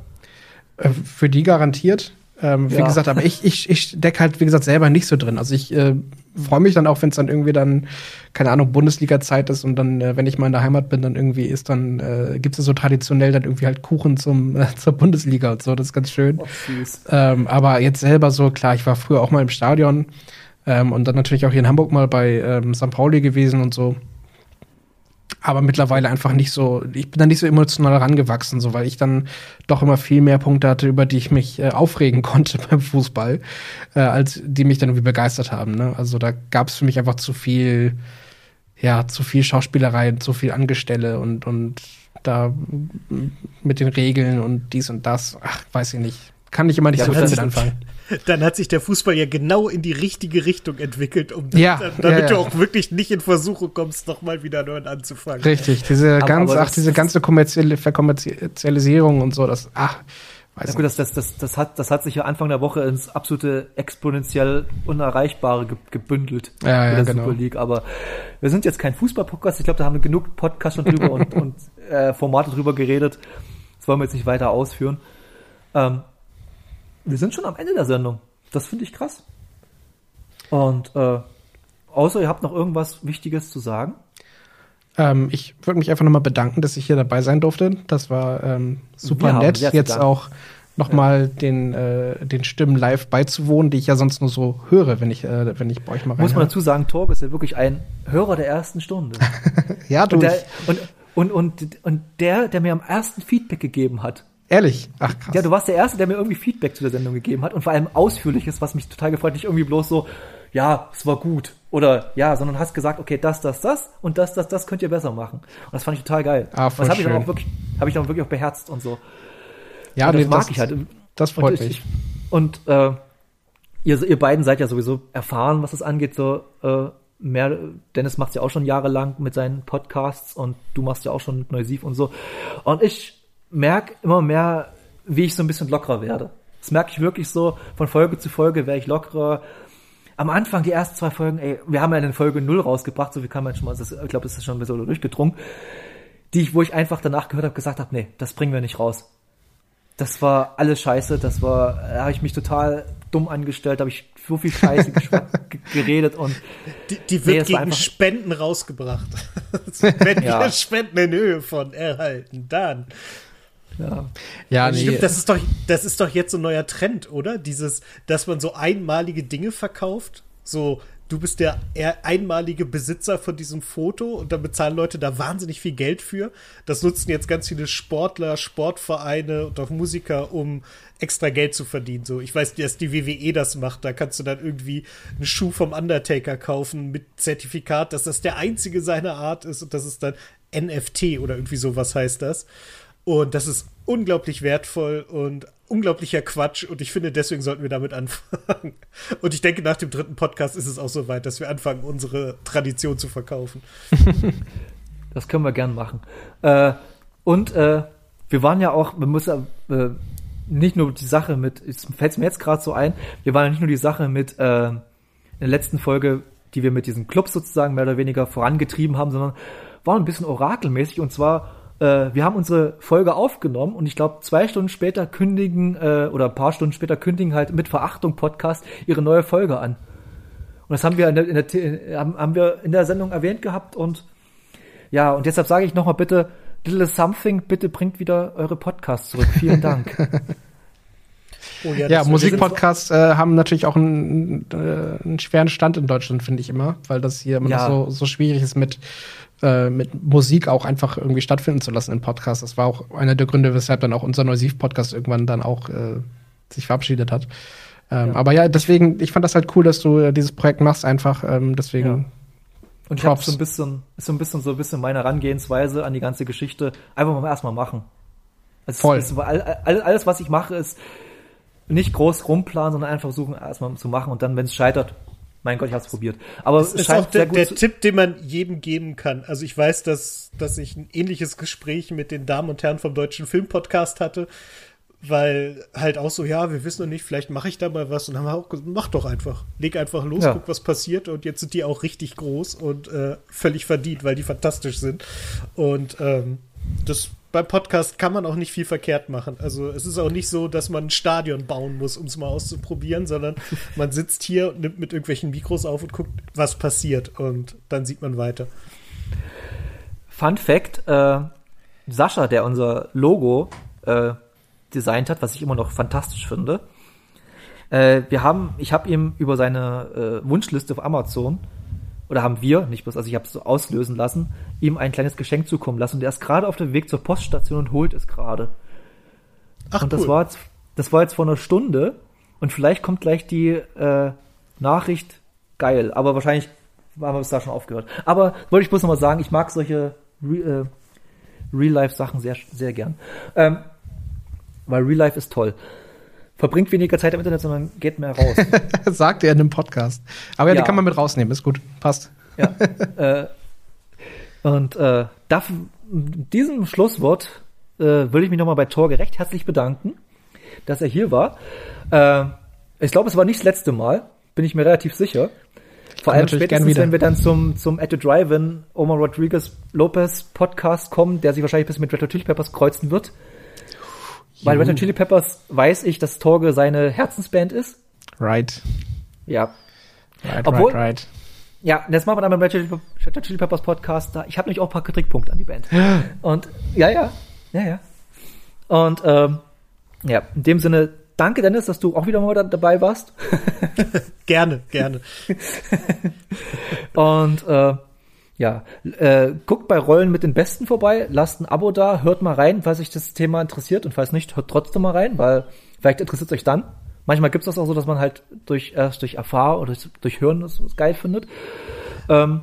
Äh, für die garantiert. Ähm, ja. Wie gesagt, aber ich, ich, ich decke halt, wie gesagt, selber nicht so drin. Also ich äh, freue mich dann auch, wenn es dann irgendwie dann, keine Ahnung, Bundesliga-Zeit ist und dann, äh, wenn ich mal in der Heimat bin, dann irgendwie ist, dann äh, gibt es so traditionell dann irgendwie halt Kuchen zum, äh, zur Bundesliga und so. Das ist ganz schön. Oh. Ähm, aber jetzt selber so, klar, ich war früher auch mal im Stadion ähm, und dann natürlich auch hier in Hamburg mal bei ähm, St. Pauli gewesen und so aber mittlerweile einfach nicht so, ich bin da nicht so emotional rangewachsen, so weil ich dann doch immer viel mehr Punkte hatte, über die ich mich äh, aufregen konnte beim Fußball, äh, als die mich dann irgendwie begeistert haben. Ne? Also da gab es für mich einfach zu viel, ja, zu viel Schauspielerei, zu viel Angestelle und, und da mit den Regeln und dies und das, ach, weiß ich nicht. Kann ich immer nicht ja, so damit anfangen dann hat sich der Fußball ja genau in die richtige Richtung entwickelt, um ja, damit ja, ja. du auch wirklich nicht in Versuche kommst, nochmal wieder neu anzufangen. Richtig, diese aber, ganz, aber ach, diese ganze kommerzielle Verkommerzialisierung und so, das, ach, Weiß ja, gut, das, das, das, das, hat, das hat sich ja Anfang der Woche ins absolute exponentiell Unerreichbare gebündelt ja, ja, der genau. Super League. Aber wir sind jetzt kein Fußball-Podcast. Ich glaube, da haben wir genug Podcasts schon drüber und, und äh, Formate drüber geredet. Das wollen wir jetzt nicht weiter ausführen. Ähm, wir sind schon am Ende der Sendung. Das finde ich krass. Und äh, außer ihr habt noch irgendwas Wichtiges zu sagen. Ähm, ich würde mich einfach nochmal bedanken, dass ich hier dabei sein durfte. Das war ähm, super nett. Jetzt auch nochmal ja. den, äh, den Stimmen live beizuwohnen, die ich ja sonst nur so höre, wenn ich, äh, wenn ich bei euch mal rein Muss man dazu sagen, Torg ist ja wirklich ein Hörer der ersten Stunde. ja, du. Und der, und, und, und, und der, der mir am ersten Feedback gegeben hat, Ehrlich? Ach krass. Ja, du warst der Erste, der mir irgendwie Feedback zu der Sendung gegeben hat und vor allem ausführliches, was mich total gefreut. Nicht irgendwie bloß so, ja, es war gut oder ja, sondern hast gesagt, okay, das, das, das und das, das, das könnt ihr besser machen. Und das fand ich total geil. Ah, voll das habe ich dann auch wirklich, habe ich dann wirklich auch beherzt und so. Ja, und das nee, mag das, ich halt. Das freut und mich. Ich, und äh, ihr, ihr beiden seid ja sowieso erfahren, was das angeht, so äh, mehr, Dennis macht ja auch schon jahrelang mit seinen Podcasts und du machst ja auch schon mit Neusiv und so. Und ich merke immer mehr, wie ich so ein bisschen lockerer werde. Das merke ich wirklich so, von Folge zu Folge werde ich lockerer. Am Anfang, die ersten zwei Folgen, ey, wir haben ja eine Folge null rausgebracht, so wie kann man schon mal, das, ich glaube, das ist schon ein bisschen durchgedrungen, die ich, wo ich einfach danach gehört habe, gesagt habe, nee, das bringen wir nicht raus. Das war alles scheiße, das war, da habe ich mich total dumm angestellt, habe ich so viel Scheiße geredet und die, die wird nee, gegen Spenden rausgebracht. Wenn ja. wir Spenden in Höhe von erhalten, dann ja, ja nee. Stimmt, das ist doch, das ist doch jetzt so ein neuer Trend, oder? Dieses, dass man so einmalige Dinge verkauft. So, du bist der einmalige Besitzer von diesem Foto und dann bezahlen Leute da wahnsinnig viel Geld für. Das nutzen jetzt ganz viele Sportler, Sportvereine und auch Musiker, um extra Geld zu verdienen. So, ich weiß, dass die WWE das macht. Da kannst du dann irgendwie einen Schuh vom Undertaker kaufen mit Zertifikat, dass das der einzige seiner Art ist und das ist dann NFT oder irgendwie sowas heißt das. Und das ist unglaublich wertvoll und unglaublicher Quatsch. Und ich finde, deswegen sollten wir damit anfangen. Und ich denke, nach dem dritten Podcast ist es auch soweit, dass wir anfangen, unsere Tradition zu verkaufen. Das können wir gern machen. Äh, und äh, wir waren ja auch, wir müssen äh, nicht nur die Sache mit, es fällt mir jetzt gerade so ein, wir waren ja nicht nur die Sache mit äh, in der letzten Folge, die wir mit diesem Club sozusagen mehr oder weniger vorangetrieben haben, sondern waren ein bisschen orakelmäßig und zwar äh, wir haben unsere Folge aufgenommen und ich glaube, zwei Stunden später kündigen, äh, oder ein paar Stunden später kündigen halt mit Verachtung Podcast ihre neue Folge an. Und das haben wir in der, in der, haben, haben wir in der Sendung erwähnt gehabt und ja, und deshalb sage ich nochmal bitte, Little Something, bitte bringt wieder eure Podcasts zurück. Vielen Dank. Oh ja, ja Musikpodcasts äh, haben natürlich auch einen, äh, einen schweren Stand in Deutschland, finde ich immer, weil das hier immer ja. so, so schwierig ist mit äh, mit Musik auch einfach irgendwie stattfinden zu lassen im Podcast. Das war auch einer der Gründe, weshalb dann auch unser Neusiv-Podcast irgendwann dann auch äh, sich verabschiedet hat. Ähm, ja. Aber ja, deswegen, ich fand das halt cool, dass du äh, dieses Projekt machst einfach. Ähm, deswegen. Ja. Und ich habe so ein bisschen, ist so ein bisschen so ein bisschen meine Herangehensweise an die ganze Geschichte. Einfach mal erstmal machen. Also Voll. Ist, alles, was ich mache, ist nicht groß rumplanen, sondern einfach versuchen, erstmal zu machen und dann, wenn es scheitert, mein Gott, ich habe es probiert. Aber es ist auch der, der Tipp, den man jedem geben kann. Also ich weiß, dass, dass ich ein ähnliches Gespräch mit den Damen und Herren vom Deutschen Filmpodcast hatte. weil halt auch so, ja, wir wissen noch nicht, vielleicht mache ich da mal was und haben wir auch gesagt, mach doch einfach. Leg einfach los, Ja. guck, was passiert und jetzt sind die auch richtig groß und äh, völlig verdient, weil die fantastisch sind. Und ähm, das beim Podcast kann man auch nicht viel verkehrt machen. Also es ist auch nicht so, dass man ein Stadion bauen muss, um es mal auszuprobieren, sondern man sitzt hier und nimmt mit irgendwelchen Mikros auf und guckt, was passiert und dann sieht man weiter. Fun Fact, äh, Sascha, der unser Logo äh, designt hat, was ich immer noch fantastisch finde. Äh, wir haben, ich habe ihm über seine äh, Wunschliste auf Amazon oder haben wir, nicht bloß, also ich habe es so auslösen lassen, ihm ein kleines Geschenk zukommen lassen. Und er ist gerade auf dem Weg zur Poststation und holt es gerade. Ach, Und das war jetzt, das war jetzt vor einer Stunde und vielleicht kommt gleich die äh, Nachricht geil, aber wahrscheinlich haben wir bis da schon aufgehört. Aber wollte ich bloß noch mal sagen, ich mag solche Re äh, Real-Life-Sachen sehr, sehr gern. Ähm, weil Real-Life ist toll. Verbringt weniger Zeit im Internet, sondern geht mehr raus. Sagt er in einem Podcast. Aber ja, Ja. die kann man mit rausnehmen, ist gut. Passt. ja. äh, und äh, mit diesem Schlusswort äh, würde ich mich nochmal bei Torge recht herzlich bedanken, dass er hier war. Äh, ich glaube, es war nicht das letzte Mal, bin ich mir relativ sicher. Vor allem spätestens, wenn wir dann zum, zum At the Drive-In Omar Rodriguez Lopez Podcast kommen, der sich wahrscheinlich bis mit Red Hot Chili Peppers kreuzen wird. Weil Red Hot Chili Peppers weiß ich, dass Torge seine Herzensband ist. Right. Ja, Right, Obwohl- right, right. Ja, das machen wir dann beim Red Chili, Red Hot Chili Peppers Podcast. Da, ich habe nämlich auch ein paar Kritikpunkte an die Band. Und ja, ja, ja, ja. Und ähm, ja, in dem Sinne, danke Dennis, dass du auch wieder mal da, dabei warst. Gerne, gerne. Und äh, ja, äh, guckt bei Rollen mit den Besten vorbei, lasst ein Abo da, hört mal rein, falls euch das Thema interessiert und falls nicht, hört trotzdem mal rein, weil vielleicht interessiert es euch dann. Manchmal gibt es das auch so, dass man halt durch erst durch Erfahrung oder durch, durch Hören das geil findet. Ähm,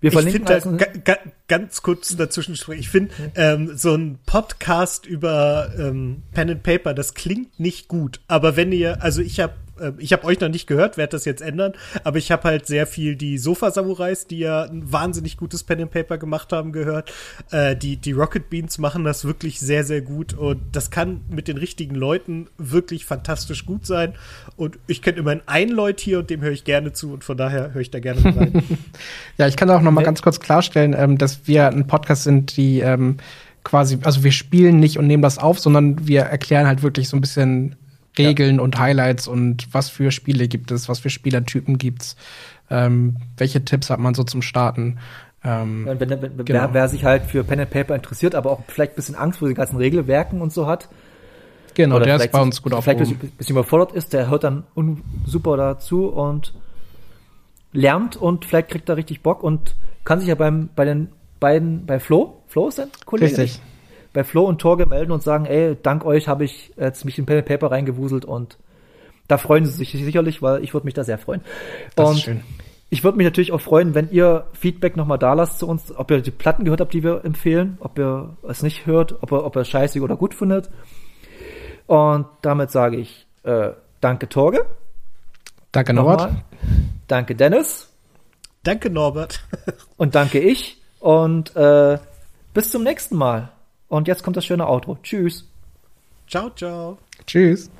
wir Ich verlinken finde, alles in- ga, ga, ganz kurz dazwischen. Ich finde, ähm, so ein Podcast über ähm, Pen and Paper, das klingt nicht gut. Aber wenn ihr, also ich habe, äh, ich habe euch noch nicht gehört, werde das jetzt ändern. Aber ich habe halt sehr viel die Sofa-Samurais, die ja ein wahnsinnig gutes Pen and Paper gemacht haben, gehört. Äh, die die Rocket Beans machen das wirklich sehr sehr gut und das kann mit den richtigen Leuten wirklich fantastisch gut sein. Und ich kenne immerhin ein Leut hier und dem höre ich gerne zu und von daher höre ich da gerne rein. Ja, ich kann auch noch mal ganz kurz klarstellen, ähm, dass wir ein Podcast sind, die ähm, quasi, also wir spielen nicht und nehmen das auf, sondern wir erklären halt wirklich so ein bisschen Regeln und Highlights und was für Spiele gibt es, was für Spielertypen gibt's, ähm, welche Tipps hat man so zum Starten. Ähm, Ja, wenn, wenn, Genau. wer, wer sich halt für Pen and Paper interessiert, aber auch vielleicht ein bisschen Angst vor den ganzen Regelwerken und so hat, genau, der ist bei uns gut vielleicht ein aufgehoben. bisschen, bisschen überfordert ist, der hört dann super dazu und lernt und vielleicht kriegt er richtig Bock und kann sich ja beim bei den beiden bei Flo, Flo ist ein Kollege, Richtig. Bei Flo und Torge melden und sagen, ey, dank euch habe ich jetzt mich in Pen and Paper reingewuselt und da freuen sie sich sicherlich, weil ich würde mich da sehr freuen. Das und ist schön. ich würde mich natürlich auch freuen, wenn ihr Feedback nochmal da lasst zu uns, ob ihr die Platten gehört habt, die wir empfehlen, ob ihr es nicht hört, ob ihr, ob ihr es scheißig oder gut findet. Und damit sage ich äh, danke Torge. Danke, Norbert. Nochmal. Danke Dennis. Danke Norbert. Und danke ich. Und äh, bis zum nächsten Mal. Und jetzt kommt das schöne Outro. Tschüss. ciao, ciao. Tschüss.